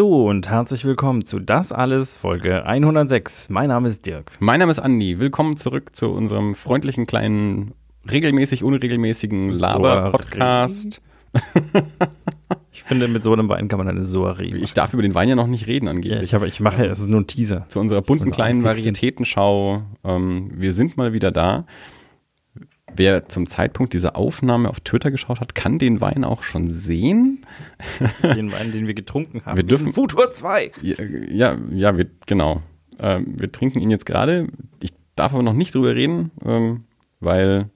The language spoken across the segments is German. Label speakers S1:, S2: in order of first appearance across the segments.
S1: Hallo und herzlich willkommen zu Das Alles Folge 106. Mein Name ist Dirk.
S2: Mein Name ist Andi. Willkommen zurück zu unserem freundlichen kleinen, regelmäßig unregelmäßigen Laber-Podcast.
S1: Ich finde, mit so einem Wein kann man eine Soiree machen.
S2: Ich darf über den Wein ja noch nicht reden
S1: Ja,
S2: angeblich.
S1: ich, habe, ich mache, es ist nur ein Teaser.
S2: zu unserer bunten kleinen. Varietätenschau. Ähm, wir sind mal wieder da. Wer zum Zeitpunkt dieser Aufnahme auf Twitter geschaut hat, kann den Wein auch schon sehen.
S1: Den Wein, den wir getrunken haben.
S2: Wir dürfen-
S1: Futur 2.
S2: Ja, ja, ja wir, genau. Ähm, wir trinken ihn jetzt gerade. Ich darf aber noch nicht drüber reden, ähm, weil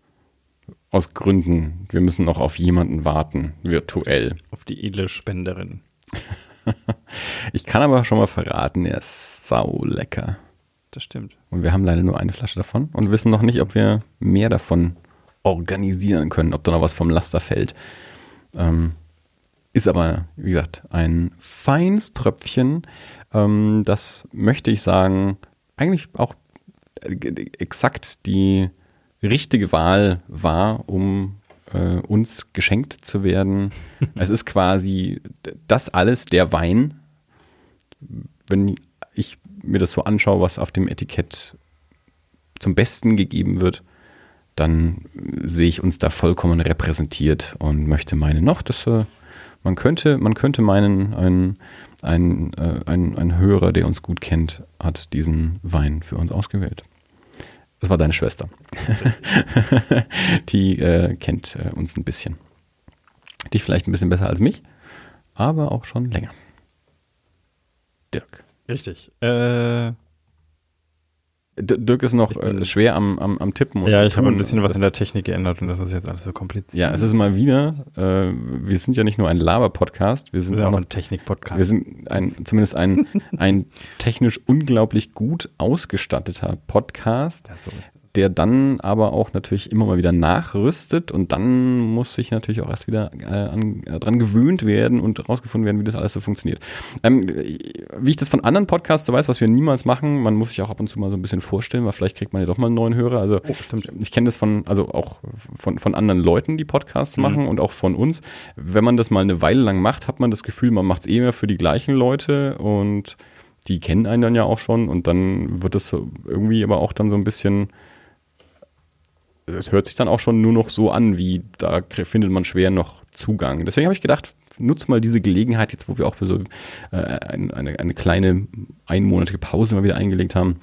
S2: aus Gründen, wir müssen noch auf jemanden warten, virtuell.
S1: Auf die edle Spenderin.
S2: Ich kann aber schon mal verraten, er ist sau lecker.
S1: Das stimmt.
S2: Und wir haben leider nur eine Flasche davon und wissen noch nicht, ob wir mehr davon organisieren können, ob da noch was vom Laster fällt. Ähm, ist aber, wie gesagt, ein feines Tröpfchen. Ähm, das möchte ich sagen, eigentlich auch äh, exakt die richtige Wahl war, um äh, uns geschenkt zu werden. es ist quasi das alles der Wein. Wenn ich mir das so anschaue, was auf dem Etikett zum Besten gegeben wird, dann sehe ich uns da vollkommen repräsentiert und möchte meinen noch, dass äh, man könnte, man könnte meinen, ein, ein, äh, ein, ein Hörer, der uns gut kennt, hat diesen Wein für uns ausgewählt. Das war deine Schwester. Die äh, kennt äh, uns ein bisschen. Dich vielleicht ein bisschen besser als mich, aber auch schon länger. Dirk.
S1: Richtig. Äh,
S2: Dirk ist noch äh, schwer am, am, am Tippen.
S1: ja, ich habe ein bisschen was in der Technik geändert und das ist jetzt alles so kompliziert.
S2: Ja, es ist mal wieder, äh, wir sind ja nicht nur ein Laber-Podcast, wir sind
S1: ja
S2: auch
S1: auch ein Technik-Podcast.
S2: wir sind ein, zumindest ein, ein technisch unglaublich gut ausgestatteter Podcast,
S1: Ja, so.
S2: Der dann aber auch natürlich immer mal wieder nachrüstet und dann muss sich natürlich auch erst wieder äh, an, äh, dran gewöhnt werden und rausgefunden werden, wie das alles so funktioniert. Ähm, wie ich das von anderen Podcasts so weiß, was wir niemals machen, man muss sich auch ab und zu mal so ein bisschen vorstellen, weil vielleicht kriegt man ja doch mal einen neuen Hörer. Also
S1: Oh, stimmt.
S2: ich kenne das von, also auch von, von anderen Leuten, die Podcasts
S1: Mhm.
S2: machen und auch von uns. Wenn man das mal eine Weile lang macht, hat man das Gefühl, man macht es eh mehr für die gleichen Leute und die kennen einen dann ja auch schon und dann wird es so irgendwie aber auch dann so ein bisschen, es hört sich dann auch schon nur noch so an, wie da findet man schwer noch Zugang. Deswegen habe ich gedacht, nutz mal diese Gelegenheit, jetzt wo wir auch so äh, ein, eine, eine kleine einmonatige Pause mal wieder eingelegt haben,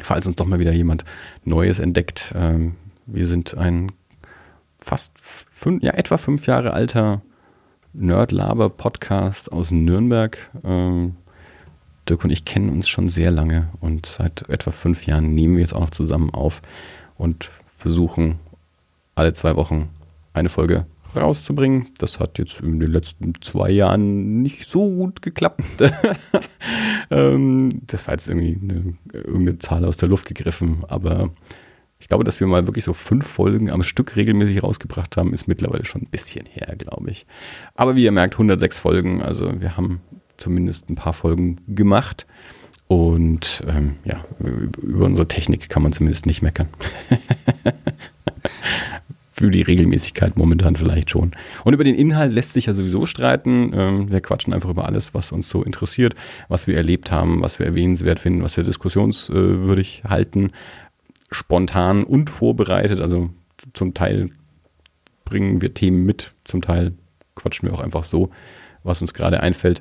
S2: falls uns doch mal wieder jemand Neues entdeckt. Ähm, wir sind ein fast fünf, ja, etwa fünf Jahre alter Nerd-Laber-Podcast aus Nürnberg. Ähm, Dirk und ich kennen uns schon sehr lange und seit etwa fünf Jahren nehmen wir jetzt auch noch zusammen auf und versuchen alle zwei Wochen eine Folge rauszubringen. Das hat jetzt in den letzten zwei Jahren nicht so gut geklappt. ähm, das war jetzt irgendwie eine, irgendeine Zahl aus der Luft gegriffen, aber ich glaube, dass wir mal wirklich so fünf Folgen am Stück regelmäßig rausgebracht haben, ist mittlerweile schon ein bisschen her, glaube ich. Aber wie ihr merkt, 106 Folgen, also wir haben zumindest ein paar Folgen gemacht. Und ähm, ja, über unsere Technik kann man zumindest nicht meckern. Für die Regelmäßigkeit momentan vielleicht schon. Und über den Inhalt lässt sich ja sowieso streiten. Ähm, wir quatschen einfach über alles, was uns so interessiert, was wir erlebt haben, was wir erwähnenswert finden, was wir diskussionswürdig halten. Spontan und vorbereitet. Also zum Teil bringen wir Themen mit, zum Teil quatschen wir auch einfach so, was uns gerade einfällt.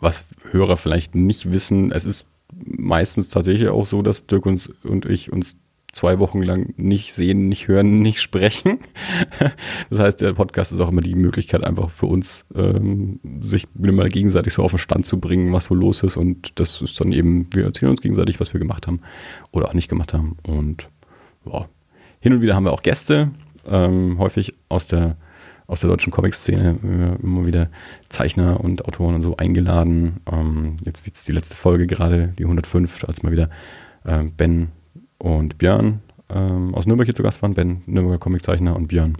S2: Was Hörer vielleicht nicht wissen, es ist meistens tatsächlich auch so, dass Dirk uns und ich uns zwei Wochen lang nicht sehen, nicht hören, nicht sprechen. Das heißt, der Podcast ist auch immer die Möglichkeit einfach für uns, ähm, sich mal gegenseitig so auf den Stand zu bringen, was so los ist. Und das ist dann eben, wir erzählen uns gegenseitig, was wir gemacht haben oder auch nicht gemacht haben. Und ja, hin und wieder haben wir auch Gäste, ähm, häufig aus der aus der deutschen Comic-Szene immer wieder Zeichner und Autoren und so eingeladen. Ähm, jetzt wird die letzte Folge gerade, die 105, als mal wieder äh, Ben und Björn ähm, aus Nürnberg hier zu Gast waren. Ben, Nürnberger Comiczeichner und Björn,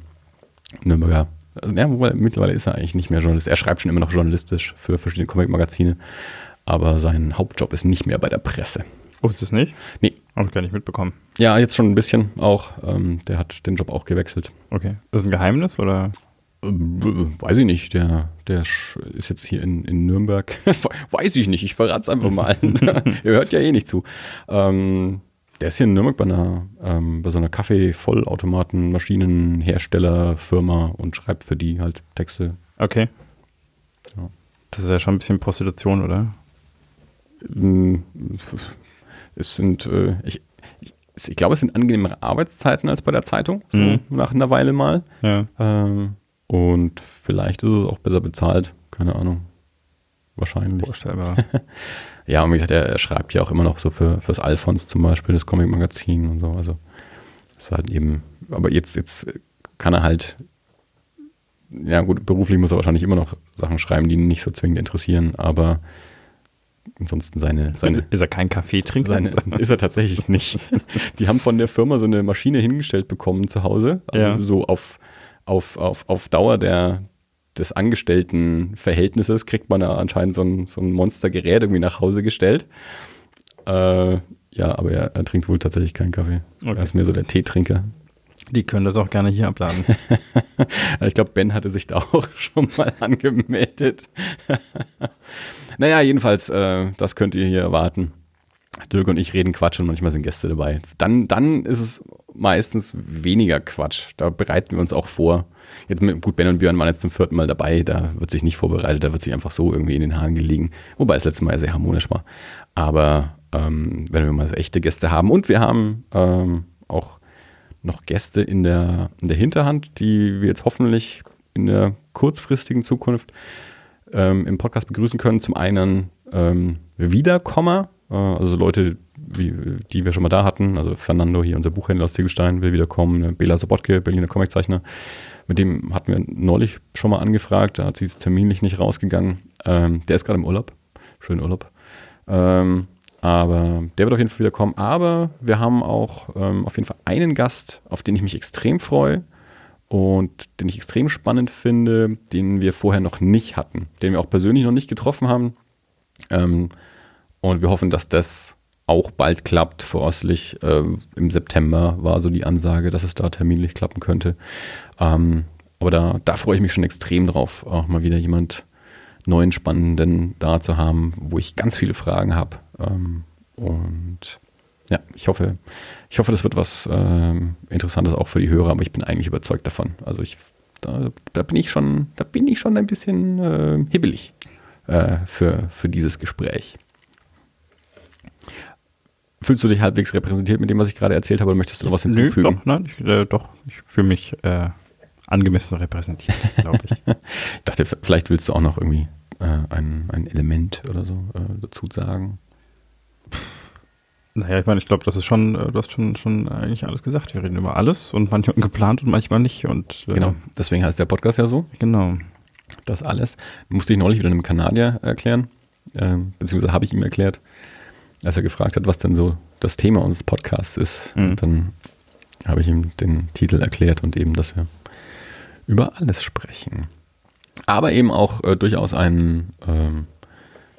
S2: Nürnberger. Also, ja, wobei, mittlerweile ist er eigentlich nicht mehr Journalist. Er schreibt schon immer noch journalistisch für verschiedene Comic-Magazine, aber sein Hauptjob ist nicht mehr bei der Presse.
S1: Wusstest du es nicht?
S2: Nee.
S1: Habe ich gar nicht mitbekommen.
S2: Ja, jetzt schon ein bisschen auch. Ähm, der hat den Job auch gewechselt.
S1: Okay. Ist das ein Geheimnis oder?
S2: Weiß ich nicht, der, der ist jetzt hier in, in Nürnberg. Weiß ich nicht, ich verrate es einfach mal. Ihr hört ja eh nicht zu. Ähm, der ist hier in Nürnberg bei, einer, ähm, bei so einer Kaffee-Vollautomaten, Maschinenherstellerfirma und schreibt für die halt Texte.
S1: Okay. Ja. Das ist ja schon ein bisschen Prostitution, oder?
S2: Ähm, es sind, äh, ich, ich glaube, es sind angenehmere Arbeitszeiten als bei der Zeitung, so mhm. nach einer Weile mal. Ja. Ähm, und vielleicht ist es auch besser bezahlt, keine Ahnung. Wahrscheinlich. Vorstellbar. ja, und wie gesagt, er, er, schreibt ja auch immer noch so für fürs Alphons zum Beispiel, das Comic-Magazin und so. Also das ist halt eben, aber jetzt, jetzt kann er halt, ja gut, beruflich muss er wahrscheinlich immer noch Sachen schreiben, die ihn nicht so zwingend interessieren, aber ansonsten seine, seine
S1: Ist er kein Kaffeetrinker?
S2: Seine, ist er tatsächlich nicht. Die haben von der Firma so eine Maschine hingestellt bekommen zu Hause. Also ja. so auf, auf, auf, auf Dauer der, des Angestelltenverhältnisses kriegt man da anscheinend so ein, so ein Monstergerät irgendwie nach Hause gestellt. Äh, ja, aber er, er, trinkt wohl tatsächlich keinen Kaffee. Okay. Er ist mehr so der Teetrinker.
S1: Die können das auch gerne hier abladen.
S2: ich glaube, Ben hatte sich da auch schon mal angemeldet. naja, jedenfalls, äh, das könnt ihr hier erwarten. Dirk und ich reden Quatsch und manchmal sind Gäste dabei. Dann, dann ist es meistens weniger Quatsch. Da bereiten wir uns auch vor. Jetzt mit, gut, Ben und Björn waren jetzt zum vierten Mal dabei. Da wird sich nicht vorbereitet, da wird sich einfach so irgendwie in den Haaren gelegen. Wobei es letztes Mal sehr harmonisch war. Aber ähm, wenn wir mal so echte Gäste haben und wir haben ähm, auch noch Gäste in der, in der Hinterhand, die wir jetzt hoffentlich in der kurzfristigen Zukunft ähm, im Podcast begrüßen können. Zum einen ähm, Wiederkommer, äh, also Leute, wie, die wir schon mal da hatten. Also Fernando hier, unser Buchhändler aus Ziegelstein, will wiederkommen. Bela Sobotke, Berliner Comiczeichner. Mit dem hatten wir neulich schon mal angefragt. Da hat sie terminlich nicht rausgegangen. Ähm, der ist gerade im Urlaub. Schönen Urlaub. Ähm, aber der wird auf jeden Fall wiederkommen. Aber wir haben auch ähm, auf jeden Fall einen Gast, auf den ich mich extrem freue und den ich extrem spannend finde, den wir vorher noch nicht hatten, den wir auch persönlich noch nicht getroffen haben. Ähm, und wir hoffen, dass das auch bald klappt. Voraussichtlich ähm, im September war so die Ansage, dass es da terminlich klappen könnte. Ähm, aber da, da freue ich mich schon extrem drauf, auch mal wieder jemand neuen Spannenden da zu haben, wo ich ganz viele Fragen habe. Ähm, und ja, ich hoffe, ich hoffe, das wird was ähm, Interessantes auch für die Hörer, aber ich bin eigentlich überzeugt davon. Also ich, da, da bin ich schon, da bin ich schon ein bisschen äh, hibbelig äh, für, für dieses Gespräch. Fühlst du dich halbwegs repräsentiert mit dem, was ich gerade erzählt habe, oder möchtest du noch was hinzufügen?
S1: Nö, doch, nein, ich, äh, doch, ich fühle mich äh, angemessen repräsentiert, glaube ich. ich
S2: dachte, vielleicht willst du auch noch irgendwie äh, ein, ein Element oder so äh, dazu sagen.
S1: Naja, ich meine, ich glaube, das ist schon, äh, du hast schon, schon eigentlich alles gesagt. Wir reden über alles und manchmal geplant und manchmal nicht. Und,
S2: äh, genau, deswegen heißt der Podcast ja so.
S1: Genau.
S2: Das alles. Musste ich neulich wieder einem Kanadier erklären, äh, beziehungsweise habe ich ihm erklärt, als er gefragt hat, was denn so das Thema unseres Podcasts ist. Mhm. Dann habe ich ihm den Titel erklärt und eben, dass wir über alles sprechen. Aber eben auch äh, durchaus einen, ähm,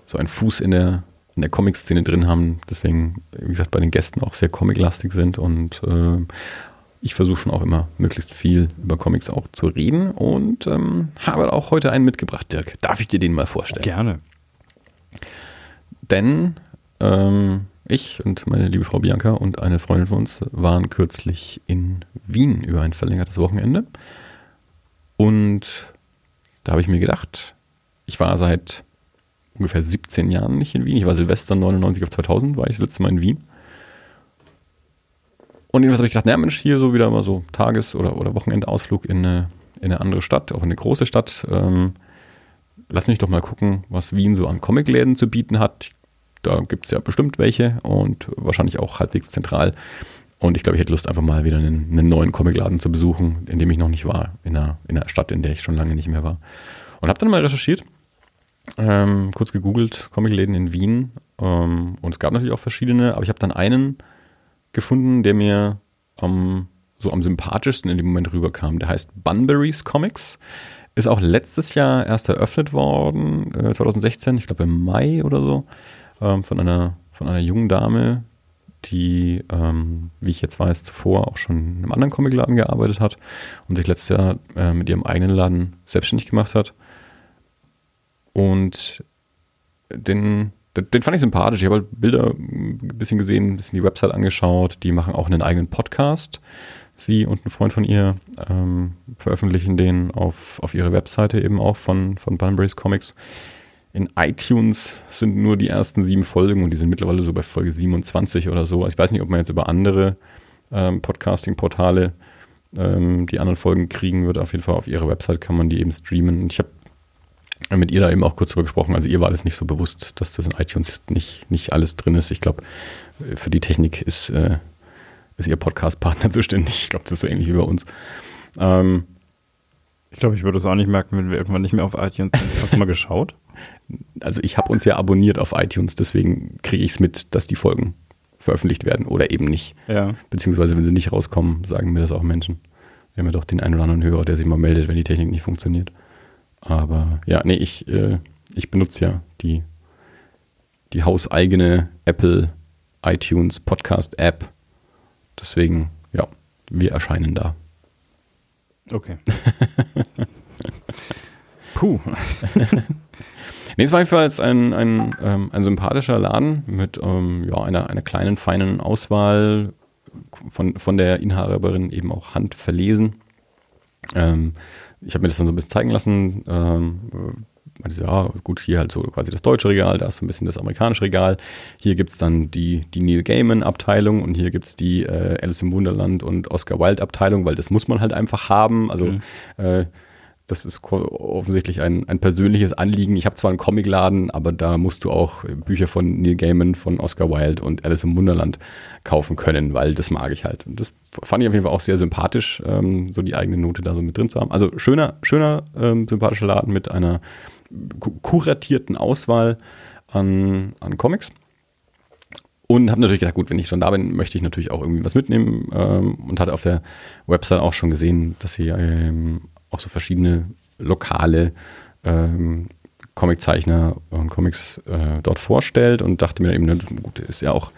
S2: so einen Fuß in der, in der Comic-Szene drin haben. Deswegen, wie gesagt, bei den Gästen auch sehr comic-lastig sind und äh, ich versuche schon auch immer möglichst viel über Comics auch zu reden und ähm, habe auch heute einen mitgebracht, Dirk. Darf ich dir den mal vorstellen?
S1: Gerne.
S2: Denn ähm, ich und meine liebe Frau Bianca und eine Freundin von uns waren kürzlich in Wien über ein verlängertes Wochenende. Und da habe ich mir gedacht, ich war seit ungefähr 17 Jahren nicht in Wien. Ich war Silvester 99 auf 2000, war ich das letzte Mal in Wien. Und jedenfalls habe ich gedacht, naja Mensch, hier so wieder mal so Tages- oder, oder Wochenendausflug in eine, in eine andere Stadt, auch in eine große Stadt. Ähm, lass mich doch mal gucken, was Wien so an Comicläden zu bieten hat. Da gibt es ja bestimmt welche und wahrscheinlich auch halbwegs zentral. Und ich glaube, ich hätte Lust, einfach mal wieder einen, einen, neuen Comicladen zu besuchen, in dem ich noch nicht war, in einer, in einer Stadt, in der ich schon lange nicht mehr war. Und habe dann mal recherchiert, ähm, kurz gegoogelt, Comicläden in Wien. Ähm, und es gab natürlich auch verschiedene, aber ich habe dann einen gefunden, der mir ähm, so am sympathischsten in dem Moment rüberkam. Der heißt Bunbury's Comics. Ist auch letztes Jahr erst eröffnet worden, äh, 2016, ich glaube im Mai oder so, ähm, von, einer, von einer jungen Dame, die, ähm, wie ich jetzt weiß, zuvor auch schon in einem anderen Comicladen gearbeitet hat und sich letztes Jahr äh, mit ihrem eigenen Laden selbstständig gemacht hat. Und den, den fand ich sympathisch. Ich habe halt Bilder ein bisschen gesehen, ein bisschen die Website angeschaut. Die machen auch einen eigenen Podcast. Sie und ein Freund von ihr ähm, veröffentlichen den auf, auf ihre Webseite eben auch von, von Bunbury's Comics. In iTunes sind nur die ersten sieben Folgen und die sind mittlerweile so bei Folge 27 oder so. Ich weiß nicht, ob man jetzt über andere ähm, Podcasting-Portale ähm, die anderen Folgen kriegen wird. Auf jeden Fall auf ihrer Website kann man die eben streamen. Und ich habe mit ihr da eben auch kurz drüber gesprochen. Also ihr war das nicht so bewusst, dass das in iTunes nicht, nicht alles drin ist. Ich glaube, für die Technik ist, äh, ist ihr Podcast-Partner zuständig. Ich glaube, das ist so ähnlich wie bei uns. Ähm,
S1: ich glaube, ich würde es auch nicht merken, wenn wir irgendwann nicht mehr auf iTunes sind. Hast du mal geschaut?
S2: Also ich habe uns ja abonniert auf iTunes, deswegen kriege ich es mit, dass die Folgen veröffentlicht werden oder eben nicht.
S1: Ja.
S2: Beziehungsweise, wenn sie nicht rauskommen, sagen mir das auch Menschen. Wir haben ja doch den einen oder anderen Hörer, der sich mal meldet, wenn die Technik nicht funktioniert. Aber ja, nee, ich, äh, ich benutze ja die, die hauseigene Apple iTunes Podcast App. Deswegen, ja, wir erscheinen da.
S1: Okay. Puh.
S2: Nee, es war jedenfalls ein, ein, ähm, ein sympathischer Laden mit ähm, ja, einer, einer kleinen, feinen Auswahl von, von der Inhaberin eben auch handverlesen. Ähm, ich habe mir das dann so ein bisschen zeigen lassen. Ähm, meinte, ja, gut, hier halt so quasi das deutsche Regal, da ist so ein bisschen das amerikanische Regal. Hier gibt es dann die, die Neil Gaiman-Abteilung und hier gibt es die äh, Alice im Wunderland und Oscar Wilde-Abteilung, weil das muss man halt einfach haben. Also mhm. äh, das ist offensichtlich ein, ein persönliches Anliegen. Ich habe zwar einen Comicladen, aber da musst du auch Bücher von Neil Gaiman, von Oscar Wilde und Alice im Wunderland kaufen können, weil das mag ich halt. Und das fand ich auf jeden Fall auch sehr sympathisch, ähm, so die eigene Note da so mit drin zu haben. Also schöner, schöner, ähm, sympathischer Laden mit einer kuratierten Auswahl an, an Comics. Und habe natürlich gedacht, gut, wenn ich schon da bin, möchte ich natürlich auch irgendwie was mitnehmen ähm, und hatte auf der Website auch schon gesehen, dass sie ähm, auch so verschiedene lokale ähm, Comiczeichner und Comics äh, dort vorstellt und dachte mir eben, gut, ist ja auch,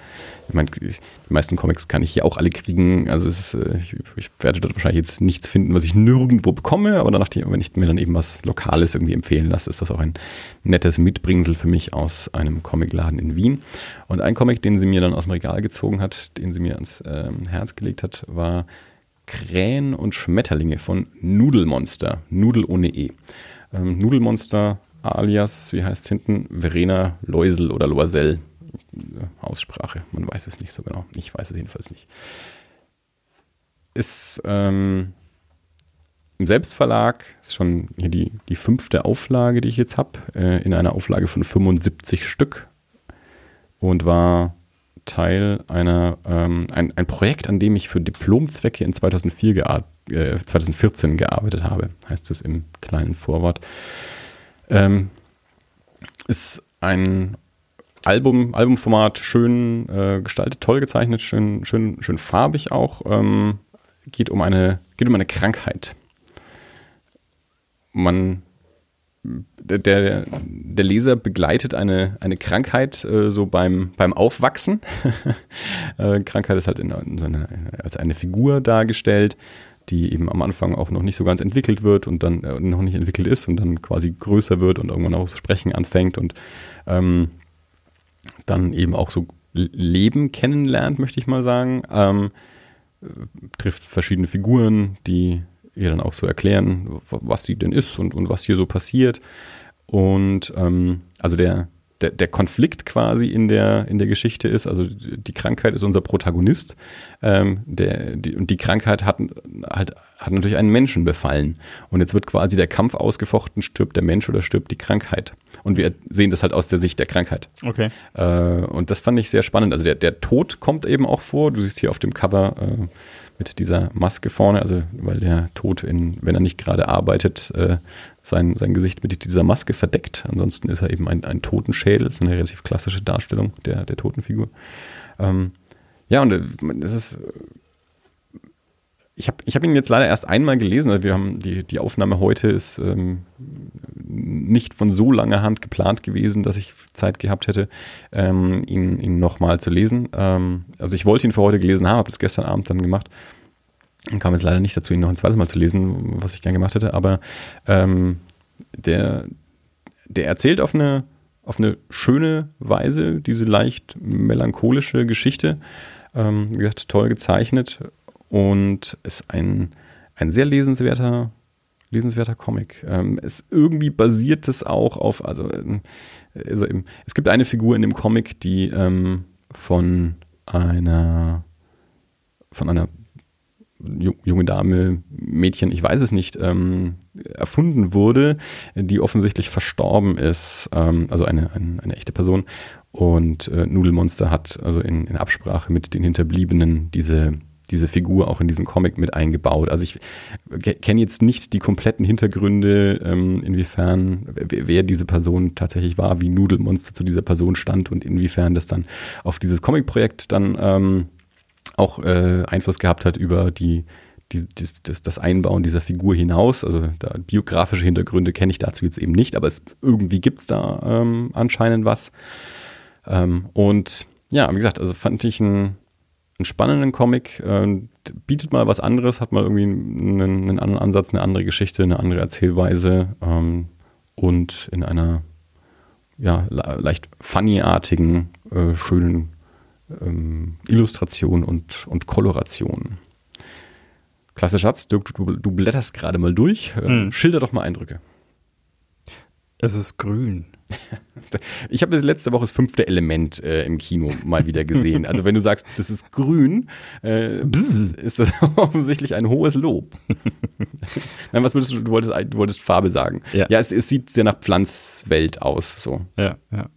S2: ich meine, die meisten Comics kann ich hier auch alle kriegen. Also ist, äh, ich, ich, werde dort wahrscheinlich jetzt nichts finden, was ich nirgendwo bekomme, aber ich, wenn ich mir dann eben was Lokales irgendwie empfehlen lasse, ist das auch ein nettes Mitbringsel für mich aus einem Comicladen in Wien. Und ein Comic, den sie mir dann aus dem Regal gezogen hat, den sie mir ans ähm, Herz gelegt hat, war Krähen und Schmetterlinge von Nudelmonster. Nudel ohne E. Ähm, Nudelmonster alias, wie heißt es hinten? Verena Leusel oder Loisel. Aussprache, man weiß es nicht so genau. Ich weiß es jedenfalls nicht. Ist ähm, im Selbstverlag, ist schon hier die, die fünfte Auflage, die ich jetzt habe, äh, in einer Auflage von 75 Stück und war Teil einer, ähm, ein, ein Projekt, an dem ich für Diplomzwecke in 2004 gear äh, 2014 gearbeitet habe, heißt es im kleinen Vorwort. Ähm, ist ein Album, Albumformat, schön äh, gestaltet, toll gezeichnet, schön, schön, schön farbig auch. Ähm, geht um eine, geht um eine Krankheit. Man der, der Leser begleitet eine, eine Krankheit äh, so beim, beim Aufwachsen. äh, Krankheit ist halt in, in so eine, als eine Figur dargestellt, die eben am Anfang auch noch nicht so ganz entwickelt wird und dann äh, noch nicht entwickelt ist und dann quasi größer wird und irgendwann auch das Sprechen anfängt und ähm, dann eben auch so Leben kennenlernt, möchte ich mal sagen. Ähm, trifft verschiedene Figuren, die ihr dann auch so erklären, was sie denn ist und, und was hier so passiert. Und ähm, also der, der, der Konflikt quasi in der, in der Geschichte ist, also die Krankheit ist unser Protagonist ähm, der, die, und die Krankheit hat, halt, hat natürlich einen Menschen befallen. Und jetzt wird quasi der Kampf ausgefochten, stirbt der Mensch oder stirbt die Krankheit. Und wir sehen das halt aus der Sicht der Krankheit.
S1: Okay.
S2: Äh, und das fand ich sehr spannend. Also der, der Tod kommt eben auch vor. Du siehst hier auf dem Cover äh, mit dieser Maske vorne, also weil der Tod, in, wenn er nicht gerade arbeitet, äh, sein, sein Gesicht mit dieser Maske verdeckt. Ansonsten ist er eben ein, ein Totenschädel, das ist eine relativ klassische Darstellung der, der Totenfigur. Ähm, ja, und es äh, ist. Ich habe ich hab ihn jetzt leider erst einmal gelesen. Also wir haben die, die Aufnahme heute ist ähm, nicht von so langer Hand geplant gewesen, dass ich Zeit gehabt hätte, ähm, ihn, ihn nochmal zu lesen. Ähm, also ich wollte ihn für heute gelesen haben, habe das gestern Abend dann gemacht und kam jetzt leider nicht dazu, ihn noch ein zweites Mal zu lesen, was ich gern gemacht hätte, aber ähm, der, der erzählt auf eine, auf eine schöne Weise diese leicht melancholische Geschichte. Ähm, wie gesagt, toll gezeichnet und ist ein, ein sehr lesenswerter, lesenswerter Comic. Ähm, es irgendwie basiert es auch auf, also, ähm, also im, es gibt eine Figur in dem Comic, die ähm, von einer von einer junge Dame, Mädchen, ich weiß es nicht, ähm, erfunden wurde, die offensichtlich verstorben ist, ähm, also eine, eine, eine, echte Person. Und äh, Nudelmonster hat also in, in, Absprache mit den Hinterbliebenen diese, diese Figur auch in diesen Comic mit eingebaut. Also ich kenne jetzt nicht die kompletten Hintergründe, ähm, inwiefern, wer diese Person tatsächlich war, wie Nudelmonster zu dieser Person stand und inwiefern das dann auf dieses Comic-Projekt dann ähm, auch äh, Einfluss gehabt hat über die, die, das, das, Einbauen dieser Figur hinaus. Also da, biografische Hintergründe kenne ich dazu jetzt eben nicht, aber es, irgendwie gibt es da ähm, anscheinend was. Ähm, und ja, wie gesagt, also fand ich einen, einen spannenden Comic, äh, bietet mal was anderes, hat mal irgendwie einen, einen, anderen Ansatz, eine andere Geschichte, eine andere Erzählweise ähm, und in einer ja, leicht funny-artigen, äh, schönen ähm, Illustration und, und Koloration. Klasse Schatz, du, du, du blätterst gerade mal durch. Hm. Schilder doch mal Eindrücke.
S1: Es ist grün.
S2: Ich habe letzte Woche das fünfte Element äh, im Kino mal wieder gesehen. Also wenn du sagst, das ist grün, äh, bzz, ist das offensichtlich ein hohes Lob. Nein, was würdest du, du wolltest, du wolltest Farbe sagen. Ja, ja es, es, sieht sehr nach Pflanzwelt aus. So.
S1: Ja, ja.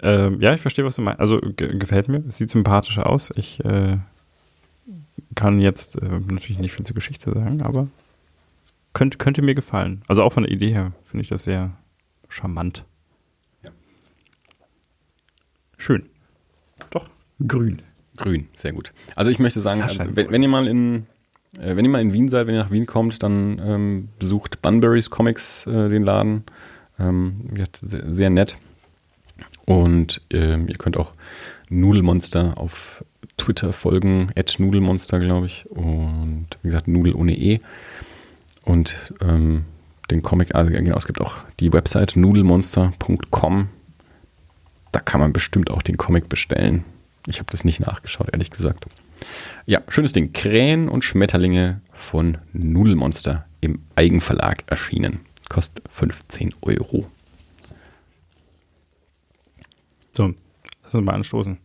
S1: Ähm, ja, ich verstehe, was du meinst. Also gefällt mir. Es sieht sympathisch aus. Ich äh, kann jetzt äh, natürlich nicht viel zur Geschichte sagen, aber könnte, könnte mir gefallen. Also auch von der Idee her finde ich das sehr charmant. Ja. Schön. Doch, grün.
S2: Grün, sehr gut. Also ich möchte sagen, wenn, wenn, ihr mal in äh, wenn ihr mal in Wien seid, wenn ihr nach Wien kommt, dann ähm, besucht Bunburys Comics äh, den Laden. Ähm, sehr, sehr nett. Und ähm, ihr könnt auch Nudelmonster auf Twitter folgen, Nudelmonster, glaube ich. Und wie gesagt, Nudel ohne E. Und ähm, den Comic, also genau, es gibt auch die Website nudelmonster.com. Da kann man bestimmt auch den Comic bestellen. Ich habe das nicht nachgeschaut, ehrlich gesagt. Ja, schönes Ding. Krähen und Schmetterlinge von Nudelmonster im Eigenverlag erschienen. Kostet 15 Euro.
S1: So, lass uns mal anstoßen.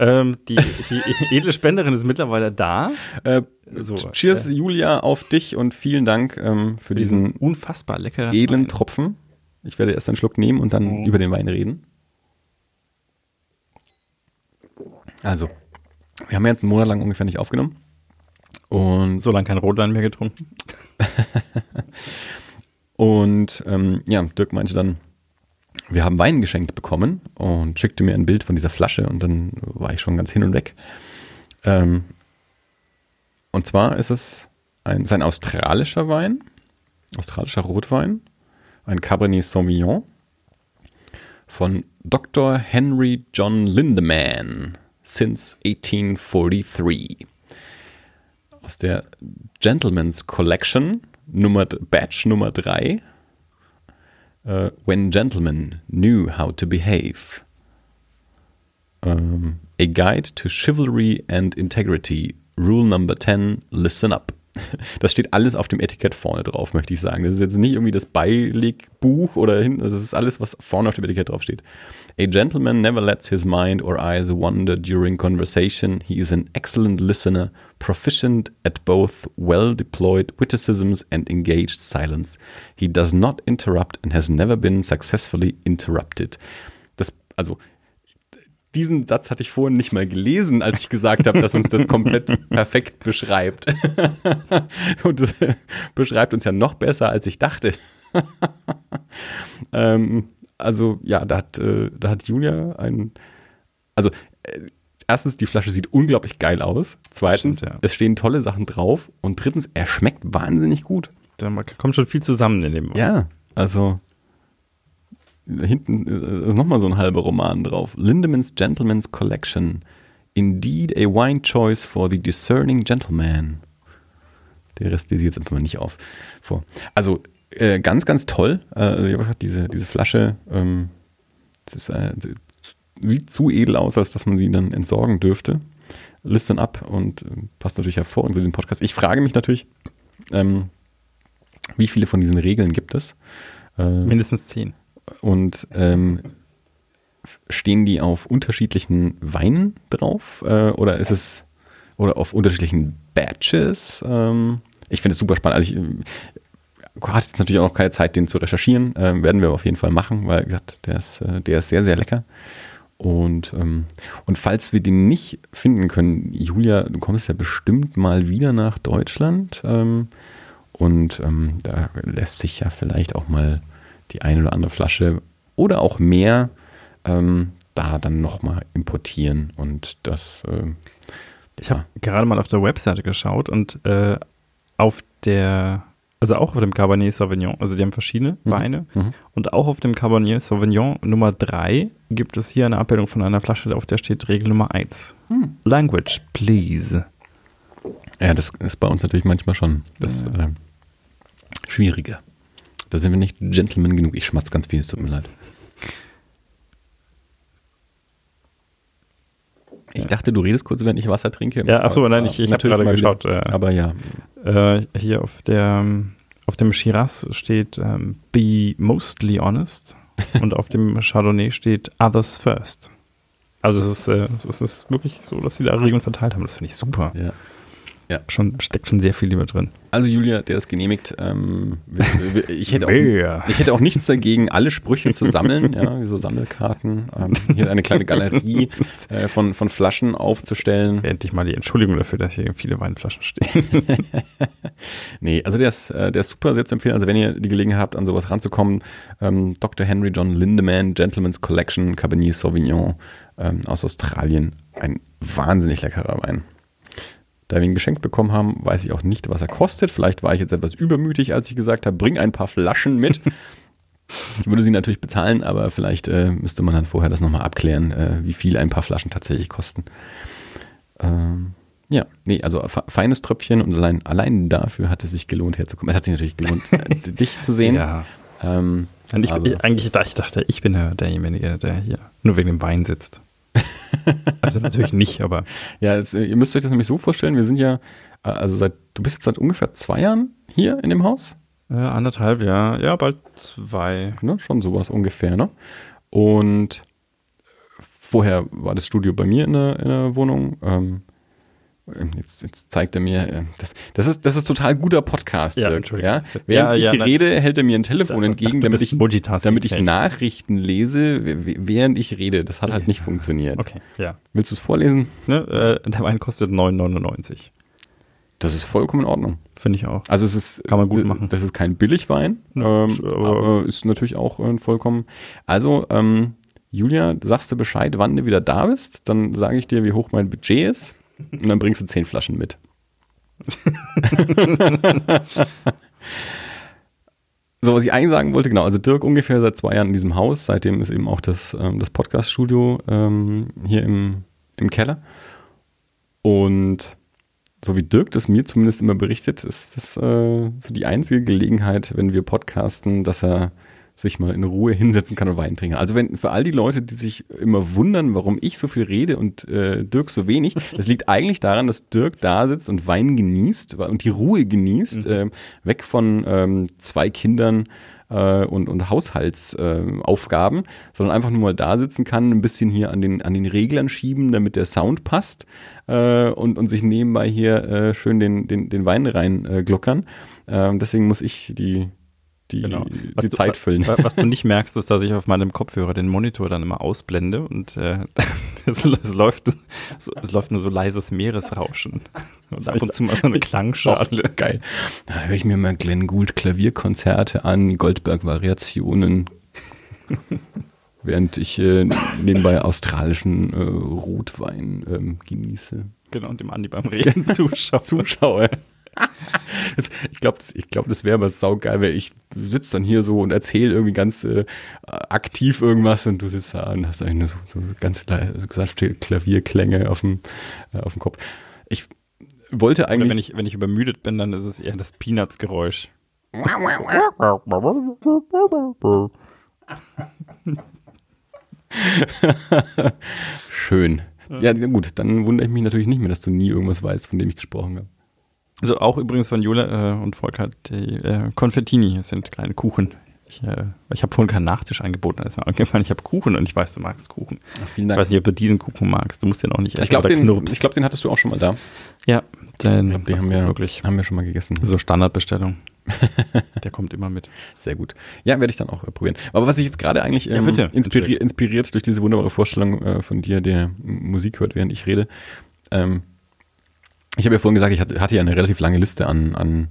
S1: Ähm, die, die edle Spenderin ist mittlerweile da.
S2: Äh, so, cheers, äh, Julia, auf dich und vielen Dank ähm, für diesen,
S1: unfassbar leckeren
S2: edlen Tropfen. Ich werde erst einen Schluck nehmen und dann oh. über den Wein reden. Also, wir haben jetzt einen Monat lang ungefähr nicht aufgenommen.
S1: Und so lange kein Rotwein mehr getrunken.
S2: und ähm, ja, Dirk meinte dann, wir haben Wein geschenkt bekommen und schickte mir ein Bild von dieser Flasche und dann war ich schon ganz hin und weg. Ähm, und zwar ist es ein, ist ein australischer Wein, australischer Rotwein, ein Cabernet Sauvignon von Dr. Henry John Lindemann since 1843. Aus der Gentleman's Collection, Nummer, Batch Nummer 3 uh, When Gentlemen Knew How to Behave. Um, a Guide to Chivalry and Integrity. Rule Number 10, Listen Up. Das steht alles auf dem Etikett vorne drauf, möchte ich sagen. Das ist jetzt nicht irgendwie das Beilegbuch oder hinten, das ist alles, was vorne auf dem Etikett drauf steht. A gentleman never lets his mind or eyes wander during conversation. He is an excellent listener, proficient at both well deployed witticisms and engaged silence. He does not interrupt and has never been successfully interrupted. Das, also, diesen Satz hatte ich vorhin nicht mal gelesen, als ich gesagt habe, dass uns das komplett perfekt beschreibt. Und das beschreibt uns ja noch besser, als ich dachte. ähm, also ja, da hat, äh, da hat Julia ein, also äh, erstens, die Flasche sieht unglaublich geil aus. Zweitens, Stimmt, ja. es stehen tolle Sachen drauf. Und drittens, er schmeckt wahnsinnig gut.
S1: Da kommt schon viel zusammen in dem.
S2: Ja, Also hinten ist nochmal so ein halber Roman drauf. Lindemans Gentleman's Collection. Indeed a wine choice for the discerning gentleman. Der Rest lese ich jetzt einfach mal nicht auf. Vor. Also äh, ganz, ganz toll. Äh, also ich habe diese, diese Flasche, ähm, ist, äh, sieht zu edel aus, als dass man sie dann entsorgen dürfte. Listen ab und äh, passt natürlich hervor in diesem Podcast. Ich frage mich natürlich, ähm, wie viele von diesen Regeln gibt es?
S1: Äh, Mindestens zehn.
S2: Und ähm, stehen die auf unterschiedlichen Weinen drauf? Äh, oder ist es oder auf unterschiedlichen Batches? Ähm, ich finde es super spannend. Also ich äh, hatte jetzt natürlich auch noch keine Zeit, den zu recherchieren. Ähm, werden wir auf jeden Fall machen, weil gesagt, der ist, äh, der ist sehr, sehr lecker. Und, ähm, und falls wir den nicht finden können, Julia, du kommst ja bestimmt mal wieder nach Deutschland. Ähm, und ähm, da lässt sich ja vielleicht auch mal die eine oder andere Flasche oder auch mehr ähm, da dann nochmal importieren. Und das. Äh,
S1: ich habe gerade mal auf der Webseite geschaut und äh, auf der, also auch auf dem Cabernet Sauvignon, also die haben verschiedene mhm. Weine mhm. und auch auf dem Cabernet Sauvignon Nummer 3 gibt es hier eine Abbildung von einer Flasche, auf der steht Regel Nummer 1. Mhm. Language, please.
S2: Ja, das ist bei uns natürlich manchmal schon das ja. äh, Schwierige. Da sind wir nicht Gentleman genug. Ich schmatze ganz viel, es tut mir leid. Ich dachte, du redest kurz, wenn ich Wasser trinke.
S1: Ja, achso, nein, ich, ich habe gerade geschaut.
S2: Äh, aber ja.
S1: Äh, hier auf der auf dem Shiraz steht ähm, Be mostly honest und auf dem Chardonnay steht Others first. Also es ist, äh, es ist wirklich so, dass sie da Regeln verteilt haben. Das finde ich super.
S2: Ja.
S1: Ja. Schon, steckt schon sehr viel lieber drin.
S2: Also Julia, der ist genehmigt. Ähm, ich, hätte auch, ich hätte auch nichts dagegen, alle Sprüche zu sammeln, ja, wie so Sammelkarten. Ähm, hier eine kleine Galerie äh, von, von Flaschen aufzustellen.
S1: Endlich mal die Entschuldigung dafür, dass hier viele Weinflaschen stehen.
S2: nee, also der ist, äh, der ist super sehr zu empfehlen. Also wenn ihr die Gelegenheit habt, an sowas ranzukommen, ähm, Dr. Henry John Lindemann, Gentleman's Collection, Cabernet Sauvignon aus Australien. Ein wahnsinnig leckerer Wein. Da wir ihn geschenkt bekommen haben, weiß ich auch nicht, was er kostet. Vielleicht war ich jetzt etwas übermütig, als ich gesagt habe, bring ein paar Flaschen mit. Ich würde sie natürlich bezahlen, aber vielleicht äh, müsste man dann vorher das nochmal abklären, äh, wie viel ein paar Flaschen tatsächlich kosten. Ähm, ja, nee, also feines Tröpfchen und allein, allein dafür hat es sich gelohnt herzukommen. Es hat sich natürlich gelohnt, äh, dich zu sehen.
S1: Ja. Ähm, ich, eigentlich ich dachte ich bin ja derjenige, der hier nur wegen dem Wein sitzt. Also natürlich nicht, aber.
S2: Ja, es, ihr müsst euch das nämlich so vorstellen, wir sind ja, äh, also seit, du bist jetzt seit ungefähr zwei Jahren hier in dem Haus?
S1: Äh, anderthalb, ja. Ja, bald zwei.
S2: Ne, schon sowas ungefähr, ne? Und vorher war das Studio bei mir in der, in der Wohnung. Ähm, Jetzt, jetzt, zeigt er mir, äh, das, das, ist, das ist total guter Podcast.
S1: Ja,
S2: ja? Während ja, ja, ich rede, hält er mir ein Telefon entgegen, damit ich, damit ich Nachrichten lese, während ich rede. Das hat halt nicht funktioniert.
S1: Okay, ja.
S2: Willst du es vorlesen?
S1: Ne, äh, der Wein kostet 9,99.
S2: Das ist vollkommen in Ordnung.
S1: Finde ich auch.
S2: Also es ist,
S1: kann man gut machen.
S2: Das ist kein Billigwein, ja, ähm, aber ist natürlich auch äh, vollkommen. Also ähm, Julia, sagst du Bescheid, wann du wieder da bist? Dann sage ich dir, wie hoch mein Budget ist. Und dann bringst du zehn Flaschen mit. so, was ich eigentlich sagen wollte, genau, also Dirk ungefähr seit zwei Jahren in diesem Haus, seitdem ist eben auch das, ähm, das Podcast-Studio ähm, hier im, im Keller. Und so wie Dirk das mir zumindest immer berichtet, ist das äh, so die einzige Gelegenheit, wenn wir podcasten, dass er sich mal in Ruhe hinsetzen kann und Wein trinken. Also wenn für all die Leute, die sich immer wundern, warum ich so viel rede und äh, Dirk so wenig, das liegt eigentlich daran, dass Dirk da sitzt und Wein genießt und die Ruhe genießt, mhm. äh, weg von ähm, zwei Kindern äh, und, und Haushaltsaufgaben, äh, sondern einfach nur mal da sitzen kann, ein bisschen hier an den, an den Reglern schieben, damit der Sound passt äh, und, und sich nebenbei hier äh, schön den, den, den Wein rein äh, gluckern. Ähm, deswegen muss ich die, die, genau. die
S1: du,
S2: Zeit füllen.
S1: Was du nicht merkst, ist, dass ich auf meinem Kopfhörer den Monitor dann immer ausblende und äh, es, es, läuft, so, es läuft nur so leises Meeresrauschen. Und ab und zu mal so eine Klangschale.
S2: Oh, geil. Da höre ich mir mal Glenn Gould Klavierkonzerte an, Goldberg-Variationen. während ich äh, nebenbei australischen äh, Rotwein ähm, genieße.
S1: Genau, und dem Andi beim Reden
S2: zuschaue. zuschaue. Das, ich glaube, das, ich glaub, das wäre aber saugeil, weil ich sitze dann hier so und erzähle irgendwie ganz äh, aktiv irgendwas und du sitzt da und hast eigentlich so, so ganz sanfte Klavierklänge auf dem, äh, auf dem Kopf. Ich wollte eigentlich. Oder
S1: wenn ich, wenn ich übermüdet bin, dann ist es eher das Peanuts-Geräusch.
S2: Schön. Ja, gut, dann wundere ich mich natürlich nicht mehr, dass du nie irgendwas weißt, von dem ich gesprochen habe.
S1: Also auch übrigens von Jule äh, und Volker, die äh, Konfettini sind kleine Kuchen. Ich, äh, ich habe vorhin keinen Nachtisch angeboten, als mir angefallen, ich habe Kuchen und ich weiß, du magst Kuchen. Ach, vielen Dank. Ich weiß nicht, ob du diesen Kuchen magst. Du musst den auch nicht
S2: essen. Ich glaube, den, glaub, den hattest du auch schon mal da.
S1: Ja,
S2: den, glaub, den haben, wir, wirklich,
S1: haben wir schon mal gegessen. So Standardbestellung. Der kommt immer mit.
S2: Sehr gut. Ja, werde ich dann auch äh, probieren. Aber was ich jetzt gerade eigentlich ähm, ja, inspiri inspiriert durch diese wunderbare Vorstellung äh, von dir, der Musik hört, während ich rede, ähm, ich habe ja vorhin gesagt, ich hatte, ja eine relativ lange Liste an, an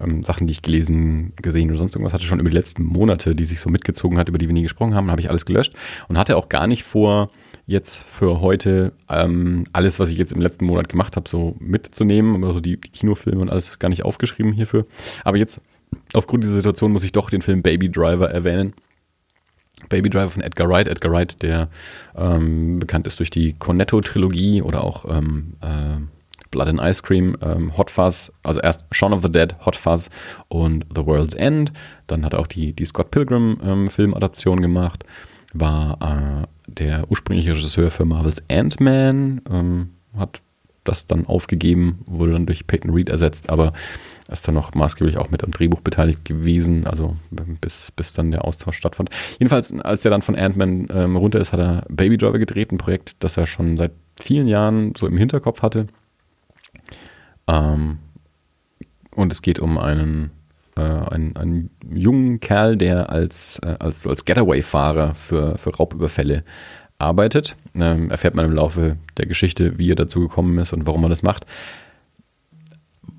S2: ähm, Sachen, die ich gelesen, gesehen oder sonst irgendwas hatte, schon über die letzten Monate, die sich so mitgezogen hat, über die wir nie gesprochen haben, habe ich alles gelöscht und hatte auch gar nicht vor, jetzt für heute ähm, alles, was ich jetzt im letzten Monat gemacht habe, so mitzunehmen, also die, die Kinofilme und alles gar nicht aufgeschrieben hierfür. Aber jetzt, aufgrund dieser Situation, muss ich doch den Film Baby Driver erwähnen. Baby Driver von Edgar Wright. Edgar Wright, der ähm, bekannt ist durch die Cornetto-Trilogie oder auch ähm, äh, Blood and Ice Cream, ähm, Hot Fuzz, also erst Shaun of the Dead, Hot Fuzz und The World's End. Dann hat er auch die, die Scott Pilgrim ähm, Filmadaption gemacht. War äh, der ursprüngliche Regisseur für Marvels Ant-Man, ähm, hat das dann aufgegeben, wurde dann durch Peyton Reed ersetzt, aber ist dann noch maßgeblich auch mit am Drehbuch beteiligt gewesen, also bis, bis dann der Austausch stattfand. Jedenfalls, als er dann von Ant-Man ähm, runter ist, hat er Baby Driver gedreht, ein Projekt, das er schon seit vielen Jahren so im Hinterkopf hatte ähm, und es geht um einen, äh, einen, einen, jungen Kerl, der als, äh, als, als Getaway-Fahrer für, für Raubüberfälle arbeitet. Ähm, erfährt man im Laufe der Geschichte, wie er dazu gekommen ist und warum er das macht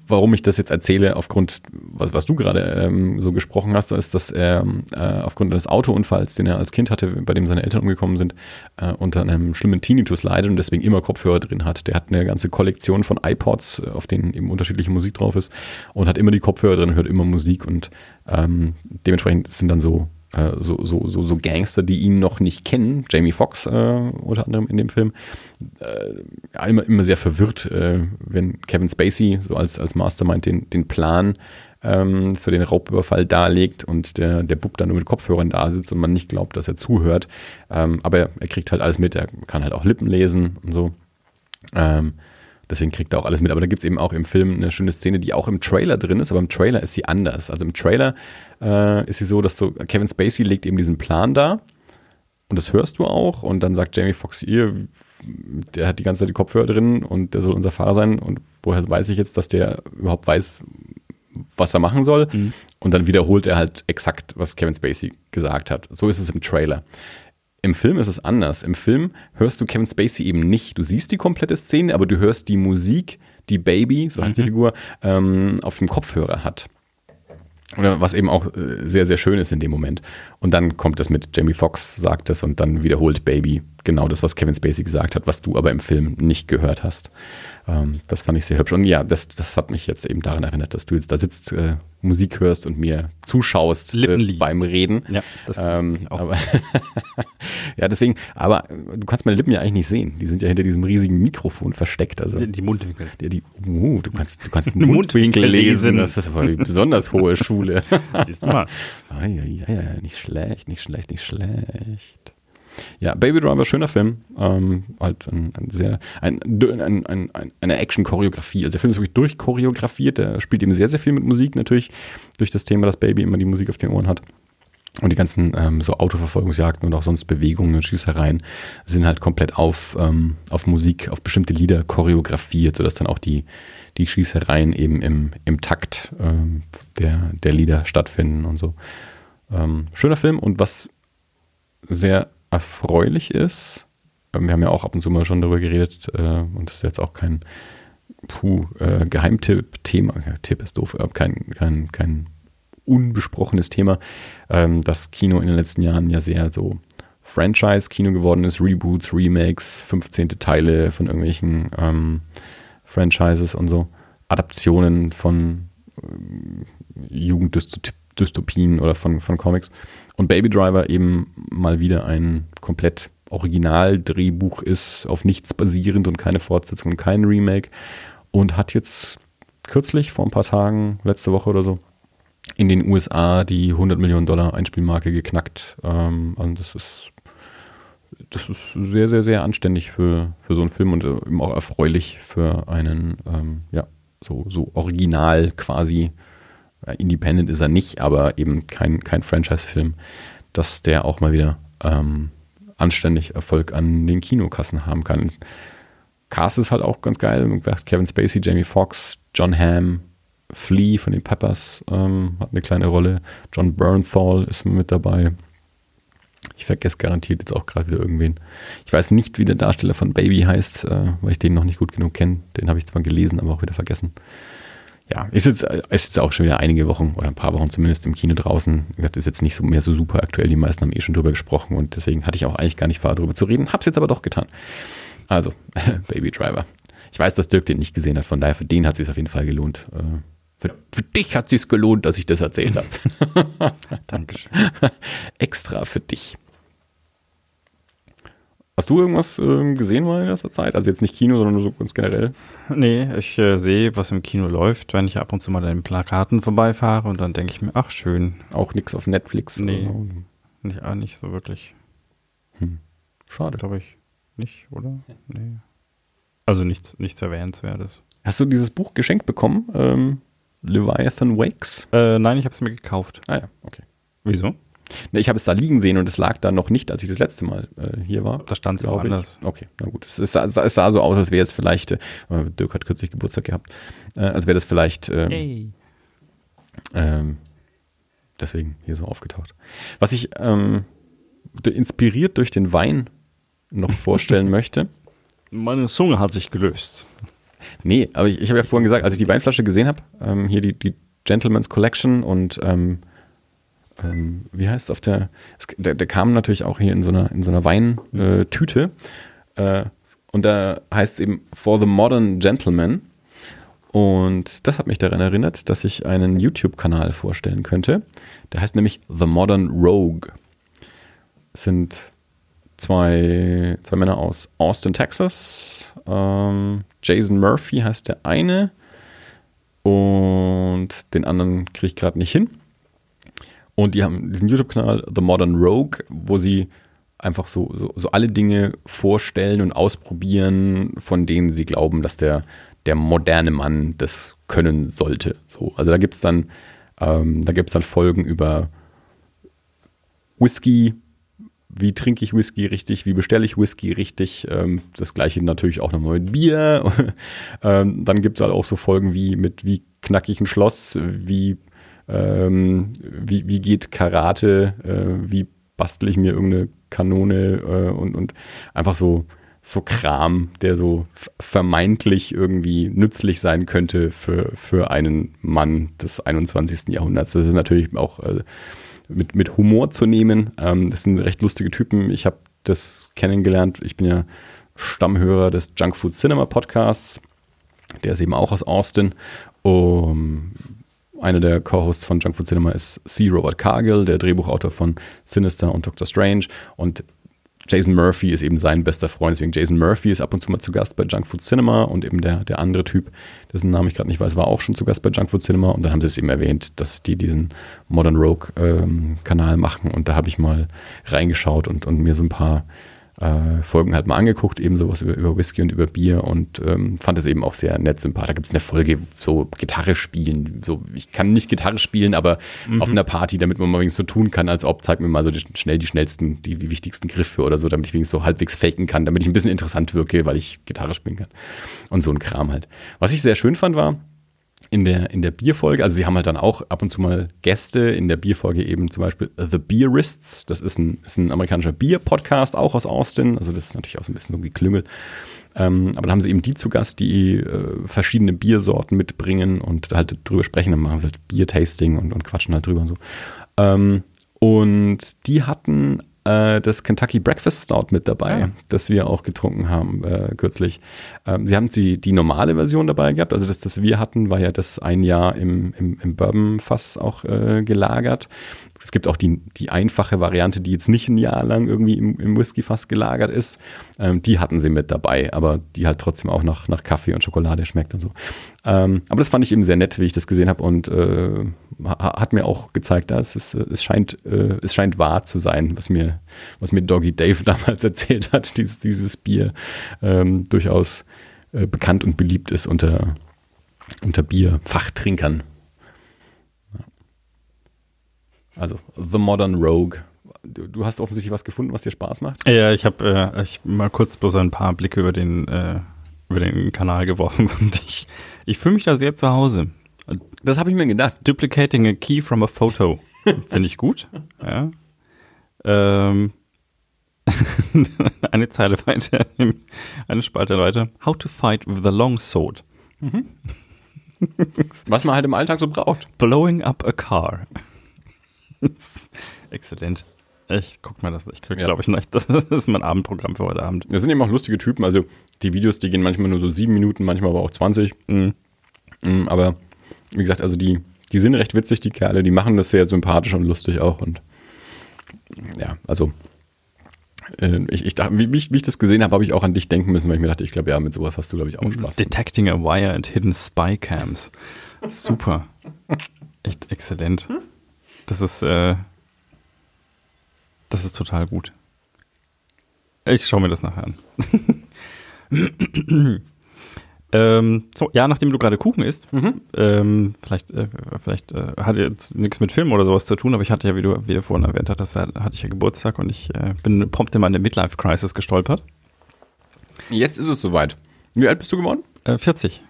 S2: warum ich das jetzt erzähle, aufgrund, was, was du gerade ähm, so gesprochen hast, ist, dass er äh, aufgrund eines Autounfalls, den er als Kind hatte, bei dem seine Eltern umgekommen sind, äh, unter einem schlimmen Tinnitus leidet und deswegen immer Kopfhörer drin hat. Der hat eine ganze Kollektion von iPods, äh, auf denen eben unterschiedliche Musik drauf ist und hat immer die Kopfhörer drin, hört immer Musik und ähm, dementsprechend sind dann so so, so, so, so Gangster, die ihn noch nicht kennen, Jamie Foxx äh, unter anderem in dem Film, äh, immer, immer sehr verwirrt, äh, wenn Kevin Spacey so als, als Mastermind den, den Plan ähm, für den Raubüberfall darlegt und der, der Bub dann nur mit Kopfhörern da sitzt und man nicht glaubt, dass er zuhört. Ähm, aber er, er, kriegt halt alles mit, er kann halt auch Lippen lesen und so. Ähm, Deswegen kriegt er auch alles mit. Aber da gibt es eben auch im Film eine schöne Szene, die auch im Trailer drin ist, aber im Trailer ist sie anders. Also im Trailer äh, ist sie so, dass du, Kevin Spacey legt eben diesen Plan da und das hörst du auch und dann sagt Jamie Foxx ihr, der hat die ganze Zeit die Kopfhörer drin und der soll unser Fahrer sein und woher weiß ich jetzt, dass der überhaupt weiß, was er machen soll? Mhm. Und dann wiederholt er halt exakt, was Kevin Spacey gesagt hat. So ist es im Trailer. Im Film ist es anders. Im Film hörst du Kevin Spacey eben nicht. Du siehst die komplette Szene, aber du hörst die Musik, die Baby, so heißt mhm. die Figur, ähm, auf dem Kopfhörer hat. Was eben auch äh, sehr, sehr schön ist in dem Moment. Und dann kommt das mit Jamie Foxx sagt es und dann wiederholt Baby genau das, was Kevin Spacey gesagt hat, was du aber im Film nicht gehört hast. Ähm, das fand ich sehr hübsch. Und ja, das, das hat mich jetzt eben daran erinnert, dass du jetzt da sitzt, äh, Musik hörst und mir zuschaust äh, beim Reden. Ja, das ähm, auch. Aber ja, deswegen, aber du kannst meine Lippen ja eigentlich nicht sehen. Die sind ja hinter diesem riesigen Mikrofon versteckt. Also,
S1: die, die Mundwinkel.
S2: Die, die, uh, du kannst, du kannst Mundwinkel lesen. Das ist aber eine besonders hohe Schule. Siehst du mal. Ja, ja, ja, nicht schlecht, nicht schlecht, nicht schlecht. Ja, Baby Driver, schöner Film. Ähm, halt ein, ein sehr, ein, ein, ein, eine Action-Choreografie. Also der Film ist wirklich durchchoreografiert. Der spielt eben sehr, sehr viel mit Musik natürlich, durch das Thema, dass Baby immer die Musik auf den Ohren hat. Und die ganzen ähm, so Autoverfolgungsjagden und auch sonst Bewegungen und Schießereien sind halt komplett auf, ähm, auf Musik, auf bestimmte Lieder choreografiert, sodass dann auch die, die Schießereien eben im, im Takt ähm, der, der Lieder stattfinden und so. Ähm, schöner Film und was sehr erfreulich ist. Ähm, wir haben ja auch ab und zu mal schon darüber geredet äh, und das ist jetzt auch kein puh, äh, Geheimtipp-Thema. Tipp ist doof, aber kein, kein, kein unbesprochenes Thema, ähm, dass Kino in den letzten Jahren ja sehr so Franchise-Kino geworden ist, Reboots, Remakes, 15. Teile von irgendwelchen ähm, Franchises und so, Adaptionen von äh, Jugenddystopien oder von, von Comics. Und Baby Driver eben mal wieder ein komplett Originaldrehbuch ist, auf nichts basierend und keine Fortsetzung und kein Remake. Und hat jetzt kürzlich, vor ein paar Tagen, letzte Woche oder so, in den USA die 100 Millionen Dollar Einspielmarke geknackt. Ähm, und das ist, das ist sehr, sehr, sehr anständig für, für so einen Film und eben auch erfreulich für einen, ähm, ja, so, so original quasi. Independent ist er nicht, aber eben kein, kein Franchise-Film, dass der auch mal wieder ähm, anständig Erfolg an den Kinokassen haben kann. Cast ist halt auch ganz geil. Kevin Spacey, Jamie Foxx, John Hamm, Flea von den Peppers ähm, hat eine kleine Rolle. John Bernthal ist mit dabei. Ich vergesse garantiert jetzt auch gerade wieder irgendwen. Ich weiß nicht, wie der Darsteller von Baby heißt, äh, weil ich den noch nicht gut genug kenne. Den habe ich zwar gelesen, aber auch wieder vergessen. Ja, ist jetzt, ist jetzt auch schon wieder einige Wochen oder ein paar Wochen zumindest im Kino draußen. Das ist jetzt nicht so mehr so super aktuell. Die meisten haben eh schon drüber gesprochen und deswegen hatte ich auch eigentlich gar nicht vor, darüber zu reden. Hab's jetzt aber doch getan. Also, Baby Driver. Ich weiß, dass Dirk den nicht gesehen hat, von daher für den hat es sich auf jeden Fall gelohnt. Äh, für, für dich hat es sich gelohnt, dass ich das erzählt habe.
S1: Dankeschön.
S2: Extra für dich. Hast du irgendwas äh, gesehen mal in letzter Zeit? Also jetzt nicht Kino, sondern nur so ganz generell?
S1: Nee, ich äh, sehe, was im Kino läuft, wenn ich ab und zu mal an den Plakaten vorbeifahre und dann denke ich mir, ach schön.
S2: Auch nichts auf Netflix?
S1: Nee, nicht, ah, nicht so wirklich.
S2: Hm. Schade.
S1: Glaube ich nicht, oder? Nee. Also nichts, nichts Erwähnenswertes.
S2: Hast du dieses Buch geschenkt bekommen? Ähm, Leviathan Wakes?
S1: Äh, nein, ich habe es mir gekauft.
S2: Ah ja, okay.
S1: Wieso?
S2: Ne, ich habe es da liegen sehen und es lag da noch nicht, als ich das letzte Mal äh, hier war.
S1: Da stand es
S2: glaube
S1: anders.
S2: Ich. Okay, na gut. Es, es, sah, es, sah, so aus, als wäre es vielleicht, äh, Dirk hat kürzlich Geburtstag gehabt, äh, als wäre das vielleicht ähm, hey. ähm, deswegen hier so aufgetaucht. Was ich ähm, inspiriert durch den Wein noch vorstellen möchte.
S1: Meine Zunge hat sich gelöst.
S2: Nee, aber ich, ich habe ja vorhin gesagt, als ich die Weinflasche gesehen habe, ähm, hier die, die Gentleman's Collection und ähm, ähm, wie heißt es auf der, es, der, der, kam natürlich auch hier in so einer, in so einer Weintüte äh, und da heißt es eben For the Modern Gentleman und das hat mich daran erinnert, dass ich einen YouTube-Kanal vorstellen könnte. Der heißt nämlich The Modern Rogue. Es sind zwei, zwei Männer aus Austin, Texas. Ähm, Jason Murphy heißt der eine und den anderen kriege ich gerade nicht hin. Und die haben diesen YouTube-Kanal The Modern Rogue, wo sie einfach so, so, so, alle Dinge vorstellen und ausprobieren, von denen sie glauben, dass der, der moderne Mann das können sollte. So, also da gibt es dann, ähm, da dann Folgen über Whisky, wie trinke ich Whisky richtig, wie bestelle ich Whisky richtig. Ähm, das gleiche natürlich auch nochmal mit Bier. ähm, dann gibt es halt auch so Folgen wie mit wie knacke ich ein Schloss, wie ähm, wie, wie geht Karate, äh, wie bastel ich mir irgendeine Kanone äh, und, und einfach so, so Kram, der so vermeintlich irgendwie nützlich sein könnte für, für einen Mann des 21. Jahrhunderts. Das ist natürlich auch äh, mit, mit Humor zu nehmen. Ähm, das sind recht lustige Typen. Ich habe das kennengelernt. Ich bin ja Stammhörer des Junk Food Cinema Podcasts. Der ist eben auch aus Austin. Um, einer der Co-Hosts von Junk Food Cinema ist C. Robert Cargill, der Drehbuchautor von Sinister und Doctor Strange. Und Jason Murphy ist eben sein bester Freund. Deswegen Jason Murphy ist ab und zu mal zu Gast bei Junk Food Cinema und eben der, der andere Typ, dessen Namen ich gerade nicht weiß, war auch schon zu Gast bei Junk Food Cinema. Und dann haben sie es eben erwähnt, dass die diesen Modern Rogue ähm, Kanal machen. Und da habe ich mal reingeschaut und, und mir so ein paar äh, Folgen halt mal angeguckt, eben sowas über, über Whisky und über Bier und ähm, fand es eben auch sehr nett, sympathisch. Da gibt es eine Folge, so Gitarre spielen. So, ich kann nicht Gitarre spielen, aber mhm. auf einer Party, damit man mal wenigstens so tun kann, als ob, zeig mir mal so die, schnell die schnellsten, die, die wichtigsten Griffe oder so, damit ich wenigstens so halbwegs faken kann, damit ich ein bisschen interessant wirke, weil ich Gitarre spielen kann. Und so ein Kram halt. Was ich sehr schön fand, war, in der, in der Bierfolge, also sie haben halt dann auch ab und zu mal Gäste, in der Bierfolge eben zum Beispiel The Beerists, das ist ein, ist ein amerikanischer Bier-Podcast, auch aus Austin, also das ist natürlich auch so ein bisschen so geklüngelt. Ähm, aber dann haben sie eben die zu Gast, die äh, verschiedene Biersorten mitbringen und halt drüber sprechen, dann machen sie halt Biertasting und, und quatschen halt drüber und so. Ähm, und die hatten äh, das Kentucky Breakfast Stout mit dabei,
S1: Ja.
S2: das wir auch getrunken haben äh, kürzlich. Ähm, sie haben die, die normale Version dabei gehabt. Also das, das wir hatten, war ja das ein Jahr im, im, im Bourbon-Fass auch äh, gelagert. Es gibt auch die, die einfache Variante, die jetzt nicht ein Jahr lang irgendwie im, im Whisky-Fass gelagert ist. Ähm, die hatten sie mit dabei, aber die halt trotzdem auch nach, nach Kaffee und Schokolade schmeckt und so. Ähm, aber das fand ich eben sehr nett, wie ich das gesehen habe und äh, ha- hat mir auch gezeigt, ja, es, es, scheint, äh, es scheint wahr zu sein, was mir, was mir Doggy Dave damals erzählt hat, dieses, dieses Bier ähm, durchaus äh, bekannt und beliebt ist unter, unter Bierfachtrinkern. Ja. Also The Modern Rogue. Du, du hast offensichtlich was gefunden, was dir Spaß macht.
S1: Ja, ich habe äh, ich mal kurz bloß ein paar Blicke über den, äh, über den Kanal geworfen und ich, ich fühle mich da sehr zu Hause.
S2: Das habe ich mir gedacht.
S1: Duplicating a key from a photo. Finde ich gut. Ja. Ähm, eine Zeile weiter, eine Spalte weiter. How to fight with a long sword.
S2: Was man halt im Alltag so braucht.
S1: Blowing up a car. Exzellent. Ich guck mal das. Ich
S2: Ja.
S1: glaube ich nicht. Das ist mein Abendprogramm für heute Abend.
S2: Das sind eben auch lustige Typen. Also die Videos, die gehen manchmal nur so sieben Minuten, manchmal aber auch 20.
S1: Mhm.
S2: Mm, Aber wie gesagt, also die, die sind recht witzig, die Kerle. Die machen das sehr sympathisch und lustig auch. Und ja, also äh, ich, ich dachte, wie, wie, ich, wie ich das gesehen habe, habe ich auch an dich denken müssen, weil ich mir dachte, ich glaube, ja, mit sowas hast du, glaube ich, auch Spaß.
S1: Detecting a wire and hidden spy cams. Super. Echt exzellent. Das ist, äh, das ist total gut. Ich schaue mir das nachher an. ähm, so, ja, nachdem du gerade Kuchen isst, ähm, vielleicht, äh, vielleicht äh, hat jetzt nichts mit Film oder sowas zu tun, aber ich hatte ja, wie du, wie du vorhin erwähnt hattest, hatte ich ja Geburtstag und ich äh, bin prompt in meine Midlife-Crisis gestolpert.
S2: Jetzt ist es soweit. Wie alt bist du geworden?
S1: Äh, 40.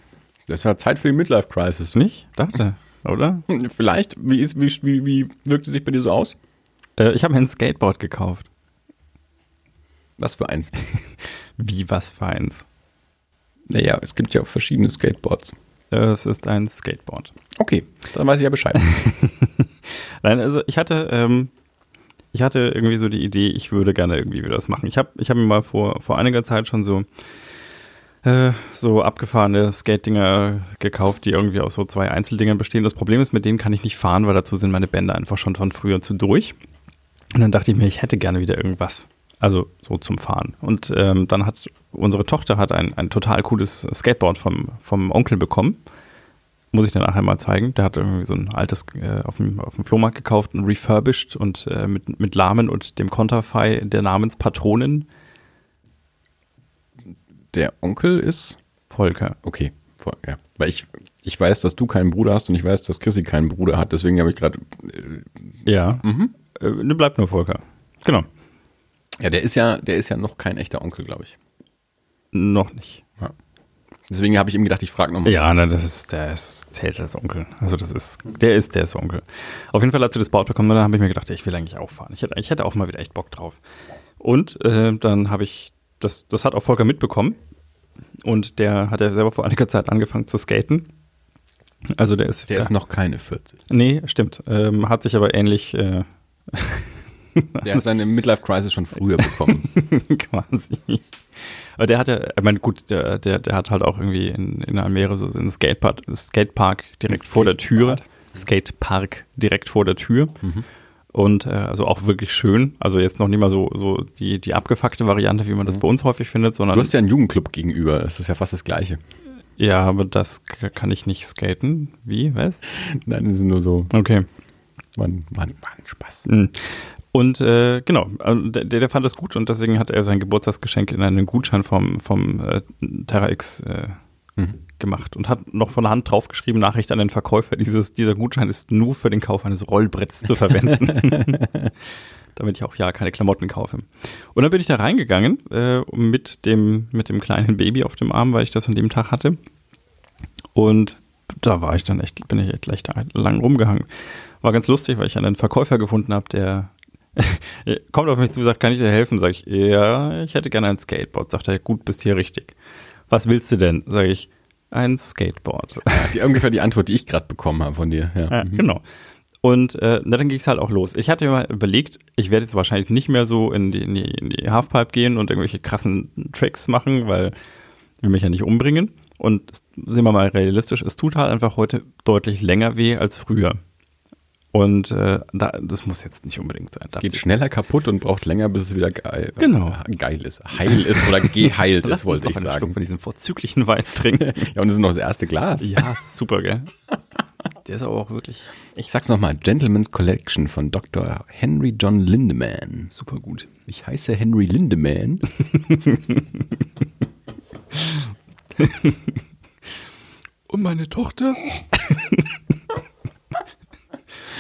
S2: Das war Zeit für die Midlife-Crisis.
S1: Nicht? Dachte, oder?
S2: Hm, Vielleicht. Wie, ist, wie, wie, wie wirkt es sich bei dir so aus?
S1: Äh, ich habe mir ein Skateboard gekauft.
S2: Was für eins?
S1: Wie was für eins?
S2: Naja, es gibt ja auch verschiedene Skateboards.
S1: Äh, es ist ein Skateboard.
S2: Okay, dann weiß ich ja Bescheid.
S1: Nein, also ich hatte, ähm, ich hatte irgendwie so die Idee, ich würde gerne irgendwie wieder was machen. Ich habe ich hab mir mal vor, vor einiger Zeit schon so, äh, so abgefahrene Skate-Dinger gekauft, die irgendwie aus so zwei Einzeldingern bestehen. Das Problem ist, mit denen kann ich nicht fahren, weil dazu sind meine Bänder einfach schon von früher zu durch. Und dann dachte ich mir, ich hätte gerne wieder irgendwas. Also so zum Fahren. Und ähm, dann hat unsere Tochter hat ein, ein total cooles Skateboard vom, vom Onkel bekommen. Muss ich dir nachher mal zeigen. Der hat irgendwie so ein altes äh, auf, dem, auf dem Flohmarkt gekauft und refurbished und äh, mit, mit Lamen und dem Konterfei der Namenspatronin
S2: Der Onkel ist.
S1: Volker.
S2: Okay, voll, ja. Weil ich, ich weiß, dass du keinen Bruder hast und ich weiß, dass Chrissy keinen Bruder hat. Deswegen habe ich gerade.
S1: Ja. Äh, ne, bleibt nur Volker. Genau.
S2: Ja, der ist ja, der ist ja noch kein echter Onkel, glaube ich.
S1: Noch nicht.
S2: Deswegen habe ich ihm gedacht, ich frage nochmal.
S1: Ja, ne, das ist, der ist, zählt als Onkel. Also das ist, der ist, der ist Onkel. Auf jeden Fall, als wir das Board bekommen, dann habe ich mir gedacht, ich will eigentlich auch fahren. Ich hätte, ich hätte auch mal wieder echt Bock drauf. Und äh, dann habe ich, das, das hat auch Volker mitbekommen. Und der hat ja selber vor einiger Zeit angefangen zu skaten. Also der ist,
S2: Der ist noch keine 40.
S1: nee, stimmt. Ähm, hat sich aber ähnlich äh,
S2: Der hat seine Midlife-Crisis schon früher bekommen.
S1: quasi. Aber der hat ja, ich meine, gut, der, der, der hat halt auch irgendwie in, in Almere so einen Skatepark, Skatepark direkt vor der Tür. Skatepark direkt vor der Tür. Und äh, also auch wirklich schön. Also jetzt noch nicht mal so, so die, die abgefuckte Variante, wie man das bei uns häufig findet, sondern
S2: Du hast ja einen Jugendclub gegenüber. Das ist ja fast das Gleiche.
S1: ja, aber das kann ich nicht skaten. Wie? Was?
S2: Nein, das ist nur so.
S1: Okay.
S2: Man, man, man, Spaß.
S1: Mhm. Und äh, genau, also der, der fand das gut und deswegen hat er sein Geburtstagsgeschenk in einen Gutschein vom, vom äh, Terra X äh,
S2: Mhm.
S1: gemacht und hat noch von der Hand draufgeschrieben, Nachricht an den Verkäufer, dieses, dieser Gutschein ist nur für den Kauf eines Rollbretts zu verwenden. Damit ich auch ja keine Klamotten kaufe. Und dann bin ich da reingegangen äh, mit, dem, mit dem kleinen Baby auf dem Arm, weil ich das an dem Tag hatte. Und da war ich dann echt, bin ich echt leicht lang rumgehangen. War ganz lustig, weil ich einen Verkäufer gefunden habe, der kommt auf mich zu, sagt, kann ich dir helfen? Sag ich, ja, ich hätte gerne ein Skateboard. Sagt er, gut, bist hier richtig. Was willst du denn? Sag ich, ein Skateboard.
S2: Die, ungefähr die Antwort, die ich gerade bekommen habe von dir. Ja.
S1: Ja,
S2: Mhm.
S1: genau. Und äh, na, dann ging es halt auch los. Ich hatte mir mal überlegt, ich werde jetzt wahrscheinlich nicht mehr so in die, in die, in die Halfpipe gehen und irgendwelche krassen Tricks machen, weil ich will mich ja nicht umbringen. Und sind wir mal realistisch, es tut halt einfach heute deutlich länger weh als früher. Und äh, da, das muss jetzt nicht unbedingt sein.
S2: Es geht schneller kaputt und braucht länger, bis es wieder geil,
S1: Genau.
S2: geil ist. Heil ist oder geheilt ist, wollte ich
S1: Schluck
S2: sagen.
S1: von diesem vorzüglichen Wein trinken.
S2: Ja, und das ist noch das erste Glas.
S1: ja, super, gell? Der ist aber auch wirklich
S2: Ich sag's nochmal, Gentleman's Collection von Dr. Henry John Lindemann.
S1: super gut.
S2: Ich heiße Henry Lindemann.
S1: Und meine Tochter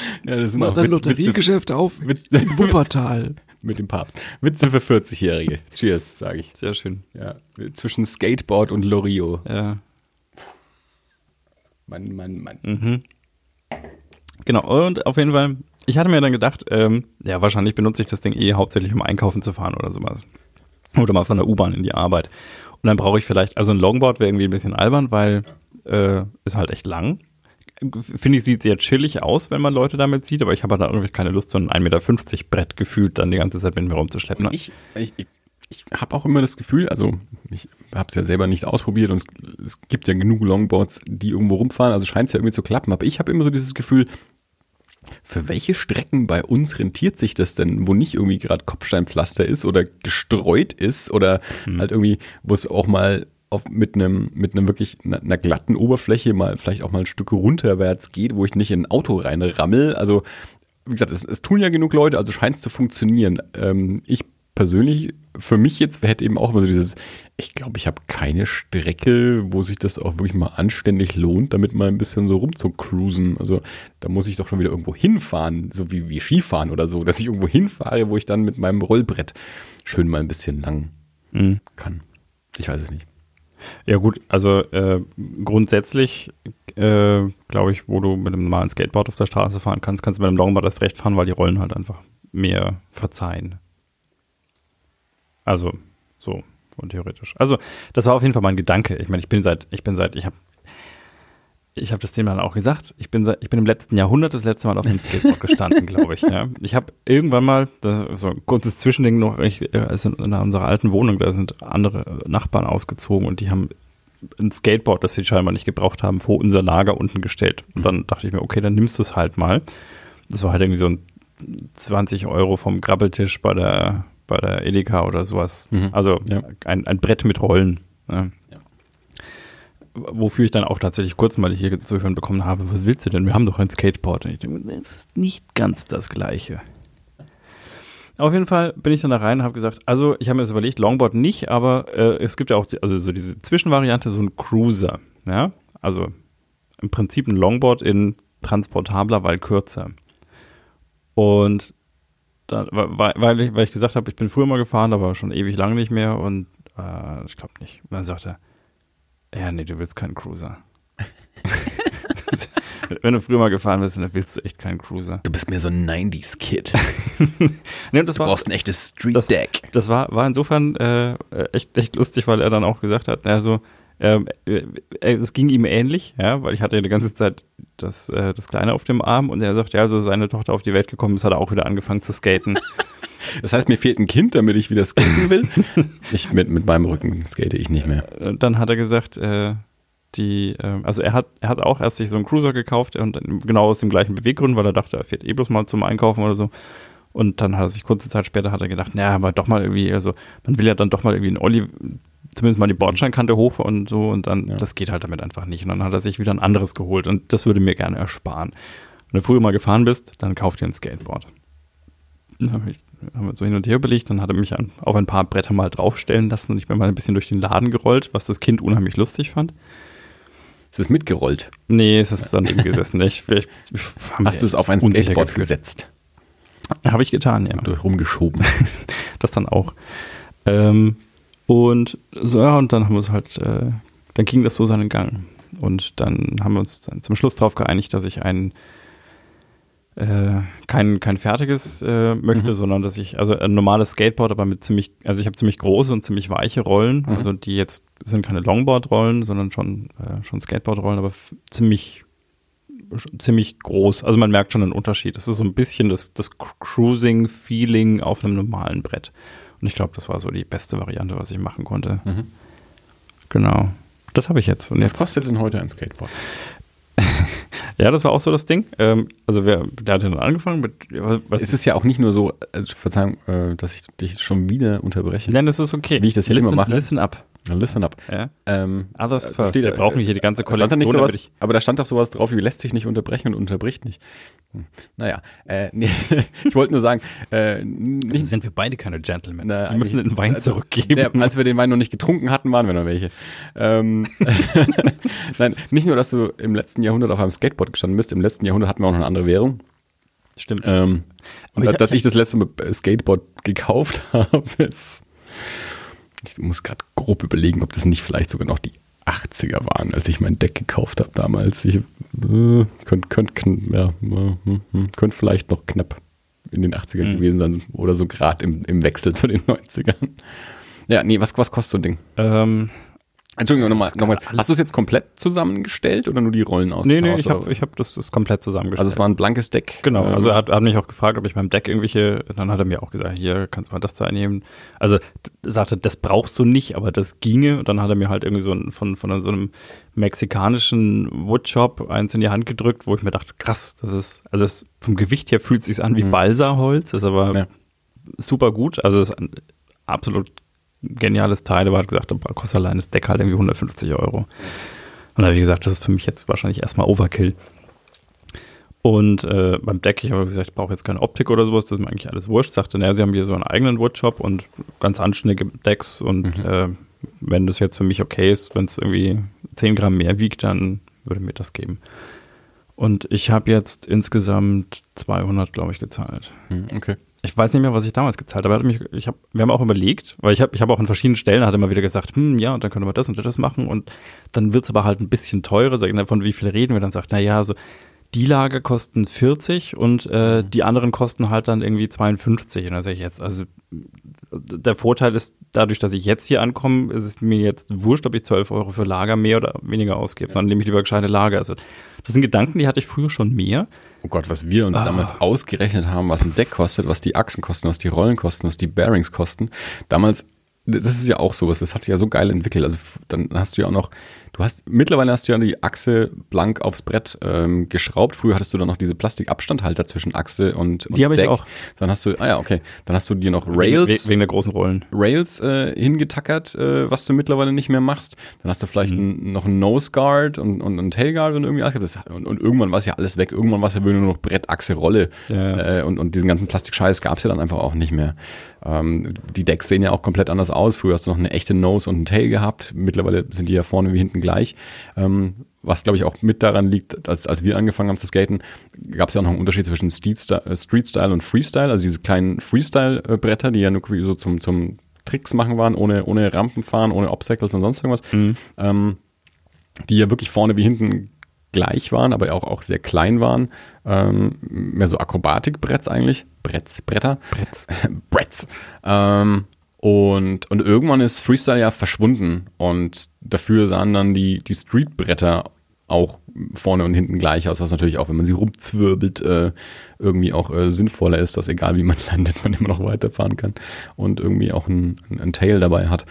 S2: Ja, das sind
S3: Macht ein Lotteriegeschäft auf
S2: Witze,
S3: in Wuppertal.
S2: mit dem Papst. Witze für 40-Jährige. Cheers, sage ich.
S1: Sehr schön.
S2: Ja, zwischen Skateboard und Loriot.
S1: Ja.
S2: Mann, Mann, Mann.
S1: Mhm. Genau, und auf jeden Fall, ich hatte mir dann gedacht, ähm, ja, wahrscheinlich benutze ich das Ding eh hauptsächlich, um einkaufen zu fahren oder sowas. Oder mal von der U-Bahn in die Arbeit. Und dann brauche ich vielleicht, also ein Longboard wäre irgendwie ein bisschen albern, weil äh, ist halt echt lang. Finde ich, sieht sehr chillig aus, wenn man Leute damit sieht, aber ich habe halt irgendwie keine Lust, so ein 1,50 Meter Brett gefühlt dann die ganze Zeit mit mir rumzuschleppen.
S2: Ich, ich, ich, ich habe auch immer das Gefühl, also ich habe es ja selber nicht ausprobiert und es, es gibt ja genug Longboards, die irgendwo rumfahren, also scheint es ja irgendwie zu klappen, aber ich habe immer so dieses Gefühl, für welche Strecken bei uns rentiert sich das denn, wo nicht irgendwie gerade Kopfsteinpflaster ist oder gestreut ist oder halt irgendwie, wo es auch mal auf, mit einem mit einem wirklich einer, einer glatten Oberfläche mal vielleicht auch mal ein Stück runterwärts geht, wo ich nicht in ein Auto reinrammel. Also wie gesagt, es, es tun ja genug Leute, also scheint es zu funktionieren. Ähm, ich persönlich, für mich jetzt hätte eben auch immer so dieses, ich glaube, ich habe keine Strecke, wo sich das auch wirklich mal anständig lohnt, damit mal ein bisschen so rumzucruisen. Also da muss ich doch schon wieder irgendwo hinfahren, so wie, wie Skifahren oder so, dass ich irgendwo hinfahre, wo ich dann mit meinem Rollbrett schön mal ein bisschen lang
S1: Mhm.
S2: kann. Ich weiß es nicht.
S1: Ja gut, also äh, grundsätzlich äh, glaube ich, wo du mit einem normalen Skateboard auf der Straße fahren kannst, kannst du mit einem Longboard erst recht fahren, weil die Rollen halt einfach mehr verzeihen. Also so und theoretisch. Also das war auf jeden Fall mein Gedanke. Ich meine, ich bin seit, ich bin seit, ich habe ich habe das dem dann auch gesagt. Ich bin, ich bin im letzten Jahrhundert das letzte Mal auf einem Skateboard gestanden, glaube ich. Ja. Ich habe irgendwann mal, das, so ein kurzes Zwischending noch, ich, äh, also in unserer alten Wohnung, da sind andere Nachbarn ausgezogen und die haben ein Skateboard, das sie scheinbar nicht gebraucht haben, vor unser Lager unten gestellt. Und dann dachte ich mir, okay, dann nimmst du es halt mal. Das war halt irgendwie so ein 20 Euro vom Grabbeltisch bei der, bei der Edeka oder sowas.
S2: Mhm.
S1: Also
S2: Ja.
S1: ein, ein Brett mit Rollen.
S2: Ja.
S1: Wofür ich dann auch tatsächlich kurz mal hier zu hören bekommen habe, was willst du denn? Wir haben doch ein Skateboard. Und ich denke, es ist nicht ganz das Gleiche. Auf jeden Fall bin ich dann da rein und habe gesagt, also ich habe mir das überlegt, Longboard nicht, aber äh, es gibt ja auch die, also so diese Zwischenvariante, so ein Cruiser. Ja, also im Prinzip ein Longboard in transportabler, weil kürzer. Und dann, weil, ich, weil ich gesagt habe, ich bin früher mal gefahren, aber schon ewig lang nicht mehr und äh, ich glaube nicht. Und dann sagte er, ja, nee, du willst keinen Cruiser. Wenn du früher mal gefahren bist, dann willst du echt keinen Cruiser.
S2: Du bist mir so ein 90s-Kid.
S1: Nee, das war,
S2: ein echtes Street
S1: das, das war, war insofern äh, echt, echt lustig, weil er dann auch gesagt hat, also ähm, äh, äh, es ging ihm ähnlich, ja, weil ich hatte die ganze Zeit das, äh, das Kleine auf dem Arm und er sagt, ja, also seine Tochter auf die Welt gekommen ist, hat er auch wieder angefangen zu skaten.
S2: Das heißt, mir fehlt ein Kind, damit ich wieder skaten will. ich mit, mit meinem Rücken skate ich nicht mehr.
S1: Und dann hat er gesagt, äh, die, äh, also er hat, er hat auch erst sich so einen Cruiser gekauft und genau aus dem gleichen Beweggrund, weil er dachte, er fährt eh bloß mal zum Einkaufen oder so. Und dann hat er sich kurze Zeit später hat er gedacht, naja, aber doch mal irgendwie, also man will ja dann doch mal irgendwie einen Olli, zumindest mal die Bordsteinkante hoch und so und dann,
S2: Ja.
S1: das geht halt damit einfach nicht. Und dann hat er sich wieder ein anderes geholt und das würde mir gerne ersparen. Wenn du früher mal gefahren bist, dann kauf dir ein Skateboard. Dann hab ich, haben wir so hin und her überlegt, dann hat er mich an, auf ein paar Bretter mal draufstellen lassen und ich bin mal ein bisschen durch den Laden gerollt, was das Kind unheimlich lustig fand.
S2: Es ist mitgerollt.
S1: Nee, es ist dann eben gesessen. Ich, ich,
S2: Hast du es auf ein Skateboard gesetzt
S1: Habe ich getan, ja.
S2: und durch rumgeschoben?
S1: Das dann auch. Ähm, und so, ja, und dann haben wir uns halt, äh, dann ging das so seinen Gang. Und dann haben wir uns dann zum Schluss darauf geeinigt, dass ich ein äh, kein, kein fertiges äh, möchte,
S2: Mhm.
S1: sondern dass ich, also ein normales Skateboard, aber mit ziemlich, also ich habe ziemlich große und ziemlich weiche Rollen,
S2: Mhm.
S1: also die jetzt sind keine Longboard-Rollen, sondern schon, äh, schon Skateboard-Rollen, aber ziemlich ziemlich groß. Also man merkt schon einen Unterschied. Es ist so ein bisschen das, das Cruising-Feeling auf einem normalen Brett. Und ich glaube, das war so die beste Variante, was ich machen konnte.
S2: Mhm.
S1: Genau. Das habe ich jetzt. Und
S2: Was
S1: jetzt
S2: kostet denn heute ein Skateboard?
S1: Ja, das war auch so das Ding. Ähm, also wer, der hat ja dann angefangen mit, was
S2: Es ist ja auch nicht nur so, also Verzeihung, äh, dass ich dich schon wieder unterbreche.
S1: Nein, das ist okay.
S2: Wie ich das ja
S1: listen,
S2: immer mache.
S1: Listen up.
S2: Listen up.
S1: Ja.
S2: Ähm,
S1: Others
S2: Äh,
S1: first.
S2: steht
S1: Wir
S2: da-
S1: brauchen hier die ganze
S2: da
S1: Kollektion.
S2: nicht sowas,
S1: ich,
S2: aber da stand doch sowas drauf, wie lässt sich nicht unterbrechen und unterbricht nicht. Hm. Naja, äh, nee, ich wollte nur sagen, äh, nicht,
S1: sind wir beide keine Gentlemen.
S2: Na,
S1: wir müssen den Wein
S2: also,
S1: zurückgeben.
S2: Der, als wir den Wein noch nicht getrunken hatten, waren wir noch welche. Ähm, Nein, nicht nur, dass du im letzten Jahrhundert auf einem Skateboard gestanden bist, im letzten Jahrhundert hatten wir auch noch eine andere Währung.
S1: Stimmt.
S2: Ähm, und
S1: ich-
S2: dass ich das letzte Mal Skateboard gekauft habe, ist. Ich muss gerade grob überlegen, ob das nicht vielleicht sogar noch die 80er waren, als ich mein Deck gekauft habe damals. Ich äh, könnte könnt, kn- ja, äh, hm, könnt vielleicht noch knapp in den 80ern
S1: Mhm.
S2: gewesen sein oder so gerade im, im Wechsel zu den 90ern. Ja, nee, was, was kostet so ein Ding?
S1: Ähm,
S2: Entschuldigung, nochmal.
S1: Das kann
S2: Noch mal.
S1: alles-
S2: Hast du es jetzt komplett zusammengestellt oder nur die Rollen
S1: nee,
S2: ausgetauscht?
S1: nee, ich habe ich hab das, das komplett zusammengestellt.
S2: also es war ein blankes Deck.
S1: Genau,
S2: ähm,
S1: also er hat, er hat mich auch gefragt, ob ich beim Deck irgendwelche, dann hat er mir auch gesagt, hier kannst du mal das da einnehmen. Also sagte, das brauchst du nicht, aber das ginge. Und dann hat er mir halt irgendwie so ein, von, von so einem mexikanischen Woodshop eins in die Hand gedrückt, wo ich mir dachte, krass, das ist, also das, vom Gewicht her fühlt es sich an wie
S2: Mhm.
S1: Balsaholz, ist aber
S2: Ja.
S1: super gut. Also es ist absolut geniales Teil, aber er hat gesagt, da kostet allein das Deck halt irgendwie 150 Euro. Und da habe ich gesagt, das ist für mich jetzt wahrscheinlich erstmal Overkill. Und äh, beim Deck, ich habe gesagt, ich brauche jetzt keine Optik oder sowas, das ist mir eigentlich alles wurscht. Sagte, naja, sie haben hier so einen eigenen Woodshop und ganz anständige Decks und
S2: Mhm.
S1: äh, wenn das jetzt für mich okay ist, wenn es irgendwie 10 Gramm mehr wiegt, dann würde mir das geben. Und ich habe jetzt insgesamt 200, glaube ich, gezahlt.
S2: hm, Okay.
S1: Ich weiß nicht mehr, was ich damals gezahlt habe. Mich, ich hab, wir haben auch überlegt, weil ich habe ich hab auch an verschiedenen Stellen hat er immer wieder gesagt, hm, ja, und dann können wir das und das machen. Und dann wird es aber halt ein bisschen teurer. Sag ich, na, von wie viel reden wir? Dann sagt, na ja, also die Lager kosten 40 und äh, die anderen kosten halt dann irgendwie 52. Und dann sage ich jetzt, also der Vorteil ist, dadurch, dass ich jetzt hier ankomme, ist es mir jetzt wurscht, ob ich 12 Euro für Lager mehr oder weniger ausgebe. Dann nehme ich lieber gescheite Lager. Also das sind Gedanken, die hatte ich früher schon mehr.
S2: Oh Gott, was wir uns
S1: Ah.
S2: damals ausgerechnet haben, was ein Deck kostet, was die Achsen kosten, was die Rollen kosten, was die Bearings kosten. Damals, das ist ja auch sowas, das hat sich ja so geil entwickelt. Also dann hast du ja auch noch, du hast, mittlerweile hast du ja die Achse blank aufs Brett ähm, geschraubt. Früher hattest du dann noch diese Plastikabstandhalter zwischen Achse und, und
S1: Die habe ich auch.
S2: Dann hast du, ah ja, okay, dann hast du dir noch Rails.
S1: We- Wegen der großen Rollen.
S2: Rails äh, hingetackert, äh, was du mittlerweile nicht mehr machst. Dann hast du vielleicht ein, noch einen Nose Guard und, und einen Tail Guard und irgendwie alles. Das, und, und irgendwann war es ja alles weg. Irgendwann war es ja nur noch Brett, Achse, Rolle.
S1: Ja.
S2: Äh, und, und diesen ganzen Plastikscheiß gab es ja dann einfach auch nicht mehr. Ähm, die Decks sehen ja auch komplett anders aus. Früher hast du noch eine echte Nose und einen Tail gehabt. Mittlerweile sind die ja vorne wie hinten gleich. Ähm, was, glaube ich, auch mit daran liegt, als, als wir angefangen haben zu skaten, gab es ja auch noch einen Unterschied zwischen Street Style, äh, und Freestyle. Also diese kleinen Freestyle-Bretter, die ja nur so zum, zum Tricks machen waren, ohne, ohne Rampen fahren, ohne Obstacles und sonst irgendwas.
S1: Mhm.
S2: Ähm, die ja wirklich vorne wie hinten gleich waren, aber auch, auch sehr klein waren. Ähm, mehr so Akrobatikbretts eigentlich. Bretts, Bretter.
S1: Bretts.
S2: Bretts. Ähm, und, und irgendwann ist Freestyle ja verschwunden und dafür sahen dann die, die Streetbretter auch vorne und hinten gleich aus, was natürlich auch, wenn man sie rumzwirbelt, äh, irgendwie auch äh, sinnvoller ist, dass egal wie man landet, man immer noch weiterfahren kann und irgendwie auch ein, ein, Tail dabei hat.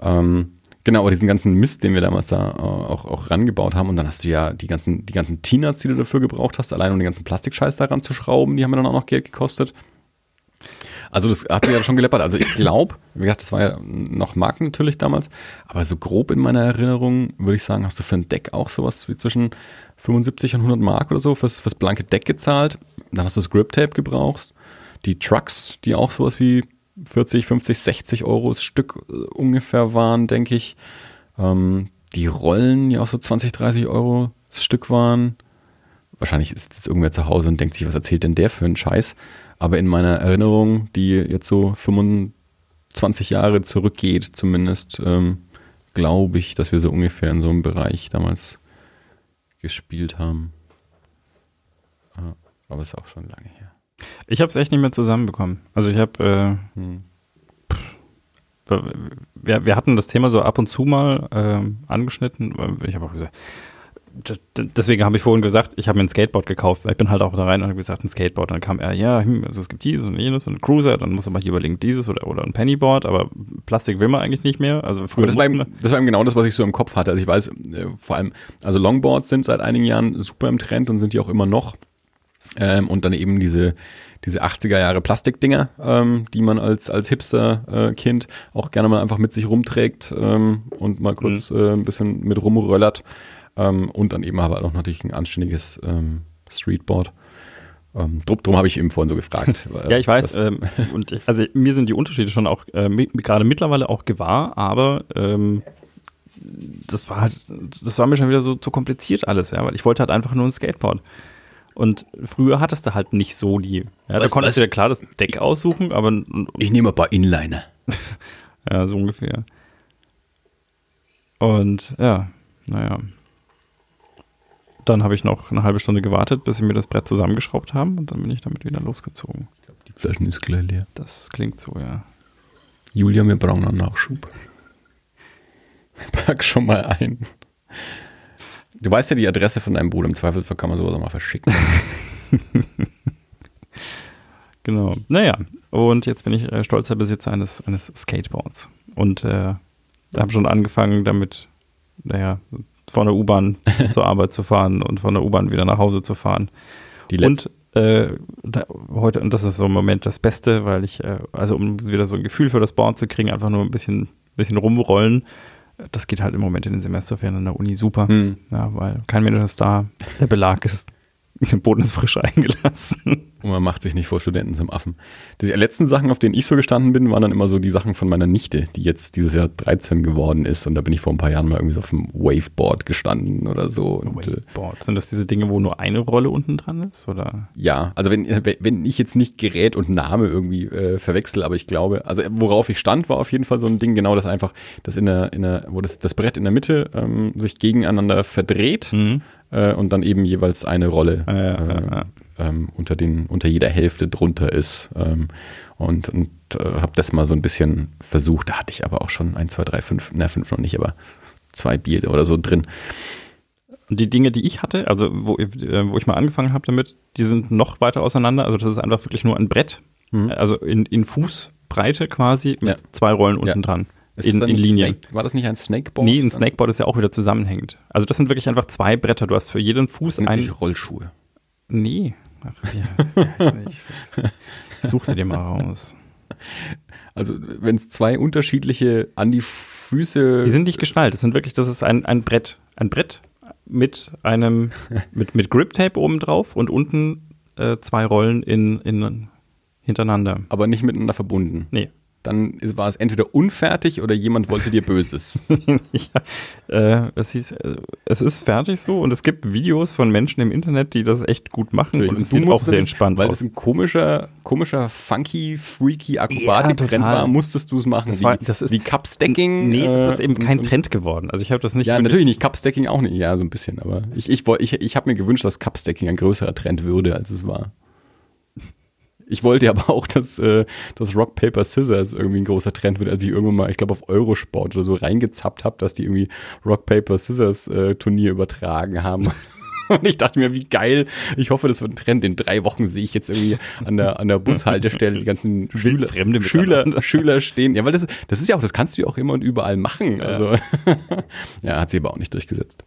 S2: Ähm, Genau, aber diesen ganzen Mist, den wir damals da äh, auch, auch rangebaut haben, und dann hast du ja die ganzen, die ganzen T-Nuts, die du dafür gebraucht hast, allein um den ganzen Plastikscheiß da ranzuschrauben, die haben ja dann auch noch Geld gekostet. Also das hat sich ja schon geleppert. Also ich glaube, wie gesagt, das war ja noch Marken natürlich damals, aber so grob in meiner Erinnerung würde ich sagen, hast du für ein Deck auch sowas wie zwischen 75 und 100 Mark oder so fürs, fürs blanke Deck gezahlt. Dann hast du das Grip Tape gebraucht. Die Trucks, die auch sowas wie 40, 50, 60 Euro das Stück äh, ungefähr waren, denke ich. Ähm, die Rollen, die auch so 20, 30 Euro das Stück waren. Wahrscheinlich ist jetzt irgendwer zu Hause und denkt sich, was erzählt denn der für einen Scheiß? Aber in meiner Erinnerung, die jetzt so 25 Jahre zurückgeht, zumindest, ähm, glaube ich, dass wir so ungefähr in so einem Bereich damals gespielt haben. Ah, Aber ist auch schon lange her.
S1: Ich habe es echt nicht mehr zusammenbekommen. Also ich habe,
S2: Hm.
S1: äh, wir, wir hatten das Thema so ab und zu mal ähm, angeschnitten. Ich habe auch gesagt, deswegen habe ich vorhin gesagt, ich habe mir ein Skateboard gekauft, weil ich bin halt auch da rein und habe gesagt, ein Skateboard. Und dann kam er, ja, hm, also es gibt dieses und jenes und ein Cruiser, dann muss man hier überlegen, dieses oder, oder ein Pennyboard, aber Plastik will man eigentlich nicht mehr. Also früher
S2: Aber das war, eben, das war eben genau das, was ich so im Kopf hatte. Also ich weiß, äh, vor allem, also Longboards sind seit einigen Jahren super im Trend und sind die auch immer noch. Ähm, und dann eben diese, diese 80er Jahre Plastikdinger, ähm, die man als, als Hipster-Kind auch gerne mal einfach mit sich rumträgt ähm, und mal kurz äh, ein bisschen mit rumröllert. Ähm, und dann eben aber auch natürlich ein anständiges ähm, Streetboard. Ähm, drum drum habe ich eben vorhin so gefragt. äh,
S1: Ja, ich weiß. Ähm, und ich, also mir sind die Unterschiede schon auch äh, mi- gerade mittlerweile auch gewahr, aber ähm, das war halt, das war mir schon wieder so zu kompliziert alles, ja, weil ich wollte halt einfach nur ein Skateboard. Und früher hattest du halt nicht so die. Ja, da
S2: Was,
S1: konntest
S2: was?
S1: du ja klar das Deck aussuchen, aber
S2: ich nehme ein paar Inliner.
S1: ja, so ungefähr. Und ja, naja. Dann habe ich noch eine halbe Stunde gewartet, bis sie mir das Brett zusammengeschraubt haben und dann bin ich damit wieder losgezogen.
S2: Die Flaschen ist gleich leer.
S1: Das klingt so, ja.
S2: Julia, wir brauchen einen Nachschub. Pack schon mal ein. Du weißt ja die Adresse von deinem Bruder. Im Zweifelsfall kann man sowas auch mal verschicken.
S1: Genau. Naja, und jetzt bin ich äh, stolzer Besitzer eines, eines Skateboards. Und äh, habe schon angefangen damit, naja, von der U-Bahn zur Arbeit zu fahren und von der U-Bahn wieder nach Hause zu fahren.
S2: Die
S1: Und äh, da, heute, und das ist so im Moment das Beste, weil ich, äh, also um wieder so ein Gefühl für das Board zu kriegen, einfach nur ein bisschen, bisschen rumrollen. Das geht halt im Moment in den Semesterferien an der Uni super.
S2: Hm.
S1: Ja, weil kein Mensch ist da. Der Belag ist, der Boden ist frisch eingelassen.
S2: und man macht sich nicht vor Studenten zum Affen. Die letzten Sachen, auf denen ich so gestanden bin, waren dann immer so die Sachen von meiner Nichte, die jetzt dieses Jahr 13 geworden ist. Und da bin ich vor ein paar Jahren mal irgendwie so auf dem Waveboard gestanden oder so. Äh,
S1: Wakeboard. Sind das diese Dinge, wo nur eine Rolle unten dran ist? Oder?
S2: Ja, also wenn, wenn ich jetzt nicht Gerät und Name irgendwie äh, verwechsel, aber ich glaube, also worauf ich stand, war auf jeden Fall so ein Ding, genau das einfach, das in der, in der, wo das, das Brett in der Mitte ähm, sich gegeneinander verdreht
S1: Mhm.
S2: Äh, und dann eben jeweils eine Rolle
S1: Ja, ja,
S2: äh,
S1: ja, ja.
S2: Ähm, unter den, unter jeder Hälfte drunter ist. Ähm, und und äh, habe das mal so ein bisschen versucht. Da hatte ich aber auch schon ein, zwei, drei, fünf, na fünf noch nicht, aber zwei Bier oder so drin.
S1: Und die Dinge, die ich hatte, also wo, äh, wo ich mal angefangen habe damit, die sind noch weiter auseinander. Also das ist einfach wirklich nur ein Brett,
S2: Mhm.
S1: also in, in Fußbreite quasi mit zwei Rollen unten dran. In, in Linien.
S2: Snake, war das nicht ein Snakeboard?
S1: Nee, ein Snakeboard ist ja auch wieder zusammenhängend. Also das sind wirklich einfach zwei Bretter. Du hast für jeden Fuß ein.
S2: Rollschuhe.
S1: Nee. Ach, ja, ich such sie dir mal raus.
S2: Also wenn es zwei unterschiedliche an die Füße.
S1: Die sind nicht geschnallt. Das sind wirklich, das ist ein, ein Brett. Ein Brett mit einem, mit, mit Grip-Tape oben drauf und unten äh, zwei Rollen in, in, hintereinander.
S2: aber nicht miteinander verbunden.
S1: Nee.
S2: Dann ist, war es entweder unfertig oder jemand wollte dir Böses.
S1: ja, äh, es, hieß, äh, es ist fertig so und es gibt Videos von Menschen im Internet, die das echt gut machen und, es sieht auch sehr entspannt
S2: weil
S1: aus.
S2: es ein komischer, komischer, funky, freaky Akrobatik-Trend
S1: total.
S2: war, musstest du es machen.
S1: Das
S2: wie,
S1: war- das ist-
S2: wie Cup-Stacking.
S1: nee, das ist
S2: äh,
S1: eben
S2: und-
S1: kein
S2: und-
S1: Trend geworden. Also ich habe das nicht
S2: Ja, natürlich nicht. Cup-Stacking auch nicht. Ja, so ein bisschen. Aber ich, ich, ich, ich habe mir gewünscht, dass Cup-Stacking ein größerer Trend würde, als es war. Ich wollte aber auch, dass, äh, dass Rock, Paper, Scissors irgendwie ein großer Trend wird, als ich irgendwann mal, ich glaube, auf Eurosport oder so reingezappt habe, dass die irgendwie Rock, Paper, Scissors äh, Turnier übertragen haben. Und ich dachte mir, wie geil. Ich hoffe, das wird ein Trend. In drei Wochen sehe ich jetzt irgendwie an der, an der Bushaltestelle die ganzen Schüler,
S1: Fremde
S2: Schüler. Schüler stehen. Ja, weil das, das ist ja auch, das kannst du ja auch immer und überall machen. Also, ja, hat sie aber auch nicht durchgesetzt.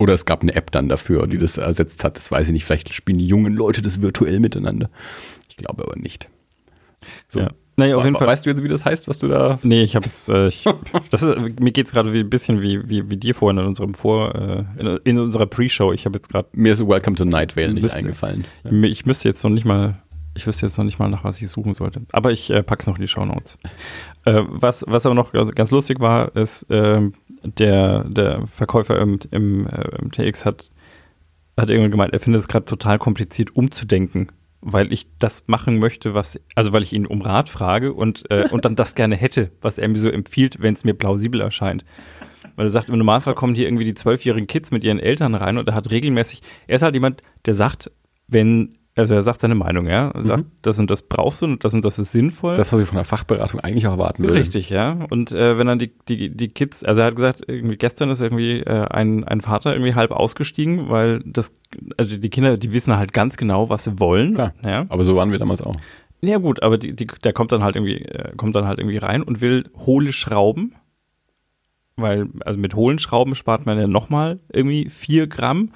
S2: Oder es gab eine App dann dafür,
S1: Mhm.
S2: die das ersetzt hat. Das weiß ich nicht. Vielleicht spielen die jungen Leute das virtuell miteinander. Ich glaube aber nicht. So.
S1: Ja. Naja, auf jeden Fall.
S2: Weißt du jetzt, wie das heißt, was du da.
S1: Nee, ich habe es. Äh, mir geht es gerade wie ein bisschen wie, wie, wie dir vorhin in unserem Vor, äh, in, in unserer Pre-Show. Ich habe jetzt gerade,
S2: Mir ist Welcome to Night Vale nicht
S1: Müsste.
S2: eingefallen.
S1: ich müsste jetzt noch nicht mal, ich wüsste jetzt noch nicht mal nach was ich suchen sollte. Aber ich äh, pack's noch in die Show Notes. Äh, was, was aber noch ganz, lustig war, ist ähm, der der Verkäufer im, im, äh, im TX hat hat irgendwann gemeint, er findet es gerade total kompliziert umzudenken, weil ich das machen möchte, was, also weil ich ihn um Rat frage und, äh, und dann das gerne hätte, was er mir so empfiehlt, wenn es mir plausibel erscheint. Weil er sagt, im Normalfall kommen hier irgendwie die zwölfjährigen Kids mit ihren Eltern rein und er hat regelmäßig, er ist halt jemand, der sagt, wenn, Also er sagt seine Meinung, ja. Er sagt,
S2: Mhm.
S1: das und das brauchst du und das und das ist sinnvoll.
S2: Das, was ich von der Fachberatung eigentlich auch erwarten würde.
S1: Richtig, ja. Und äh, wenn dann die, die, die Kids, also er hat gesagt, irgendwie gestern ist irgendwie äh, ein, ein Vater irgendwie halb ausgestiegen, weil das, also die Kinder, die wissen halt ganz genau, was sie wollen.
S2: Klar.
S1: Ja.
S2: Aber so waren wir damals auch.
S1: Ja gut, aber die, die, der kommt dann halt irgendwie, äh, kommt dann halt irgendwie rein und will hohle Schrauben. Weil, also mit hohlen Schrauben spart man ja nochmal irgendwie vier Gramm.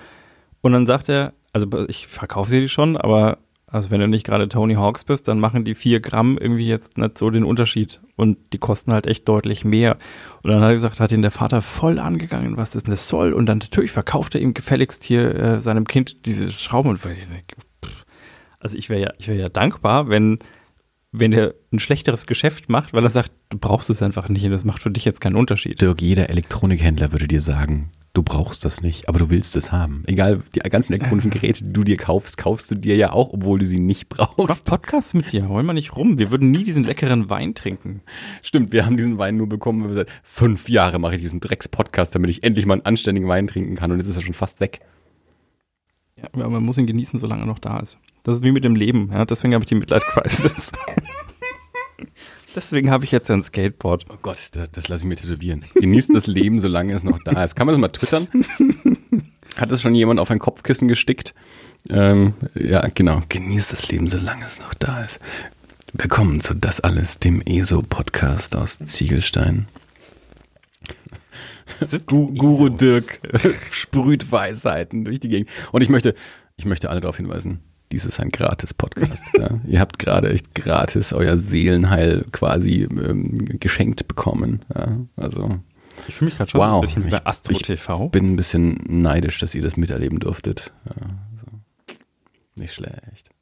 S1: Und dann sagt er, also ich verkaufe dir die schon, aber also wenn du nicht gerade Tony Hawks bist, dann machen die vier Gramm irgendwie jetzt nicht so den Unterschied. Und die kosten halt echt deutlich mehr. Und dann hat er gesagt, hat ihn der Vater voll angegangen, was das denn soll. Und dann natürlich verkauft er ihm gefälligst hier äh, seinem Kind diese Schrauben. Und also ich wäre ja, ich ja dankbar, wenn, wenn er ein schlechteres Geschäft macht, weil er sagt, du brauchst es einfach nicht und das macht für dich jetzt keinen Unterschied.
S2: Dirk, jeder Elektronikhändler würde dir sagen, du brauchst das nicht, aber du willst es haben. Egal, die ganzen elektronischen Geräte, die du dir kaufst, kaufst du dir ja auch, obwohl du sie nicht
S1: Mach
S2: brauchst.
S1: Podcasts mit dir, hol mal nicht rum. Wir würden nie diesen leckeren Wein trinken.
S2: Stimmt, wir haben diesen Wein nur bekommen, weil wir seit fünf Jahre mache ich diesen Drecks-Podcast, damit ich endlich mal einen anständigen Wein trinken kann und jetzt ist er schon fast weg.
S1: Ja, aber man muss ihn genießen, solange er noch da ist. Das ist wie mit dem Leben. Ja? Deswegen habe ich die Midlife Crisis. Deswegen habe ich jetzt ein Skateboard.
S2: Oh Gott, das, das lasse ich mir tätowieren. Genießt das Leben, solange es noch da ist. Kann man das mal twittern? Hat es schon jemand auf ein Kopfkissen gestickt? Ähm, ja, genau. Genießt das Leben, solange es noch da ist. Willkommen zu Das Alles, dem ESO-Podcast aus Ziegelstein. Gu Guru Dirk sprüht Weisheiten durch die Gegend. Und ich möchte, ich möchte alle darauf hinweisen, dies ist ein Gratis-Podcast. ja. Ihr habt gerade echt gratis euer Seelenheil quasi ähm, geschenkt bekommen. Ja. Also
S1: Ich fühle mich gerade schon
S2: Wow.
S1: ein bisschen wie bei
S2: Ich-
S1: Astro
S2: ich
S1: TV.
S2: bin ein bisschen neidisch, dass ihr das miterleben durftet. Ja, so. Nicht schlecht.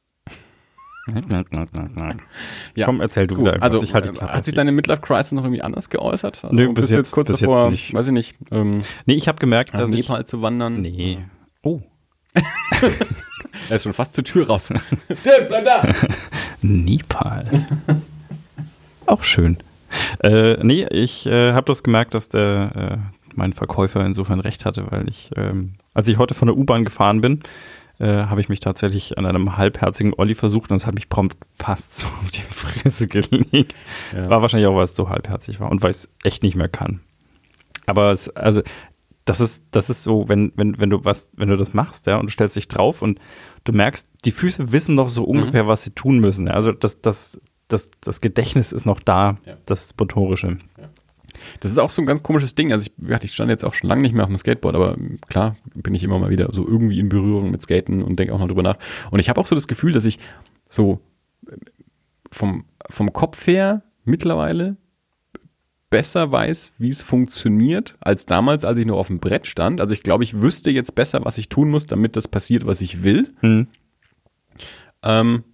S2: Ja.
S1: Komm, erzähl du
S2: Cool.
S1: wieder.
S2: Also,
S1: ich Klappe.
S2: hat sich deine Midlife Crisis noch irgendwie anders geäußert? Also,
S1: Nö,
S2: bist
S1: bis
S2: du
S1: jetzt-
S2: kurz
S1: bis jetzt
S2: davor,
S1: nicht.
S2: weiß ich nicht, ähm,
S1: nee, ich habe gemerkt, dass ich...
S2: Nepal zu wandern?
S1: Nee. Oh,
S2: Er ist schon fast zur Tür raus. Dirk, bleib da!
S1: Nepal. Auch schön. Äh, nee, ich äh, habe das gemerkt, dass der äh, mein Verkäufer insofern recht hatte, weil ich, ähm, als ich heute von der U-Bahn gefahren bin, äh, habe ich mich tatsächlich an einem halbherzigen Olli versucht und es hat mich prompt fast so auf die Fresse gelegt.
S2: Ja.
S1: War wahrscheinlich auch, weil es so halbherzig war und weil ich es echt nicht mehr kann. Aber es, also, das ist, das ist so, wenn, wenn, wenn du was, wenn du das machst, ja, und du stellst dich drauf und du merkst, die Füße wissen noch so ungefähr, was sie tun müssen. Ja? Also das, das, das, das Gedächtnis ist noch da,
S2: Ja.
S1: das Motorische.
S2: Das ist auch so ein ganz komisches Ding. Also ich, ich stand jetzt auch schon lange nicht mehr auf dem Skateboard, aber klar bin ich immer mal wieder so irgendwie in Berührung mit Skaten und denke auch mal drüber nach. Und ich habe auch so das Gefühl, dass ich so vom, vom Kopf her mittlerweile besser weiß, wie es funktioniert, als damals, als ich noch auf dem Brett stand. Also ich glaube, ich wüsste jetzt besser, was ich tun muss, damit das passiert, was ich will.
S1: Hm.
S2: Ähm,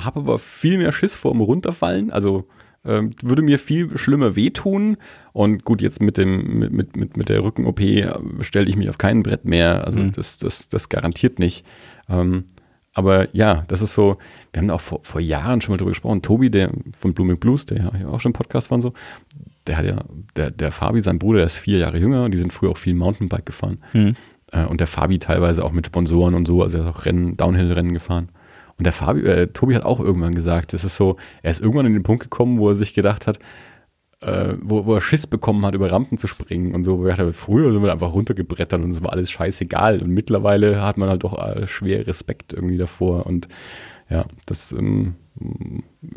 S2: habe aber viel mehr Schiss vor dem Runterfallen. Also ähm, würde mir viel schlimmer wehtun. Und gut, jetzt mit dem mit, mit, mit, mit der Rücken-OP stelle ich mich auf kein Brett mehr. Also
S1: Mhm.
S2: das, das, das garantiert nicht. Ähm, aber ja, das ist so, wir haben da auch vor, vor Jahren schon mal drüber gesprochen. Tobi, der von Blooming Blues, der ja auch schon im Podcast war und so, der hat ja, der, der Fabi, sein Bruder, der ist vier Jahre jünger und die sind früher auch viel Mountainbike gefahren.
S1: Hm.
S2: Äh, und der Fabi teilweise auch mit Sponsoren und so, also er ist auch Rennen, Downhill-Rennen gefahren. Und der Fabi, äh, Tobi hat auch irgendwann gesagt, es ist so, er ist irgendwann in den Punkt gekommen, wo er sich gedacht hat, äh, wo, wo er Schiss bekommen hat, über Rampen zu springen und so. Wo dachte, früher sind wir einfach runtergebrettert und es war alles scheißegal. Und mittlerweile hat man halt doch äh, schwer Respekt irgendwie davor. Und ja, das ähm,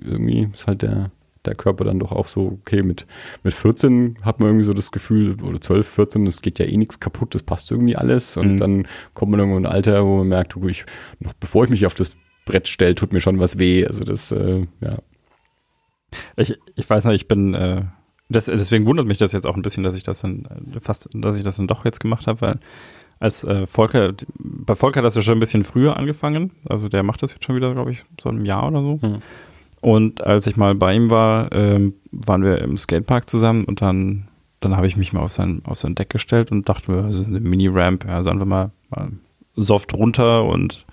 S2: irgendwie ist halt der, der Körper dann doch auch so, okay, mit, mit 14 hat man irgendwie so das Gefühl, oder 12, 14, es geht ja eh nichts kaputt, das passt irgendwie alles. Und
S1: Mhm.
S2: dann kommt man irgendwo in ein Alter, wo man merkt, ich, noch bevor ich mich auf das Brett stelle, tut mir schon was weh. Also das, äh, ja.
S1: Ich, ich weiß noch, ich bin, äh, das, deswegen wundert mich das jetzt auch ein bisschen, dass ich das dann äh, fast, dass ich das dann doch jetzt gemacht habe, weil als äh, Volker, bei Volker hat das ja schon ein bisschen früher angefangen, also der macht das jetzt schon wieder, glaube ich, so ein Jahr oder so.
S2: Hm.
S1: Und als ich mal bei ihm war, ähm, waren wir im Skatepark zusammen und dann, dann habe ich mich mal auf sein, auf sein Deck gestellt und dachte mir, das ist eine Mini-Ramp, ja, sagen wir mal, mal soft runter und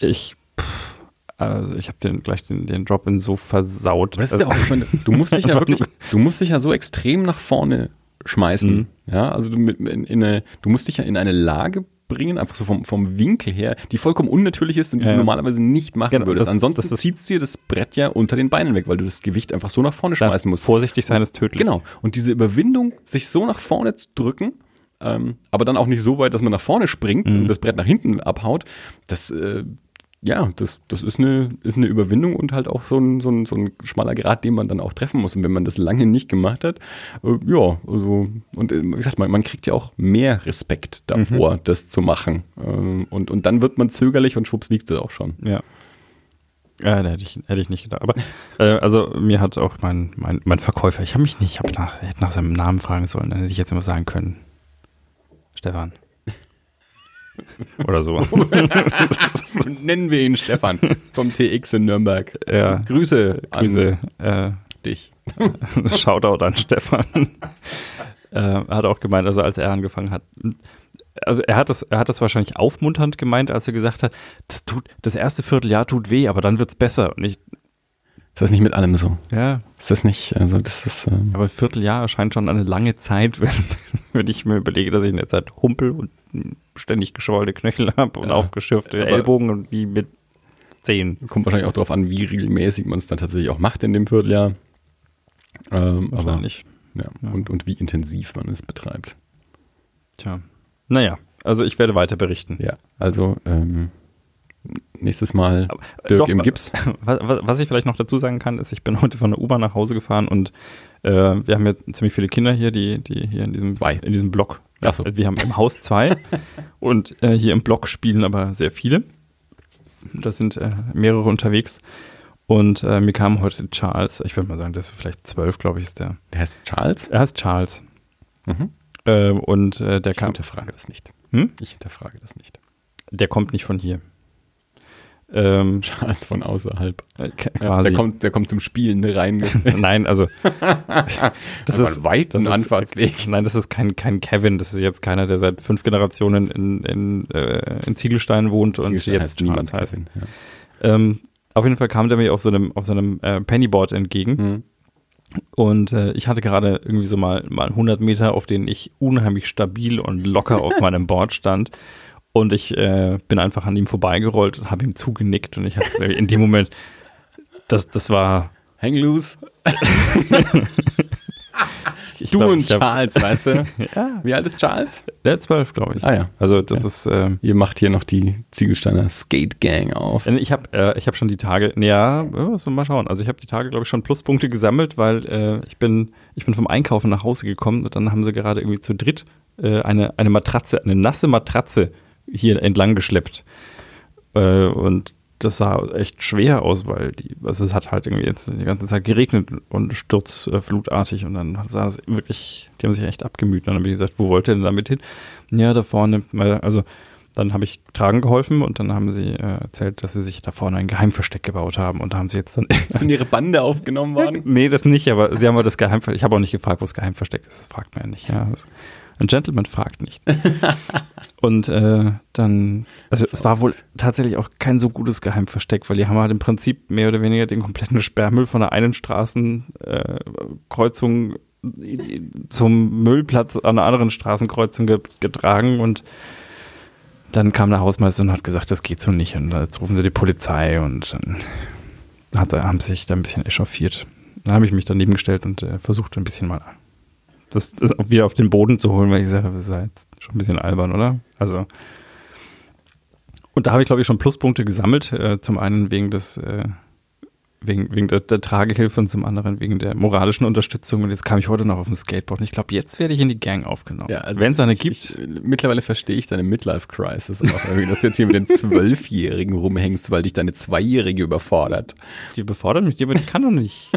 S1: ich, pff, also ich habe den gleich den, den Drop-In so versaut.
S2: Das ist ja auch, ich meine, du musst dich ja wirklich, du musst dich ja so extrem nach vorne schmeißen.
S1: Mhm.
S2: Ja, also du, mit, in, in eine, du musst dich ja in eine Lage bringen, einfach so vom, vom Winkel her, die vollkommen unnatürlich ist und die
S1: Ja,
S2: du normalerweise nicht machen
S1: Genau,
S2: würdest.
S1: das-
S2: Ansonsten
S1: das ist-
S2: zieht dir das Brett ja unter den Beinen weg, weil du das Gewicht einfach so nach vorne
S1: Das
S2: schmeißen musst.
S1: Vorsichtig sein ist tödlich.
S2: Genau. Und diese Überwindung, sich so nach vorne zu drücken, ähm, aber dann auch nicht so weit, dass man nach vorne springt
S1: Mhm.
S2: und das Brett nach hinten abhaut, das, äh, ja, das, das ist, eine, ist eine Überwindung und halt auch so ein, so, ein, so ein schmaler Grad, den man dann auch treffen muss. Und wenn man das lange nicht gemacht hat, äh, ja, also, und äh, wie gesagt, man, man kriegt ja auch mehr Respekt davor, das zu machen. Ähm, und, und dann wird man zögerlich und schwupps liegt es auch schon.
S1: Ja. Ja, da hätte ich, hätte ich nicht gedacht. Aber äh, also mir hat auch mein, mein, mein Verkäufer, ich habe mich nicht, ich habe nach, hätte nach seinem Namen fragen sollen, dann hätte ich jetzt immer sagen können. Stefan. Oder so.
S2: Nennen wir ihn Stefan vom TX in Nürnberg.
S1: Ja.
S2: Grüße,
S1: Grüße. Äh,
S2: an dich.
S1: Shoutout an Stefan. äh, er hat auch gemeint, also als er angefangen hat, also er hat das, er hat das wahrscheinlich aufmunternd gemeint, als er gesagt hat, das tut, das erste Vierteljahr tut weh, aber dann wird's besser. Und ich,
S2: Ist das nicht mit allem so?
S1: ja,
S2: Ist das nicht, also das ist, ähm,
S1: aber ein Vierteljahr erscheint schon eine lange Zeit, wenn, wenn ich mir überlege, dass ich in der Zeit humpel und ständig geschwollene Knöchel habe und
S2: Ja,
S1: aufgeschürfte
S2: aber-
S1: Ellbogen und wie mit zehn.
S2: kommt wahrscheinlich auch darauf an, wie regelmäßig man es dann tatsächlich auch macht in dem Vierteljahr. Ähm, aber,
S1: Wahrscheinlich.
S2: ja,
S1: Ja.
S2: Und, und wie intensiv man es betreibt.
S1: Tja. Naja, also ich werde weiter berichten.
S2: Ja, also ähm, nächstes Mal
S1: Aber, äh,
S2: Dirk
S1: doch,
S2: im Gips.
S1: Was, was was ich vielleicht noch dazu sagen kann, ist, ich bin heute von der U-Bahn nach Hause gefahren und äh, wir haben ja ziemlich viele Kinder hier, die, die hier in diesem,
S2: Zwei.
S1: in diesem Block.
S2: Ach so.
S1: Wir haben im Haus zwei und äh, hier im Block spielen aber sehr viele. Da sind äh, mehrere unterwegs. Und äh, mir kam heute Charles, ich würde mal sagen, der ist vielleicht zwölf, glaube ich, ist der.
S2: Der heißt Charles.
S1: Er heißt Charles.
S2: Mhm.
S1: Äh, und äh, der
S2: Ich
S1: kam.
S2: hinterfrage das nicht.
S1: Hm?
S2: Ich hinterfrage das nicht.
S1: Der kommt nicht von hier. Ähm,
S2: Charles von außerhalb.
S1: äh,
S2: Ja, der, kommt, der kommt zum Spielen rein.
S1: Nein, also das ist
S2: ein
S1: das ist-
S2: Anfahrtsweg.
S1: Nein, das ist kein, kein Kevin. Das ist jetzt keiner, der seit fünf Generationen in, in, äh, in Ziegelstein wohnt und
S2: Ziegelstein
S1: jetzt
S2: niemand
S1: Charles heißt.
S2: Kevin, Ja.
S1: Ähm, auf jeden Fall kam der mir auf so einem, auf so einem äh, Pennyboard entgegen
S2: Mhm.
S1: und äh, ich hatte gerade irgendwie so mal, mal 100 Meter, auf denen ich unheimlich stabil und locker auf meinem Board stand und ich äh, bin einfach an ihm vorbeigerollt und habe ihm zugenickt und ich habe in dem Moment, das, das war
S2: Hang loose. Du
S1: glaub,
S2: und
S1: hab-
S2: Charles, weißt du?
S1: Ja,
S2: Wie alt ist Charles?
S1: der zwölf, glaube ich.
S2: Ah ja.
S1: Also das ist, ähm,
S2: Ihr macht hier noch die Ziegelsteiner Skate Gang auf.
S1: Ich habe äh, ich hab schon die Tage, ja, ja, so mal schauen. Also ich habe die Tage, glaube ich, schon Pluspunkte gesammelt, weil äh, ich bin ich bin vom Einkaufen nach Hause gekommen und dann haben sie gerade irgendwie zu dritt äh, eine eine Matratze, eine nasse Matratze hier entlang geschleppt. Äh, und das sah echt schwer aus, weil die, also es hat halt irgendwie jetzt die ganze Zeit geregnet und sturzflutartig und dann sah es wirklich, die haben sich echt abgemüht. Und dann habe ich gesagt, wo wollt ihr denn damit hin? Ja, da vorne, also dann habe ich tragen geholfen und dann haben sie äh, erzählt, dass sie sich da vorne ein Geheimversteck gebaut haben und da haben sie jetzt dann.
S2: Sind ihre Bande aufgenommen worden?
S1: nee, das nicht, aber sie haben mal das Geheimversteck. Ich habe auch nicht gefragt, wo das Geheimversteck ist. Das fragt man ja nicht. Ja, das, ein Gentleman fragt nicht. und äh, dann, also es war wohl tatsächlich auch kein so gutes Geheimversteck, weil die haben halt im Prinzip mehr oder weniger den kompletten Sperrmüll von der einen Straßenkreuzung äh, zum Müllplatz an einer anderen Straßenkreuzung ge getragen und dann kam der Hausmeister und hat gesagt, das geht so nicht. Und jetzt rufen sie die Polizei und dann hat, haben sie sich da ein bisschen echauffiert. Dann habe ich mich daneben gestellt und äh, versucht ein bisschen mal das, das wieder auf den Boden zu holen, weil ich gesagt habe, das ist ja jetzt schon ein bisschen albern, oder? Also und da habe ich, glaube ich, schon Pluspunkte gesammelt. Äh, zum einen wegen des äh, wegen, wegen der, der Tragehilfe und zum anderen wegen der moralischen Unterstützung. Und jetzt kam ich heute noch auf dem Skateboard. Und ich glaube, jetzt werde ich in die Gang aufgenommen. Wenn es eine
S2: ich-
S1: gibt.
S2: Ich, mittlerweile verstehe ich deine Midlife-Crisis auch irgendwie, dass du jetzt hier mit den Zwölfjährigen rumhängst, weil dich deine Zweijährige überfordert.
S1: Die befordern mich, die, aber die kann doch nicht.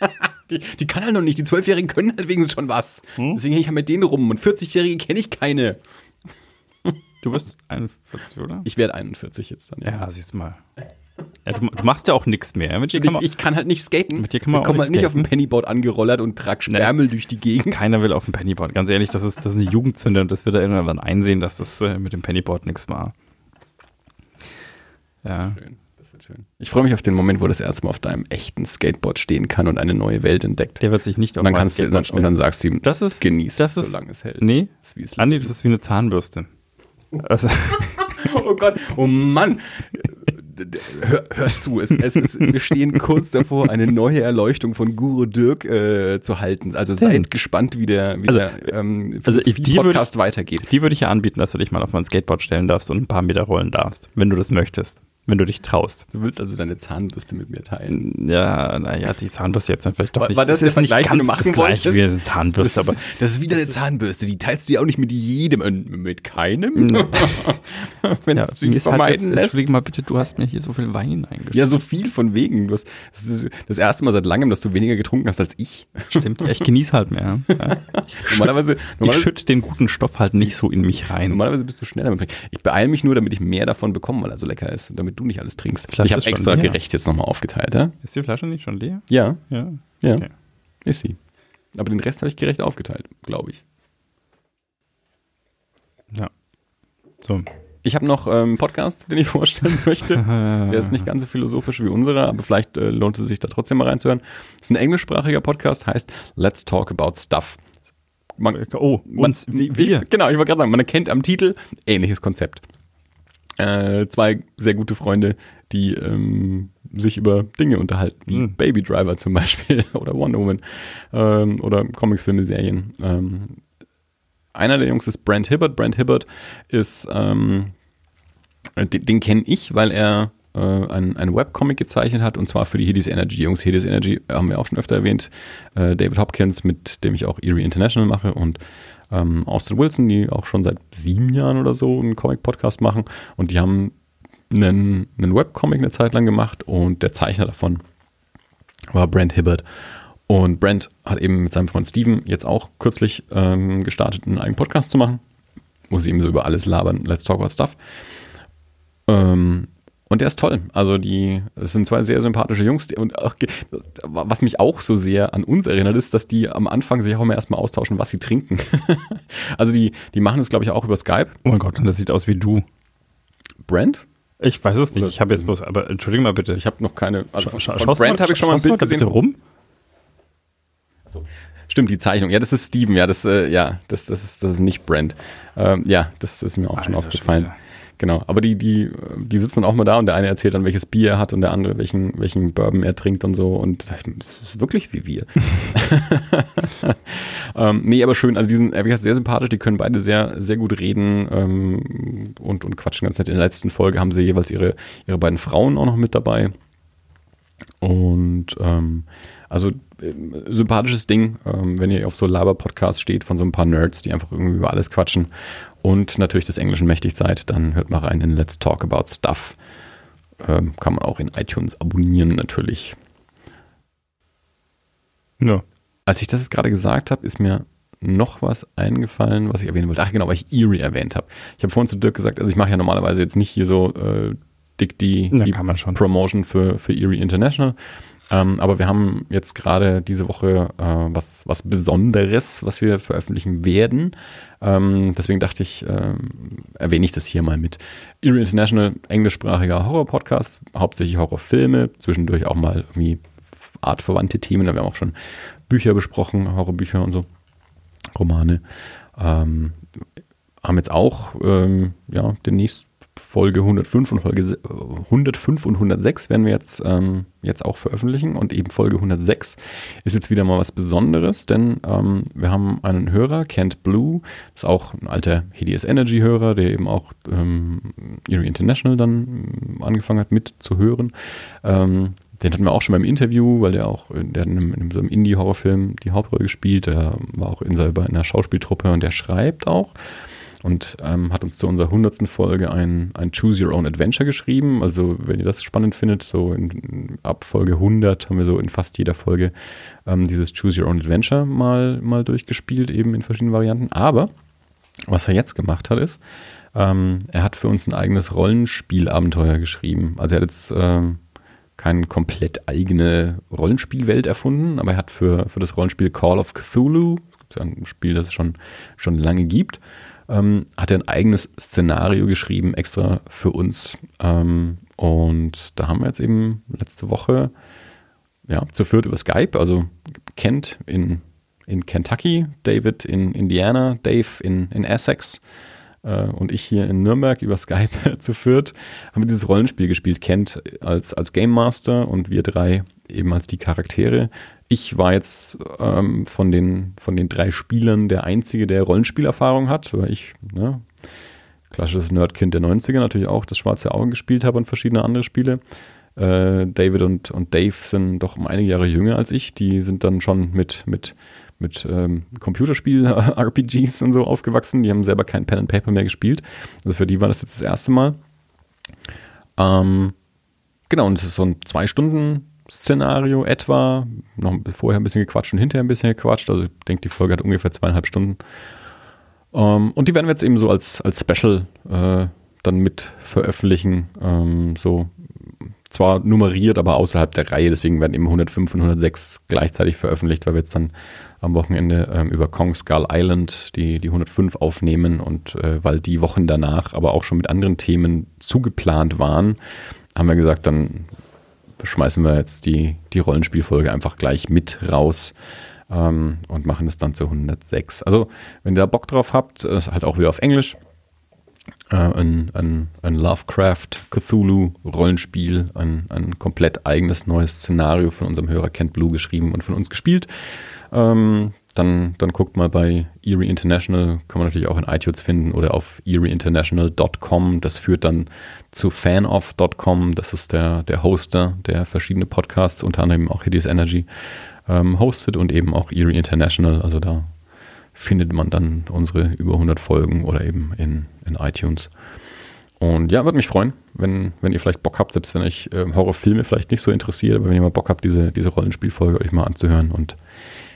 S2: Die, die kann halt noch nicht. Die Zwölfjährigen können halt wenigstens schon was. Deswegen hänge ich halt mit denen rum. Und 40-Jährige kenne ich keine.
S1: Du bist 41, oder?
S2: Ich werde 41 jetzt dann.
S1: Ja, siehst du mal. Ja, du, du machst ja auch nichts mehr. Mit dir
S2: Ich,
S1: kann man,
S2: ich kann halt nicht skaten.
S1: Mit dir kann man
S2: ich komme
S1: nicht
S2: halt nicht auf dem Pennyboard angerollert und trag Sperrmüll durch die Gegend.
S1: keiner will auf dem Pennyboard. Ganz ehrlich, das ist, das ist eine Jugendzünde und das wird er irgendwann einsehen, dass das äh, mit dem Pennyboard nichts war. Ja.
S2: Schön, schön. Ich freue mich auf den Moment, wo das erste Mal auf deinem echten Skateboard stehen kann und eine neue Welt entdeckt.
S1: Der wird sich nicht auf
S2: und dann kannst du dann,
S1: Skateboard
S2: und dann sagst du ihm,
S1: Das ist-
S2: genieß
S1: das
S2: es,
S1: ist-
S2: solange es hält.
S1: Nee,
S2: Das ist
S1: Andi, das ist wie eine Zahnbürste. Also,
S2: Oh Gott, oh Mann. Hör, hör zu, es, es ist, wir stehen kurz davor, eine neue Erleuchtung von Guru Dirk äh, zu halten. Also
S1: Denn?
S2: seid gespannt, wie der, wie
S1: Also,
S2: der ähm,
S1: also ich- dir würd
S2: Podcast weitergeht.
S1: die würde ich ja anbieten, dass du dich mal auf mein Skateboard stellen darfst und ein paar Meter rollen darfst, wenn du das möchtest. Wenn du dich traust.
S2: Du willst also deine Zahnbürste mit mir teilen.
S1: Ja, naja, die Zahnbürste jetzt dann vielleicht doch
S2: War-
S1: nicht.
S2: war das
S1: Es
S2: der Vergleich, den du
S1: das
S2: wolltest?
S1: wie eine Zahnbürste,
S2: Das
S1: aber
S2: ist, das ist wieder eine Zahnbürste, die teilst du ja auch nicht mit jedem, mit keinem, wenn
S1: ja,
S2: es sich
S1: ist halt
S2: vermeiden
S1: jetzt,
S2: lässt.
S1: Entschuldige mal bitte, du hast mir hier so viel Wein eingeschüttet.
S2: Ja, so viel von wegen. Du hast, das ist das erste Mal seit langem, dass du weniger getrunken hast als ich.
S1: Stimmt, ja, ich genieße halt mehr. Ja.
S2: Normalerweise,
S1: Ich
S2: normalerweise,
S1: schütte den guten Stoff halt nicht so in mich rein.
S2: normalerweise bist du schneller. Ich beeile mich nur, damit ich mehr davon bekomme, weil er so lecker ist damit du nicht alles trinkst.
S1: Flasche
S2: ich habe extra
S1: leer.
S2: gerecht jetzt nochmal aufgeteilt, ja?
S1: Ist die Flasche nicht schon leer?
S2: Ja,
S1: Ja.
S2: ja,
S1: Okay.
S2: ist sie. Aber den Rest habe ich gerecht aufgeteilt, glaube ich.
S1: Ja. So.
S2: Ich habe noch ähm, einen Podcast, den ich vorstellen möchte. Der ist nicht ganz so philosophisch wie unserer, aber vielleicht äh, lohnt es sich da trotzdem mal reinzuhören. Das ist ein englischsprachiger Podcast, heißt Let's Talk About Stuff. Man,
S1: Oh,
S2: man,
S1: und wie, wir.
S2: Genau, ich wollte gerade sagen, man erkennt am Titel ähnliches Konzept. Äh, zwei sehr gute Freunde, die ähm, sich über Dinge unterhalten, wie
S1: Hm.
S2: Baby Driver zum Beispiel oder Wonder Woman ähm, oder Comicsfilme, Serien. Ähm, einer der Jungs ist Brent Hibbert. Brent Hibbert ist, ähm, den, den kenne ich, weil er äh, einen, einen Webcomic gezeichnet hat und zwar für die Hades Energy Jungs. Hades Energy haben wir auch schon öfter erwähnt. Äh, David Hopkins, mit dem ich auch Erie International mache und ähm, Austin Wilson, die auch schon seit sieben Jahren oder so einen Comic-Podcast machen und die haben einen, einen Webcomic eine Zeit lang gemacht und der Zeichner davon war Brent Hibbert. Und Brent hat eben mit seinem Freund Steven jetzt auch kürzlich ähm, gestartet, einen eigenen Podcast zu machen, wo sie eben so über alles labern. Let's talk about stuff. Ähm, und der ist toll. Also die, es sind zwei sehr sympathische Jungs. Die, und auch, was mich auch so sehr an uns erinnert, ist, dass die am Anfang sich auch immer erstmal austauschen, was sie trinken. also die, die machen das, glaube ich, auch über Skype.
S1: Oh mein Gott, und das sieht aus wie du.
S2: Brent?
S1: Ich weiß es nicht.
S2: Oder-
S1: Ich habe jetzt bloß, aber entschuldige mal bitte.
S2: Ich habe noch keine. Also
S1: Scha-
S2: von
S1: mal-
S2: habe ich schon mal ein Bild gesehen.
S1: bitte rum.
S2: Stimmt, die Zeichnung. Ja, das ist Steven. Ja, das, äh, ja, das, das, ist, das ist nicht Brent. Ähm, ja, das ist mir auch schon
S1: Alter
S2: aufgefallen.
S1: Schwede.
S2: Genau. Aber die, die, die sitzen dann auch mal da und der eine erzählt dann, welches Bier er hat und der andere, welchen, welchen Bourbon er trinkt und so. Und das ist wirklich wie wir. ähm, nee, aber schön. Also die sind ehrlich gesagt sehr sympathisch. Die können beide sehr, sehr gut reden ähm, und, und quatschen ganz nett. In der letzten Folge haben sie jeweils ihre, ihre beiden Frauen auch noch mit dabei. Und ähm, also ähm, sympathisches Ding, ähm, wenn ihr auf so Laber-Podcasts steht von so ein paar Nerds, die einfach irgendwie über alles quatschen und natürlich des Englischen mächtig seid, dann hört mal rein in Let's Talk About Stuff. Ähm, kann man auch in iTunes abonnieren natürlich.
S1: Ja.
S2: Als ich das jetzt gerade gesagt habe, ist mir noch was eingefallen, was ich erwähnen wollte. Ach genau, weil ich Erie erwähnt habe. Ich habe vorhin zu Dirk gesagt, also ich mache ja normalerweise jetzt nicht hier so äh, dick die, die. Promotion für, für Erie International. Ähm, aber wir haben jetzt gerade diese Woche äh, was, was Besonderes, was wir veröffentlichen werden. Ähm, deswegen dachte ich, ähm, erwähne ich das hier mal mit. Erie International, englischsprachiger Horror-Podcast, hauptsächlich Horrorfilme, zwischendurch auch mal irgendwie artverwandte Themen. Da haben wir auch schon Bücher besprochen, Horrorbücher und so, Romane. Ähm, haben jetzt auch ähm, ja, demnächst Folge 105 und Folge se- äh, 105 und 106 werden wir jetzt, ähm, jetzt auch veröffentlichen und eben Folge 106 ist jetzt wieder mal was Besonderes, denn ähm, wir haben einen Hörer, Kent Blue, ist auch ein alter HDS Energy Hörer, der eben auch ähm, International dann ähm, angefangen hat mit zu hören. Ähm, den hatten wir auch schon beim Interview, weil der auch, in- der hat in einem, in so einem Indie-Horrorfilm die Hauptrolle gespielt, der war auch in selber in einer Schauspieltruppe und der schreibt auch und ähm, hat uns zu unserer hundertsten Folge ein, ein Choose Your Own Adventure geschrieben. Also wenn ihr das spannend findet, so in, ab Folge 100 haben wir so in fast jeder Folge ähm, dieses Choose Your Own Adventure mal, mal durchgespielt, eben in verschiedenen Varianten. Aber was er jetzt gemacht hat, ist, ähm, er hat für uns ein eigenes Rollenspielabenteuer geschrieben. Also er hat jetzt ähm, keine komplett eigene Rollenspielwelt erfunden, aber er hat für, für das Rollenspiel Call of Cthulhu, ein Spiel, das es schon, schon lange gibt, ähm, hat er ein eigenes Szenario geschrieben, extra für uns. Ähm, und da haben wir jetzt eben letzte Woche ja, zu viert über Skype, also Kent in, in Kentucky, David in Indiana, Dave in, in Essex, äh, und ich hier in Nürnberg über Skype zu viert, haben wir dieses Rollenspiel gespielt. Kent als, als Game Master und wir drei eben als die Charaktere. Ich war jetzt ähm, von, den, von den drei Spielern der Einzige, der Rollenspielerfahrung hat, weil ich, ne, klassisches Nerdkind der 90er, natürlich auch das Schwarze Auge gespielt habe und verschiedene andere Spiele. Äh, David und, und Dave sind doch um einige Jahre jünger als ich. Die sind dann schon mit, mit, mit ähm, Computerspiel-RPGs und so aufgewachsen. Die haben selber kein Pen and Paper mehr gespielt. Also für die war das jetzt das erste Mal. Ähm, genau, und es ist so ein zwei Stunden Szenario etwa. Noch vorher ein bisschen gequatscht und hinterher ein bisschen gequatscht. Also ich denke, die Folge hat ungefähr zweieinhalb Stunden. Ähm, und die werden wir jetzt eben so als, als Special äh, dann mit veröffentlichen. Ähm, so zwar nummeriert, aber außerhalb der Reihe. Deswegen werden eben 105 und 106 gleichzeitig veröffentlicht, weil wir jetzt dann am Wochenende ähm, über Kong Skull Island die, die 105 aufnehmen und äh, weil die Wochen danach aber auch schon mit anderen Themen zugeplant waren, haben wir gesagt, dann schmeißen wir jetzt die, die Rollenspielfolge einfach gleich mit raus ähm, und machen es dann zu 106. Also, wenn ihr da Bock drauf habt, ist halt auch wieder auf Englisch. Äh, ein, ein, ein Lovecraft Cthulhu Rollenspiel, ein, ein komplett eigenes neues Szenario von unserem Hörer Kent Blue geschrieben und von uns gespielt. Ähm, dann, dann guckt mal bei Erie International, kann man natürlich auch in iTunes finden oder auf erieinternational.com. Das führt dann zu fanoff.com. Das ist der, der Hoster, der verschiedene Podcasts, unter anderem auch Hideous Energy, ähm, hostet und eben auch Erie International. Also da findet man dann unsere über 100 Folgen oder eben in, in iTunes. Und ja, würde mich freuen, wenn, wenn ihr vielleicht Bock habt, selbst wenn euch äh, Horrorfilme vielleicht nicht so interessiert, aber wenn ihr mal Bock habt, diese, diese Rollenspielfolge euch mal anzuhören und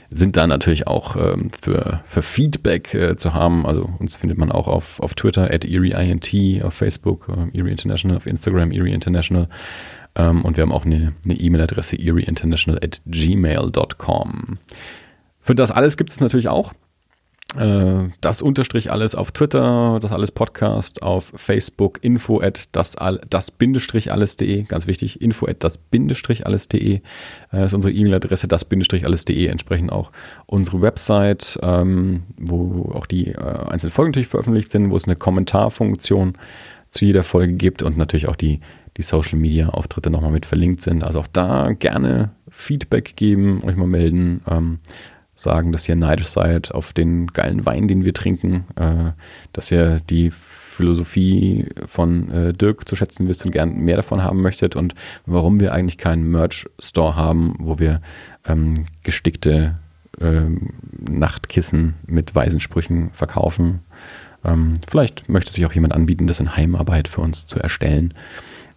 S2: sind da natürlich auch ähm, für, für Feedback äh, zu haben. Also uns findet man auch auf, auf Twitter at ErieINT, auf Facebook, äh, Erie International, auf Instagram, Erie International. Ähm, und wir haben auch eine E-Mail-Adresse e erieinternational at gmail.com. Für das alles gibt es natürlich auch das Unterstrich alles auf Twitter, das alles Podcast auf Facebook, info at das, das Bindestrich alles.de, ganz wichtig, info at das Bindestrich alles.de äh, ist unsere E-Mail-Adresse, das Bindestrich alles.de, entsprechend auch unsere Website, ähm, wo auch die äh, einzelnen Folgen natürlich veröffentlicht sind, wo es eine Kommentarfunktion zu jeder Folge gibt und natürlich auch die, die Social Media Auftritte nochmal mit verlinkt sind. Also auch da gerne Feedback geben, euch mal melden. Sagen, dass ihr neidisch seid auf den geilen Wein, den wir trinken, äh, dass ihr die Philosophie von äh, Dirk zu schätzen wisst und gern mehr davon haben möchtet und warum wir eigentlich keinen Merch-Store haben, wo wir ähm, gestickte ähm, Nachtkissen mit weisen Sprüchen verkaufen. Ähm, vielleicht möchte sich auch jemand anbieten, das in Heimarbeit für uns zu erstellen.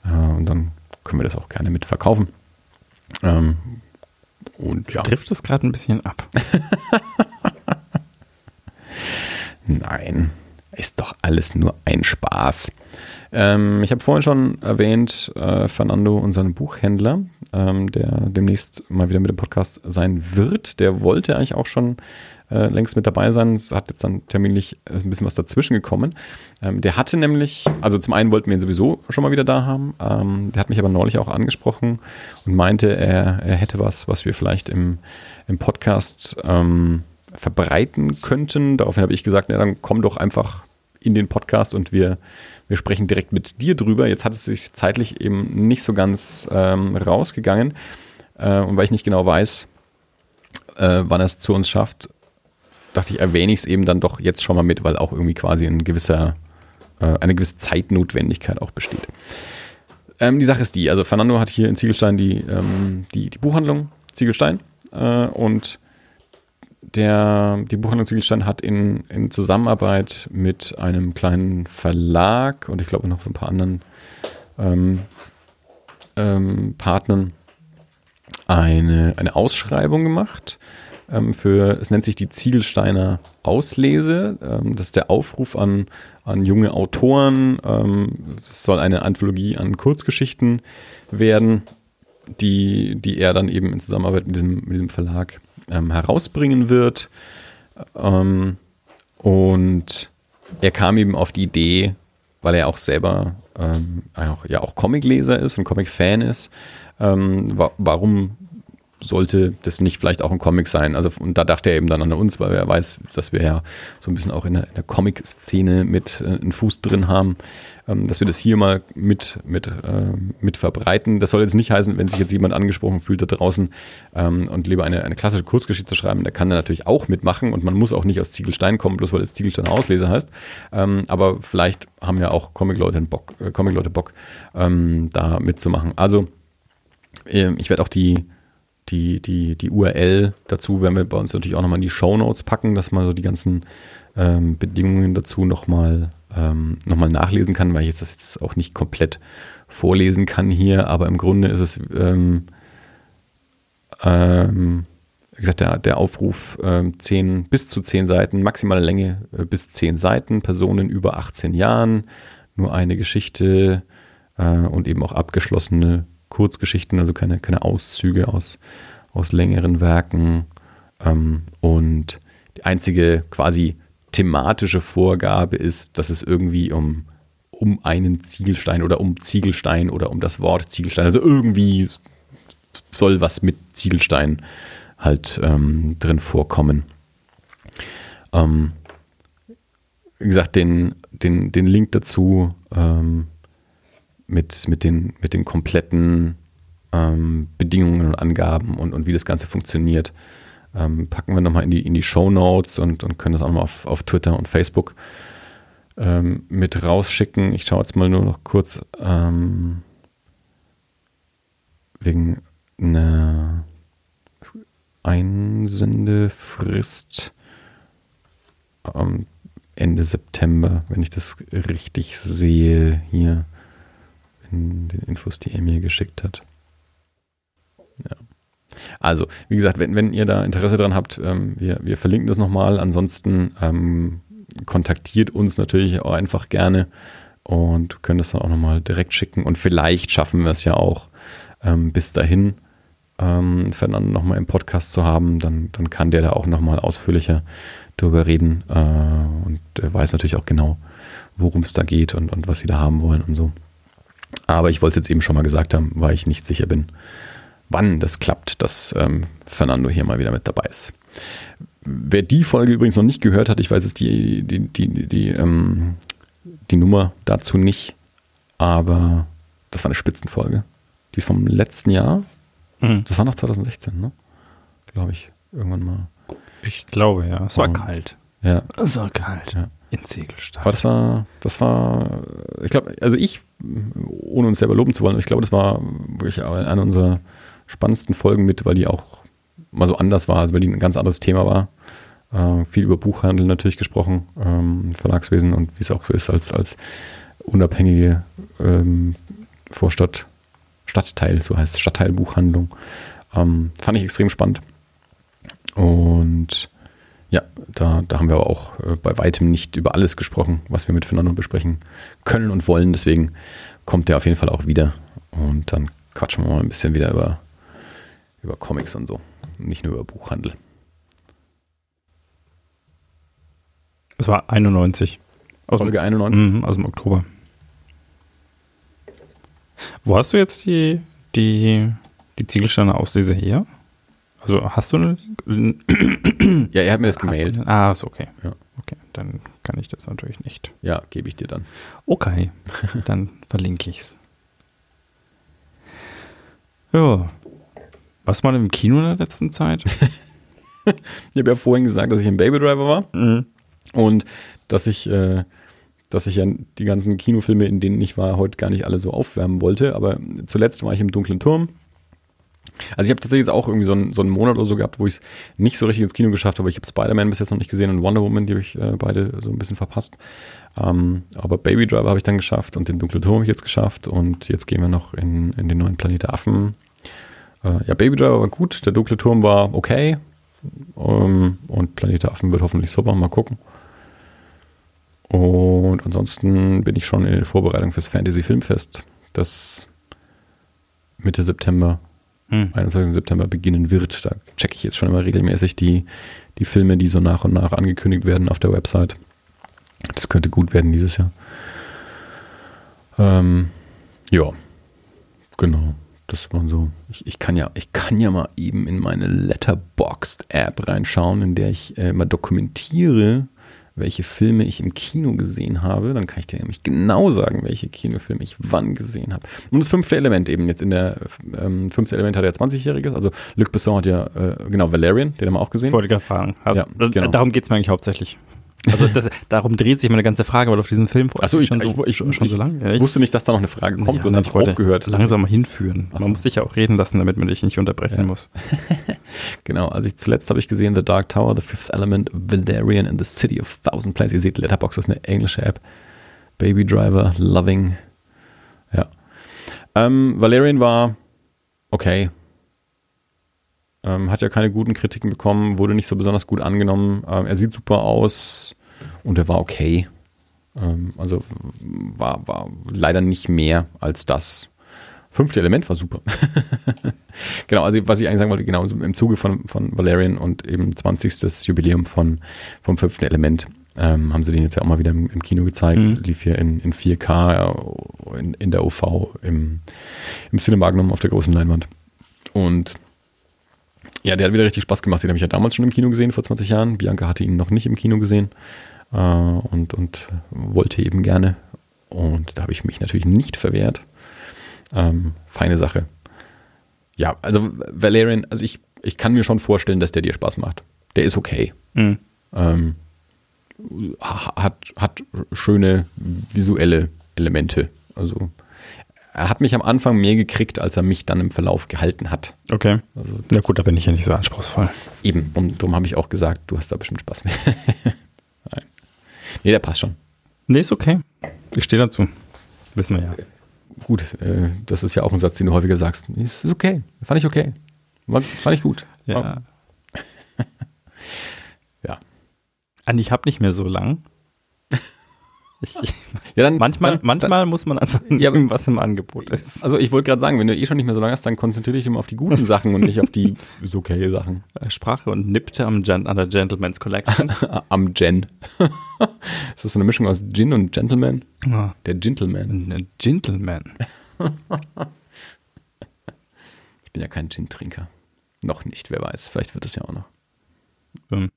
S2: Äh, und dann können wir das auch gerne mit verkaufen. Ähm, und ja.
S1: Trifft es gerade ein bisschen ab?
S2: Nein, ist doch alles nur ein Spaß. Ähm, ich habe vorhin schon erwähnt, äh, Fernando, unseren Buchhändler, ähm, der demnächst mal wieder mit dem Podcast sein wird. Der wollte eigentlich auch schon äh, längst mit dabei sein. Es hat jetzt dann terminlich äh, ein bisschen was dazwischen gekommen. Ähm, der hatte nämlich, also zum einen wollten wir ihn sowieso schon mal wieder da haben. Ähm, der hat mich aber neulich auch angesprochen und meinte, er, er hätte was, was wir vielleicht im, im Podcast ähm, verbreiten könnten. Daraufhin habe ich gesagt, na, dann komm doch einfach in den Podcast und wir, wir sprechen direkt mit dir drüber. Jetzt hat es sich zeitlich eben nicht so ganz ähm, rausgegangen. Äh, und weil ich nicht genau weiß, äh, wann er es zu uns schafft, dachte ich, erwähne ich es eben dann doch jetzt schon mal mit, weil auch irgendwie quasi ein gewisser, äh, eine gewisse Zeitnotwendigkeit auch besteht. Ähm, die Sache ist die, also Fernando hat hier in Ziegelstein die, ähm, die, die Buchhandlung Ziegelstein äh, und der, die Buchhandlung Ziegelstein hat in, in Zusammenarbeit mit einem kleinen Verlag und ich glaube noch ein paar anderen ähm, ähm, Partnern eine, eine Ausschreibung gemacht ähm, für, es nennt sich die Ziegelsteiner Auslese. Ähm, das ist der Aufruf an, an junge Autoren. Ähm, es soll eine Anthologie an Kurzgeschichten werden, die, die er dann eben in Zusammenarbeit mit diesem, mit diesem Verlag ähm, herausbringen wird. Ähm, und er kam eben auf die Idee, weil er auch selber ähm, auch, ja auch Comicleser ist und Comic-Fan ist, ähm, wa warum sollte das nicht vielleicht auch ein Comic sein? Also, und da dachte er eben dann an uns, weil er weiß, dass wir ja so ein bisschen auch in der, der Comic-Szene mit äh, einen Fuß drin haben, ähm, dass wir das hier mal mit, mit, äh, mit verbreiten. Das soll jetzt nicht heißen, wenn sich jetzt jemand angesprochen fühlt da draußen ähm, und lieber eine, eine klassische Kurzgeschichte schreiben, der kann da natürlich auch mitmachen und man muss auch nicht aus Ziegelstein kommen, bloß weil es Ziegelstein Ausleser heißt. Ähm, aber vielleicht haben ja auch Comic-Leute Bock, äh, Comic Bock ähm, da mitzumachen. Also, ähm, ich werde auch die die, die, die URL dazu werden wir bei uns natürlich auch nochmal in die Show Notes packen, dass man so die ganzen ähm, Bedingungen dazu nochmal ähm, noch nachlesen kann, weil ich jetzt das jetzt auch nicht komplett vorlesen kann hier, aber im Grunde ist es, ähm, ähm, wie gesagt, der, der Aufruf ähm, 10, bis zu 10 Seiten, maximale Länge äh, bis 10 Seiten, Personen über 18 Jahren, nur eine Geschichte äh, und eben auch abgeschlossene Kurzgeschichten, also keine, keine Auszüge aus, aus längeren Werken. Ähm, und die einzige quasi thematische Vorgabe ist, dass es irgendwie um, um einen Ziegelstein oder um Ziegelstein oder um das Wort Ziegelstein, also irgendwie soll was mit Ziegelstein halt ähm, drin vorkommen. Ähm, wie gesagt, den, den, den Link dazu ähm, mit, mit, den, mit den kompletten ähm, Bedingungen und Angaben und, und wie das Ganze funktioniert, ähm, packen wir nochmal in die, in die Show Notes und, und können das auch nochmal auf, auf Twitter und Facebook ähm, mit rausschicken. Ich schaue jetzt mal nur noch kurz ähm, wegen einer Einsendefrist ähm, Ende September, wenn ich das richtig sehe hier in den Infos, die er mir geschickt hat. Ja. Also, wie gesagt, wenn, wenn ihr da Interesse dran habt, ähm, wir, wir verlinken das nochmal. Ansonsten ähm, kontaktiert uns natürlich auch einfach gerne und können das dann auch nochmal direkt schicken. Und vielleicht schaffen wir es ja auch ähm, bis dahin, ähm, Fernando nochmal im Podcast zu haben. Dann, dann kann der da auch nochmal ausführlicher drüber reden. Äh, und er weiß natürlich auch genau, worum es da geht und, und was sie da haben wollen und so. Aber ich wollte es jetzt eben schon mal gesagt haben, weil ich nicht sicher bin, wann das klappt, dass ähm, Fernando hier mal wieder mit dabei ist. Wer die Folge übrigens noch nicht gehört hat, ich weiß jetzt die, die, die, die, ähm, die Nummer dazu nicht, aber das war eine Spitzenfolge. Die ist vom letzten Jahr. Mhm. Das war noch 2016, ne? Glaube ich, irgendwann mal.
S1: Ich glaube, ja. Es war Und, kalt.
S2: Ja.
S1: Es war kalt.
S2: Ja.
S1: In Segelstadt.
S2: Aber das war, das war, ich glaube, also ich, ohne uns selber loben zu wollen, ich glaube, das war wirklich eine unserer spannendsten Folgen mit, weil die auch mal so anders war, also weil die ein ganz anderes Thema war. Äh, viel über Buchhandel natürlich gesprochen, ähm, Verlagswesen und wie es auch so ist als, als unabhängige ähm, Vorstadt, Stadtteil, so heißt Stadtteilbuchhandlung. Ähm, fand ich extrem spannend. Und ja, da, da haben wir aber auch äh, bei weitem nicht über alles gesprochen, was wir mit Fernando besprechen können und wollen. Deswegen kommt er auf jeden Fall auch wieder. Und dann quatschen wir mal ein bisschen wieder über, über Comics und so. Nicht nur über Buchhandel.
S1: Es war 91.
S2: Aus Folge 91?
S1: Mhm, aus dem Oktober. Wo hast du jetzt die, die, die Ziegelsteine Auslese her? Also hast du einen Link?
S2: ja, er hat mir das gemailt.
S1: Ah, ist okay.
S2: Ja.
S1: Okay, dann kann ich das natürlich nicht.
S2: Ja, gebe ich dir dann.
S1: Okay, dann verlinke ich es. Ja. Was war denn im Kino in der letzten Zeit?
S2: ich habe ja vorhin gesagt, dass ich ein Baby Driver war. Mhm. Und dass ich, äh, dass ich ja die ganzen Kinofilme, in denen ich war, heute gar nicht alle so aufwärmen wollte. Aber zuletzt war ich im Dunklen Turm. Also ich habe tatsächlich jetzt auch irgendwie so einen, so einen Monat oder so gehabt, wo ich es nicht so richtig ins Kino geschafft habe. Ich habe Spider-Man bis jetzt noch nicht gesehen und Wonder Woman, die habe ich äh, beide so ein bisschen verpasst. Ähm, aber Baby Driver habe ich dann geschafft und den Dunklen Turm habe ich jetzt geschafft und jetzt gehen wir noch in, in den neuen Planet Affen. Äh, ja, Baby Driver war gut, der Dunkle Turm war okay ähm, und Planet Affen wird hoffentlich super, mal gucken. Und ansonsten bin ich schon in der Vorbereitung fürs Fantasy Filmfest, das Mitte September hm. 21. September beginnen wird. Da checke ich jetzt schon immer regelmäßig die, die Filme, die so nach und nach angekündigt werden auf der Website. Das könnte gut werden dieses Jahr. Ähm, ja, genau. Das war so. Ich, ich, kann ja, ich kann ja mal eben in meine Letterboxd-App reinschauen, in der ich äh, mal dokumentiere, welche Filme ich im Kino gesehen habe. Dann kann ich dir nämlich genau sagen, welche Kinofilme ich wann gesehen habe. Und das fünfte Element eben jetzt in der ähm, fünfte Element hat er 20-Jähriges. Also Luc Besson hat ja, äh, genau, Valerian, den haben wir auch gesehen.
S1: Wollte ich fragen. Also,
S2: Ja, genau.
S1: Darum geht es mir eigentlich hauptsächlich. Also das, darum dreht sich meine ganze Frage, weil auf diesen Film
S2: Achso, ich,
S1: schon
S2: ich,
S1: so,
S2: ich,
S1: schon, schon
S2: ich,
S1: so lange. Ja,
S2: ich wusste nicht, dass da noch eine Frage kommt.
S1: Ja,
S2: du hast
S1: ich wollte
S2: aufgehört.
S1: Langsam hinführen.
S2: Ach so.
S1: Man muss sich ja auch reden lassen, damit man dich nicht unterbrechen
S2: Ja.
S1: muss.
S2: Genau, also ich, zuletzt habe ich gesehen The Dark Tower, The Fifth Element, Valerian and the City of Thousand Planets. Ihr seht, Letterboxd ist eine englische App. Baby Driver, Loving. Ja. Ähm, Valerian war okay. Ähm, hat ja keine guten Kritiken bekommen, wurde nicht so besonders gut angenommen. Ähm, er sieht super aus und er war okay. Ähm, also war, war leider nicht mehr als das. Fünfte Element war super. genau, also was ich eigentlich sagen wollte, genau, im Zuge von, von Valerian und eben 20. Jubiläum von, vom fünften Element ähm, haben sie den jetzt ja auch mal wieder im, im Kino gezeigt.
S1: Mhm.
S2: Lief hier in, in 4K äh, in, in der OV im, im Cinemagnum auf der großen Leinwand. Und ja, der hat wieder richtig Spaß gemacht. Den habe ich ja damals schon im Kino gesehen, vor 20 Jahren. Bianca hatte ihn noch nicht im Kino gesehen äh, und, und wollte eben gerne. Und da habe ich mich natürlich nicht verwehrt. Ähm, feine Sache. Ja, also Valerian, also ich, ich kann mir schon vorstellen, dass der dir Spaß macht. Der ist okay.
S1: Mhm.
S2: Ähm, ha- hat, hat schöne visuelle Elemente. Also er hat mich am Anfang mehr gekriegt, als er mich dann im Verlauf gehalten hat.
S1: Okay.
S2: Also
S1: Na gut, da bin ich ja nicht so anspruchsvoll.
S2: eben, darum, darum habe ich auch gesagt, du hast da bestimmt Spaß mit. Nein. Nee, der passt schon.
S1: Nee, ist okay. Ich stehe dazu. Wissen wir ja.
S2: Gut, äh, das ist ja auch ein Satz, den du häufiger sagst. Nee, Ist okay. Fand ich okay. War, fand ich gut.
S1: Ja.
S2: Ja.
S1: Und ich habe nicht mehr so lang. Ich,
S2: Ja, dann,
S1: manchmal
S2: dann,
S1: manchmal muss man einfach
S2: Ja,
S1: nehmen, was im Angebot ist.
S2: Also ich wollte gerade sagen, wenn du eh schon nicht mehr so lange hast, dann konzentriere dich immer auf die guten Sachen und nicht auf die ist okay Sachen.
S1: Äh, Sprache und nippte am Gen an der Gentleman's Collection.
S2: Am Gen. ist das so eine Mischung aus Gin und Gentleman?
S1: Ah,
S2: Der Gentleman.
S1: ein Gentleman.
S2: Ich bin ja kein Gin-Trinker. Noch nicht, wer weiß. Vielleicht wird es ja auch noch.
S1: Ähm,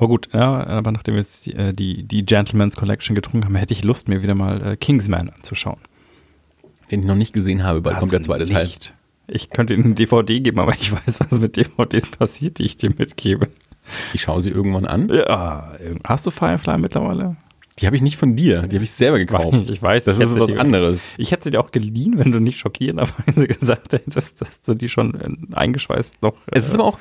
S1: Aber gut, ja, aber nachdem wir jetzt die, äh, die, die Gentleman's Collection getrunken haben, hätte ich Lust, mir wieder mal äh, Kingsman anzuschauen.
S2: Den ich noch nicht gesehen habe, bald kommt der zweite Teil.
S1: nicht. Ich könnte Ihnen eine DVD geben, aber ich weiß, was mit DVDs passiert, die ich dir mitgebe.
S2: Ich schaue sie irgendwann an.
S1: Ja, hast du Firefly mittlerweile?
S2: Die habe ich nicht von dir, die habe ich selber gekauft.
S1: Ich weiß,
S2: Das
S1: ich
S2: ist was anderes.
S1: Ich hätte sie dir auch geliehen, wenn du nicht schockierenderweise gesagt hättest, dass du die schon äh, eingeschweißt noch.
S2: Es ist aber auch,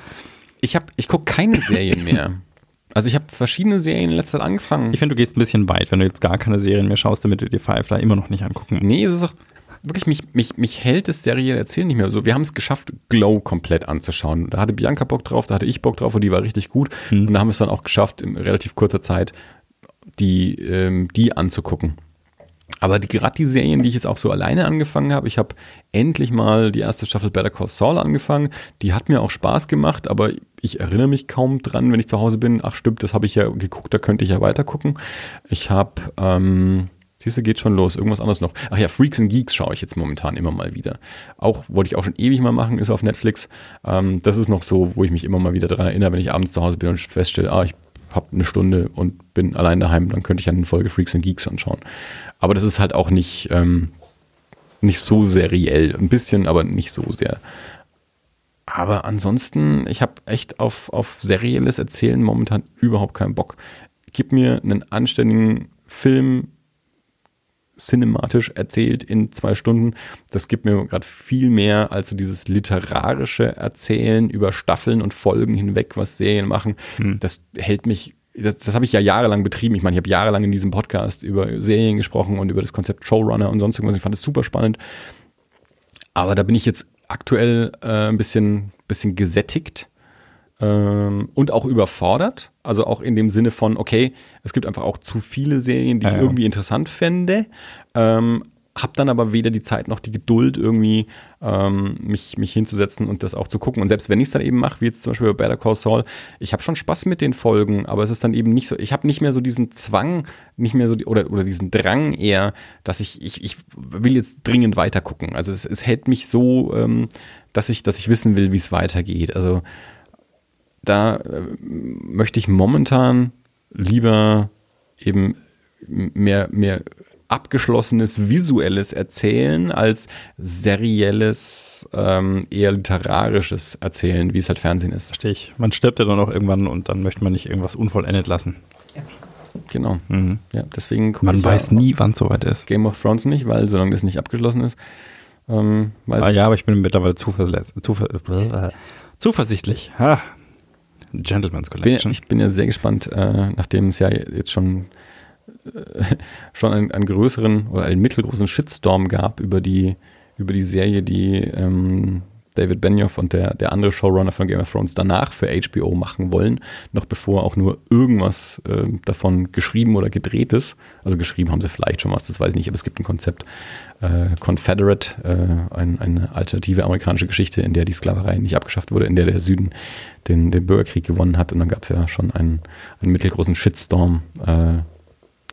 S2: ich ich gucke keine Serien mehr. Also ich habe verschiedene Serien in letzter Zeit angefangen.
S1: ich finde, du gehst ein bisschen weit, wenn du jetzt gar keine Serien mehr schaust, damit du dir Firefly immer noch nicht angucken
S2: Nee, es ist auch wirklich, mich, mich, mich hält das serielle Erzählen nicht mehr so. Wir haben es geschafft, Glow komplett anzuschauen. Da hatte Bianca Bock drauf, da hatte ich Bock drauf und die war richtig gut.
S1: Mhm.
S2: Und da haben wir es dann auch geschafft, in relativ kurzer Zeit die, ähm, die anzugucken. Aber die, gerade die Serien, die ich jetzt auch so alleine angefangen habe, ich habe endlich mal die erste Staffel Better Call Saul angefangen. Die hat mir auch Spaß gemacht, aber ich erinnere mich kaum dran, wenn ich zu Hause bin. Ach stimmt, das habe ich ja geguckt, da könnte ich ja weiter gucken. Ich habe, ähm, siehst du, geht schon los. Irgendwas anderes noch. Ach ja, Freaks and Geeks schaue ich jetzt momentan immer mal wieder. Auch, wollte ich auch schon ewig mal machen, ist auf Netflix. Ähm, das ist noch so, wo ich mich immer mal wieder daran erinnere, wenn ich abends zu Hause bin und feststelle, ah, ich habe eine Stunde und bin allein daheim, dann könnte ich eine Folge Freaks and Geeks anschauen. Aber das ist halt auch nicht, ähm, nicht so seriell. Ein bisschen, aber nicht so sehr. Aber ansonsten, ich habe echt auf, auf serielles Erzählen momentan überhaupt keinen Bock. Gib mir einen anständigen Film, cinematisch erzählt in zwei Stunden. Das gibt mir gerade viel mehr als so dieses literarische Erzählen über Staffeln und Folgen hinweg, was Serien machen. Das hält mich, das, das habe ich ja jahrelang betrieben. Ich meine, ich habe jahrelang in diesem Podcast über Serien gesprochen und über das Konzept Showrunner und sonst irgendwas. Ich fand das super spannend. Aber da bin ich jetzt aktuell äh, ein bisschen, bisschen gesättigt ähm, und auch überfordert. Also auch in dem Sinne von, okay, es gibt einfach auch zu viele Serien, die
S1: Ja,
S2: ich
S1: ja.
S2: irgendwie interessant fände. Ähm, habe dann aber weder die Zeit noch die Geduld, irgendwie ähm, mich, mich hinzusetzen und das auch zu gucken. Und selbst wenn ich es dann eben mache, wie jetzt zum Beispiel bei Better Call Saul, ich habe schon Spaß mit den Folgen, aber es ist dann eben nicht so, ich habe nicht mehr so diesen Zwang, nicht mehr so, die, oder, oder diesen Drang eher, dass ich, ich, ich will jetzt dringend weiter gucken. Also es, es hält mich so, ähm, dass, ich, dass ich wissen will, wie es weitergeht. Also da äh, möchte ich momentan lieber eben mehr, mehr abgeschlossenes visuelles Erzählen als serielles, ähm, eher literarisches Erzählen, wie es halt Fernsehen ist.
S1: Verstehe ich. Man stirbt ja dann auch irgendwann und dann möchte man nicht irgendwas unvollendet lassen.
S2: Genau.
S1: Mhm.
S2: Ja, deswegen
S1: Man
S2: ich
S1: weiß
S2: ja
S1: nie, wann es soweit ist.
S2: Game of Thrones nicht, weil solange das nicht abgeschlossen ist, ähm, weiß
S1: Ah, ja, aber ich bin mittlerweile zuverläss zuver äh, zuversichtlich. Ha. Gentleman's
S2: bin,
S1: Collection.
S2: ich bin ja sehr gespannt, äh, nachdem es ja jetzt schon, schon einen, einen größeren oder einen mittelgroßen Shitstorm gab über die, über die Serie, die ähm, David Benioff und der, der andere Showrunner von Game of Thrones danach für HBO machen wollen, noch bevor auch nur irgendwas äh, davon geschrieben oder gedreht ist. Also geschrieben haben sie vielleicht schon was, das weiß ich nicht, aber es gibt ein Konzept, äh, Confederate, äh, ein, eine alternative amerikanische Geschichte, in der die Sklaverei nicht abgeschafft wurde, in der der Süden den, den Bürgerkrieg gewonnen hat. Und dann gab es ja schon einen, einen mittelgroßen Shitstorm äh,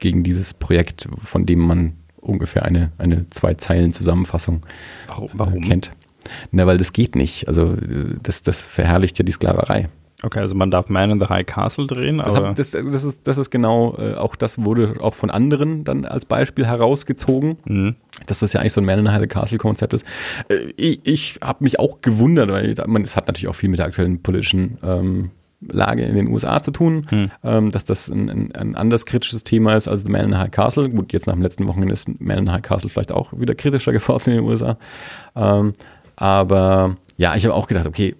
S2: gegen dieses Projekt, von dem man ungefähr eine, eine zwei Zeilen Zusammenfassung
S1: Warum?
S2: äh,
S1: warum?
S2: kennt. Na, weil das geht nicht. Also äh, das, das verherrlicht ja die Sklaverei.
S1: Okay, also man darf Man in the High Castle drehen,
S2: Das,
S1: aber
S2: hab, das, das, ist, das ist genau, äh, auch das wurde auch von anderen dann als Beispiel herausgezogen,
S1: Mhm.
S2: dass das ja eigentlich so ein Man in the High Castle Konzept ist. Äh, ich ich habe mich auch gewundert, weil man, das hat natürlich auch viel mit der aktuellen politischen ähm, Lage in den USA zu tun,
S1: Hm.
S2: ähm, dass das ein, ein, ein anders kritisches Thema ist als The Man in the High Castle. Gut, jetzt nach dem letzten Wochenende ist Man in the High Castle vielleicht auch wieder kritischer geworden in den USA. Ähm, aber ja, ich habe auch gedacht, okay,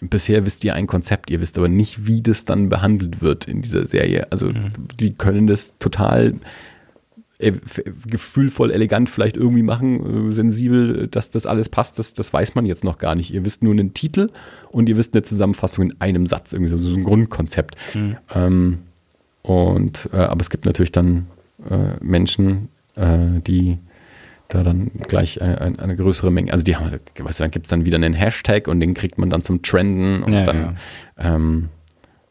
S2: bisher wisst ihr ein Konzept, ihr wisst aber nicht, wie das dann behandelt wird in dieser Serie. Also die können das total gefühlvoll, elegant vielleicht irgendwie machen, äh, sensibel, dass das alles passt, das, das weiß man jetzt noch gar nicht. Ihr wisst nur einen Titel und ihr wisst eine Zusammenfassung in einem Satz, irgendwie so, so ein Grundkonzept. Ähm, und äh, aber es gibt natürlich dann äh, Menschen, äh, die da dann gleich äh, ein, eine größere Menge, also die haben, weißt du, dann gibt es dann wieder einen Hashtag und den kriegt man dann zum Trenden und
S1: Ja,
S2: dann, Ähm,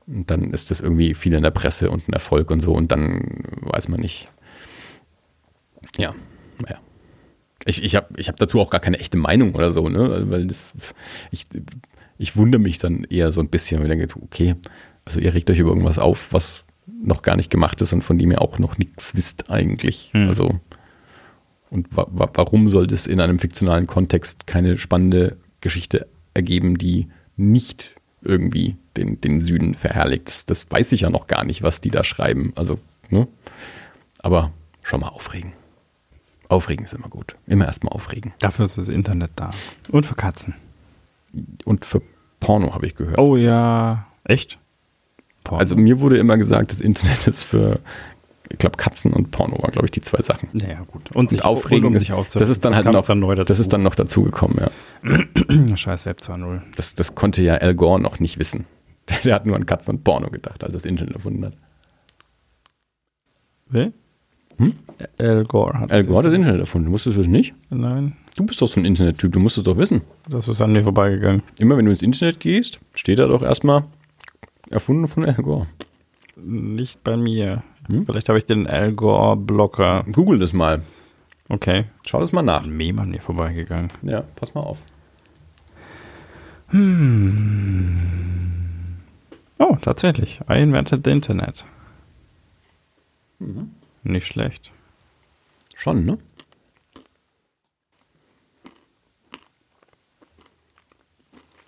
S2: und dann ist das irgendwie viel in der Presse und ein Erfolg und so und dann weiß man nicht. Ja, naja. Ich, ich habe ich hab dazu auch gar keine echte Meinung oder so, ne? Also, Weil das, ich, ich wundere mich dann eher so ein bisschen, weil ich denke, okay, also ihr regt euch über irgendwas auf, was noch gar nicht gemacht ist und von dem ihr auch noch nichts wisst eigentlich.
S1: Hm.
S2: Also und wa wa warum soll das in einem fiktionalen Kontext keine spannende Geschichte ergeben, die nicht irgendwie den, den Süden verherrlicht? Das, das weiß ich ja noch gar nicht, was die da schreiben. Also, ne? Aber schon mal aufregen. Aufregen ist immer gut. Immer erstmal aufregen.
S1: dafür ist das Internet da. Und für Katzen.
S2: Und für Porno habe ich gehört.
S1: Oh ja, echt? Porno.
S2: Also mir wurde immer gesagt, das Internet ist für, ich glaube, Katzen und Porno waren, glaube ich, die zwei Sachen.
S1: ja, ja, gut. Und, sich
S2: aufregen,
S1: und um
S2: das-
S1: sich
S2: das ist dann halt
S1: kam
S2: noch-
S1: dann neu dazu.
S2: Das ist dann noch dazugekommen, ja.
S1: Scheiß Web 2.0.
S2: Das, das konnte ja Al Gore noch nicht wissen. Der hat nur an Katzen und Porno gedacht, als er das Internet erfunden hat.
S1: Wer?
S2: Hm?
S1: Al Gore hat
S2: Al
S1: das
S2: Gore hat das Internet erfunden. Wusstest du das nicht?
S1: Nein,
S2: Du bist doch so ein Internettyp, du musst es doch wissen.
S1: das ist an mir vorbeigegangen.
S2: Immer wenn du ins Internet gehst, steht da doch erstmal erfunden von Al Gore.
S1: Nicht bei mir.
S2: Hm?
S1: Vielleicht habe ich den Al Gore-Blocker.
S2: Google das mal.
S1: Okay.
S2: Schau das mal nach.
S1: Meme an mir vorbeigegangen.
S2: Ja, pass mal auf.
S1: Oh, tatsächlich. I invented the Internet.
S2: Mhm.
S1: Nicht schlecht.
S2: Schon, ne?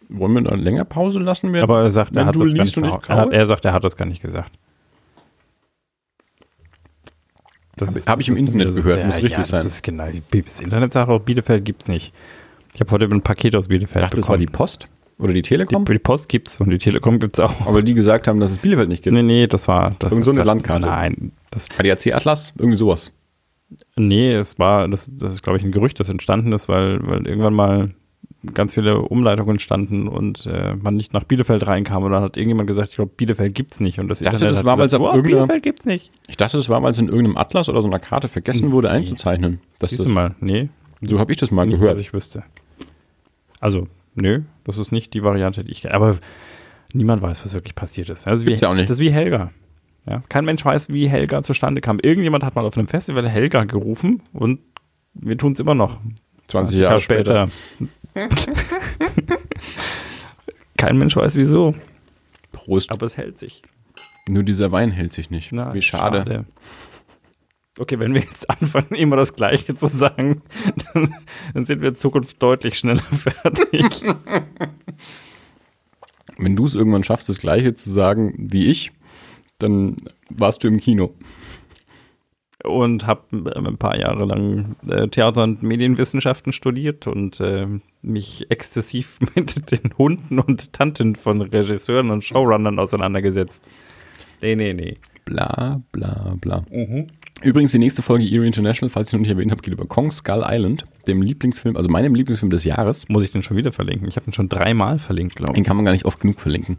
S2: Wollen wir da länger Pause lassen? während-
S1: Aber er sagt, er
S2: wenn
S1: hat das gar nicht. Er, hat- er sagt, er hat das gar nicht gesagt. Das
S2: Hab- hab ich im
S1: das
S2: Internet gehört, muss richtig
S1: ja, Das
S2: sein.
S1: ist genau. Das Internet sagt auch, Bielefeld gibt's nicht. Ich habe heute ein Paket aus Bielefeld
S2: dachte, das war
S1: bekommen.
S2: die Post oder die
S1: die,
S2: Telekom.
S1: die Post gibt's und die Telekom gibt's auch.
S2: aber die gesagt haben, dass es Bielefeld nicht gibt.
S1: Nee, nee, das war. Das
S2: Irgend so eine Landkarte.
S1: Nein, das,
S2: ADAC Atlas, irgendwie sowas.
S1: nee, es war, das, das ist, glaube ich, ein Gerücht, das entstanden ist, weil, weil irgendwann mal ganz viele Umleitungen standen und äh, man nicht nach Bielefeld reinkam. Und dann hat irgendjemand gesagt, ich glaube, Bielefeld gibt's nicht. Und das
S2: Ich dachte,
S1: Internet
S2: das war,
S1: gesagt,
S2: auf
S1: "Oh, Bielefeld gibt's nicht.
S2: Ich dachte, das war, es in irgendeinem Atlas oder so einer Karte vergessen wurde
S1: Nee.
S2: einzuzeichnen. Das
S1: Siehst
S2: das,
S1: mal, nee,
S2: so habe ich das mal
S1: nicht,
S2: gehört.
S1: was ich wüsste. Also, nö, das ist nicht die Variante, die ich Aber niemand weiß, was wirklich passiert ist. Also
S2: Gibt's
S1: wie,
S2: ja auch nicht.
S1: Das ist wie Helga. Ja, kein Mensch weiß, wie Helga zustande kam. Irgendjemand hat mal auf einem Festival Helga gerufen und wir tun es immer noch.
S2: 20 Jahre später.
S1: Kein Mensch weiß wieso,
S2: Prost.
S1: aber es hält sich.
S2: Nur dieser Wein hält sich nicht.
S1: Na,
S2: Wie schade.
S1: Okay, wenn wir jetzt anfangen, immer das Gleiche zu sagen, dann, dann sind wir in Zukunft deutlich schneller fertig.
S2: Wenn du es irgendwann schaffst, das Gleiche zu sagen wie ich, dann warst du im Kino.
S1: und habe ein paar Jahre lang äh, Theater- und Medienwissenschaften studiert und äh, mich exzessiv mit den Hunden und Tanten von Regisseuren und Showrunnern auseinandergesetzt. Nee, nee, nee.
S2: Bla, bla, bla. Übrigens, die nächste Folge Eerie International, falls ich noch nicht erwähnt habe, geht über Kong Skull Island, dem Lieblingsfilm, also meinem Lieblingsfilm des Jahres.
S1: Muss ich den schon wieder verlinken? Ich habe den schon dreimal verlinkt, glaube
S2: Den
S1: ich.
S2: kann man gar nicht oft genug verlinken.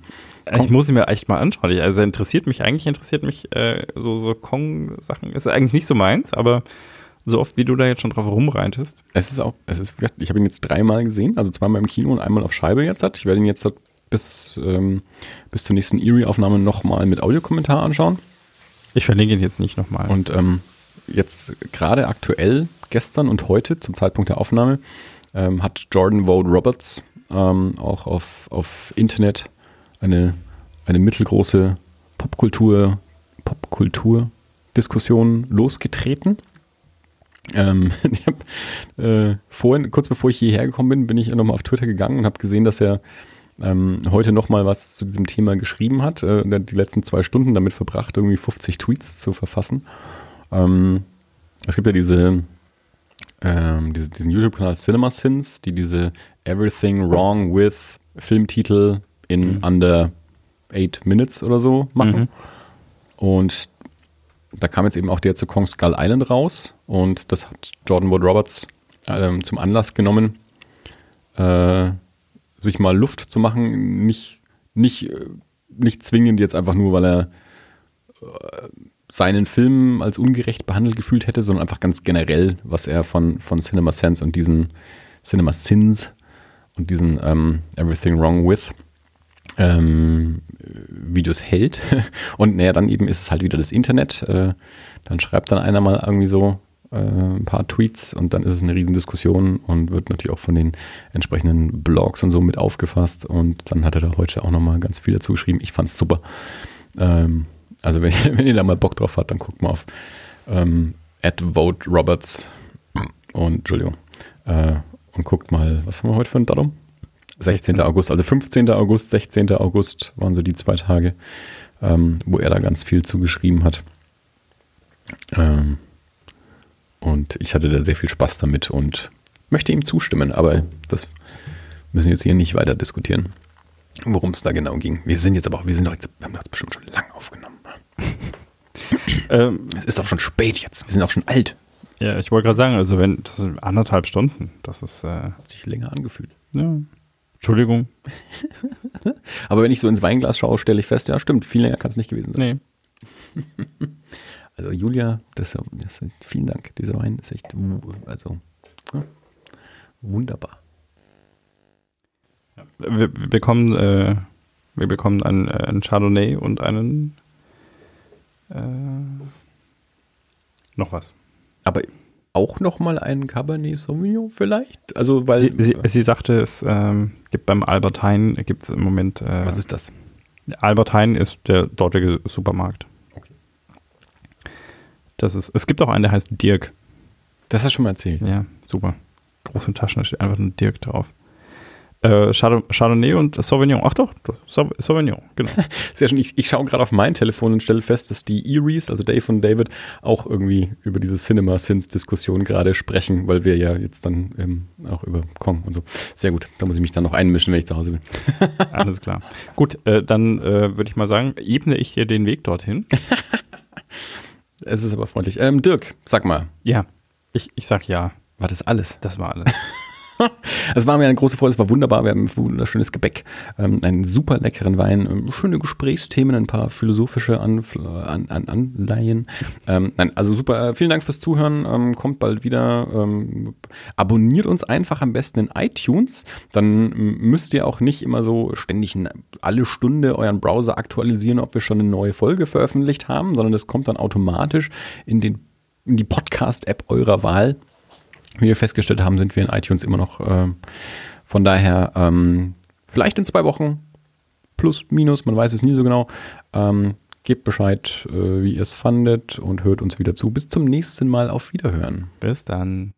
S1: Ich muss ihn mir echt mal anschauen. Ich- Also interessiert mich, eigentlich interessiert mich äh, so, so Kong-Sachen. Ist eigentlich nicht so meins, aber so oft wie du da jetzt schon drauf rumreitest.
S2: Es ist auch, es ist, ich habe ihn jetzt dreimal gesehen, also zweimal im Kino und einmal auf Scheibe jetzt. Ich werde ihn jetzt bis, ähm, bis zur nächsten Eerie-Aufnahme nochmal mit Audiokommentar anschauen.
S1: Ich verlinke ihn jetzt nicht nochmal.
S2: Und ähm, jetzt gerade aktuell, gestern und heute, zum Zeitpunkt der Aufnahme, ähm, hat Jordan Vogt Roberts ähm, auch auf, auf Internet eine, eine mittelgroße Popkultur, Popkultur-Diskussion losgetreten. Ähm, ich hab, äh, vorhin, kurz bevor ich hierher gekommen bin, bin ich nochmal auf Twitter gegangen und habe gesehen, dass er ähm, heute nochmal was zu diesem Thema geschrieben hat. Äh, die letzten zwei Stunden damit verbracht, irgendwie 50 Tweets zu verfassen. Ähm, es gibt ja diese, ähm, diese diesen YouTube-Kanal Cinema Sins, die diese Everything Wrong with Filmtitel in
S1: Mhm.
S2: under eight Minutes oder so machen.
S1: Mhm.
S2: Und da kam jetzt eben auch der zu Kong Skull Island raus und das hat Jordan Wood Roberts ähm, zum Anlass genommen, äh, sich mal Luft zu machen, nicht, nicht, äh, nicht zwingend jetzt einfach nur, weil er äh, seinen Film als ungerecht behandelt gefühlt hätte, sondern einfach ganz generell, was er von, von Cinema Sense und diesen Cinema Sins und diesen ähm, Everything Wrong With ähm, Videos hält. Und naja, dann eben ist es halt wieder das Internet. Äh, dann schreibt dann einer mal irgendwie so äh, ein paar Tweets und dann ist es eine Riesendiskussion und wird natürlich auch von den entsprechenden Blogs und so mit aufgefasst. Und dann hat er da heute auch nochmal ganz viel dazu geschrieben. Ich fand es super. Ähm, also wenn, wenn ihr da mal Bock drauf habt, dann guckt mal auf ähm, Vote Roberts und Entschuldigung. Äh, und guckt mal, was haben wir heute für ein Datum? 16. August, also 15. August, 16. August waren so die zwei Tage, ähm, wo er da ganz viel zugeschrieben hat. Ähm, und ich hatte da sehr viel Spaß damit und möchte ihm zustimmen, aber das müssen wir jetzt hier nicht weiter diskutieren, worum es da genau ging. Wir sind jetzt aber auch, wir sind doch jetzt, wir haben das bestimmt schon lang aufgenommen.
S1: Ähm,
S2: Es ist doch schon spät jetzt, wir sind auch schon alt.
S1: ja, ich wollte gerade sagen, also wenn, das sind anderthalb Stunden, das ist, äh,
S2: Hat sich länger angefühlt.
S1: ja. Entschuldigung.
S2: Aber wenn ich so ins Weinglas schaue, stelle ich fest, ja stimmt, viel länger kann es nicht gewesen sein.
S1: Nee.
S2: Also Julia, das, das ist, vielen Dank. Dieser Wein ist echt, also ja, wunderbar.
S1: Wir, wir bekommen, äh, wir bekommen einen, äh, einen Chardonnay und einen äh, noch was.
S2: Aber auch noch mal einen Cabernet Sauvignon vielleicht? Also weil
S1: Sie, sie, sie sagte, es ähm, gibt beim Albert Heijn gibt es im Moment. Äh,
S2: was ist das?
S1: Albert Heijn ist der dortige Supermarkt. Das ist. Es gibt auch einen, der heißt Dirk.
S2: Das hast du schon mal erzählt.
S1: Ja, super. Große Taschen, da steht einfach ein Dirk drauf. Äh, Chard- Chardonnay und Sauvignon. Ach doch, Sau- Sauvignon, genau.
S2: Sehr schön. Ich, ich schaue gerade auf mein Telefon und stelle fest, dass die Eries, also Dave und David, auch irgendwie über diese Cinema-Sins-Diskussion gerade sprechen, weil wir ja jetzt dann ähm, auch über Kong und so. Sehr gut. Da muss ich mich dann noch einmischen, wenn ich zu Hause bin.
S1: Alles klar. Gut, äh, dann äh, würde ich mal sagen, ebne ich dir den Weg dorthin.
S2: Es ist aber freundlich. Ähm, Dirk, sag mal,
S1: Ja, ich, ich sag ja.
S2: war das alles?
S1: Das war alles.
S2: Es war mir eine große Freude, es war wunderbar. Wir haben ein wunderschönes Gebäck, ähm, einen super leckeren Wein, ähm, schöne Gesprächsthemen, ein paar philosophische an, Anleihen. Ähm, nein, also super. Äh, vielen Dank fürs Zuhören. Kommt bald wieder. Abonniert uns einfach am besten in iTunes. Dann müsst ihr auch nicht immer so ständig alle Stunde euren Browser aktualisieren, ob wir schon eine neue Folge veröffentlicht haben, sondern das kommt dann automatisch in, den, in die Podcast-App eurer Wahl. Wie wir festgestellt haben, sind wir in iTunes immer noch. Äh, von daher, ähm, vielleicht in zwei Wochen, plus, minus, man weiß es nie so genau. Ähm, gebt Bescheid, äh, wie ihr es fandet und hört uns wieder zu. Bis zum nächsten Mal auf Wiederhören.
S1: Bis dann.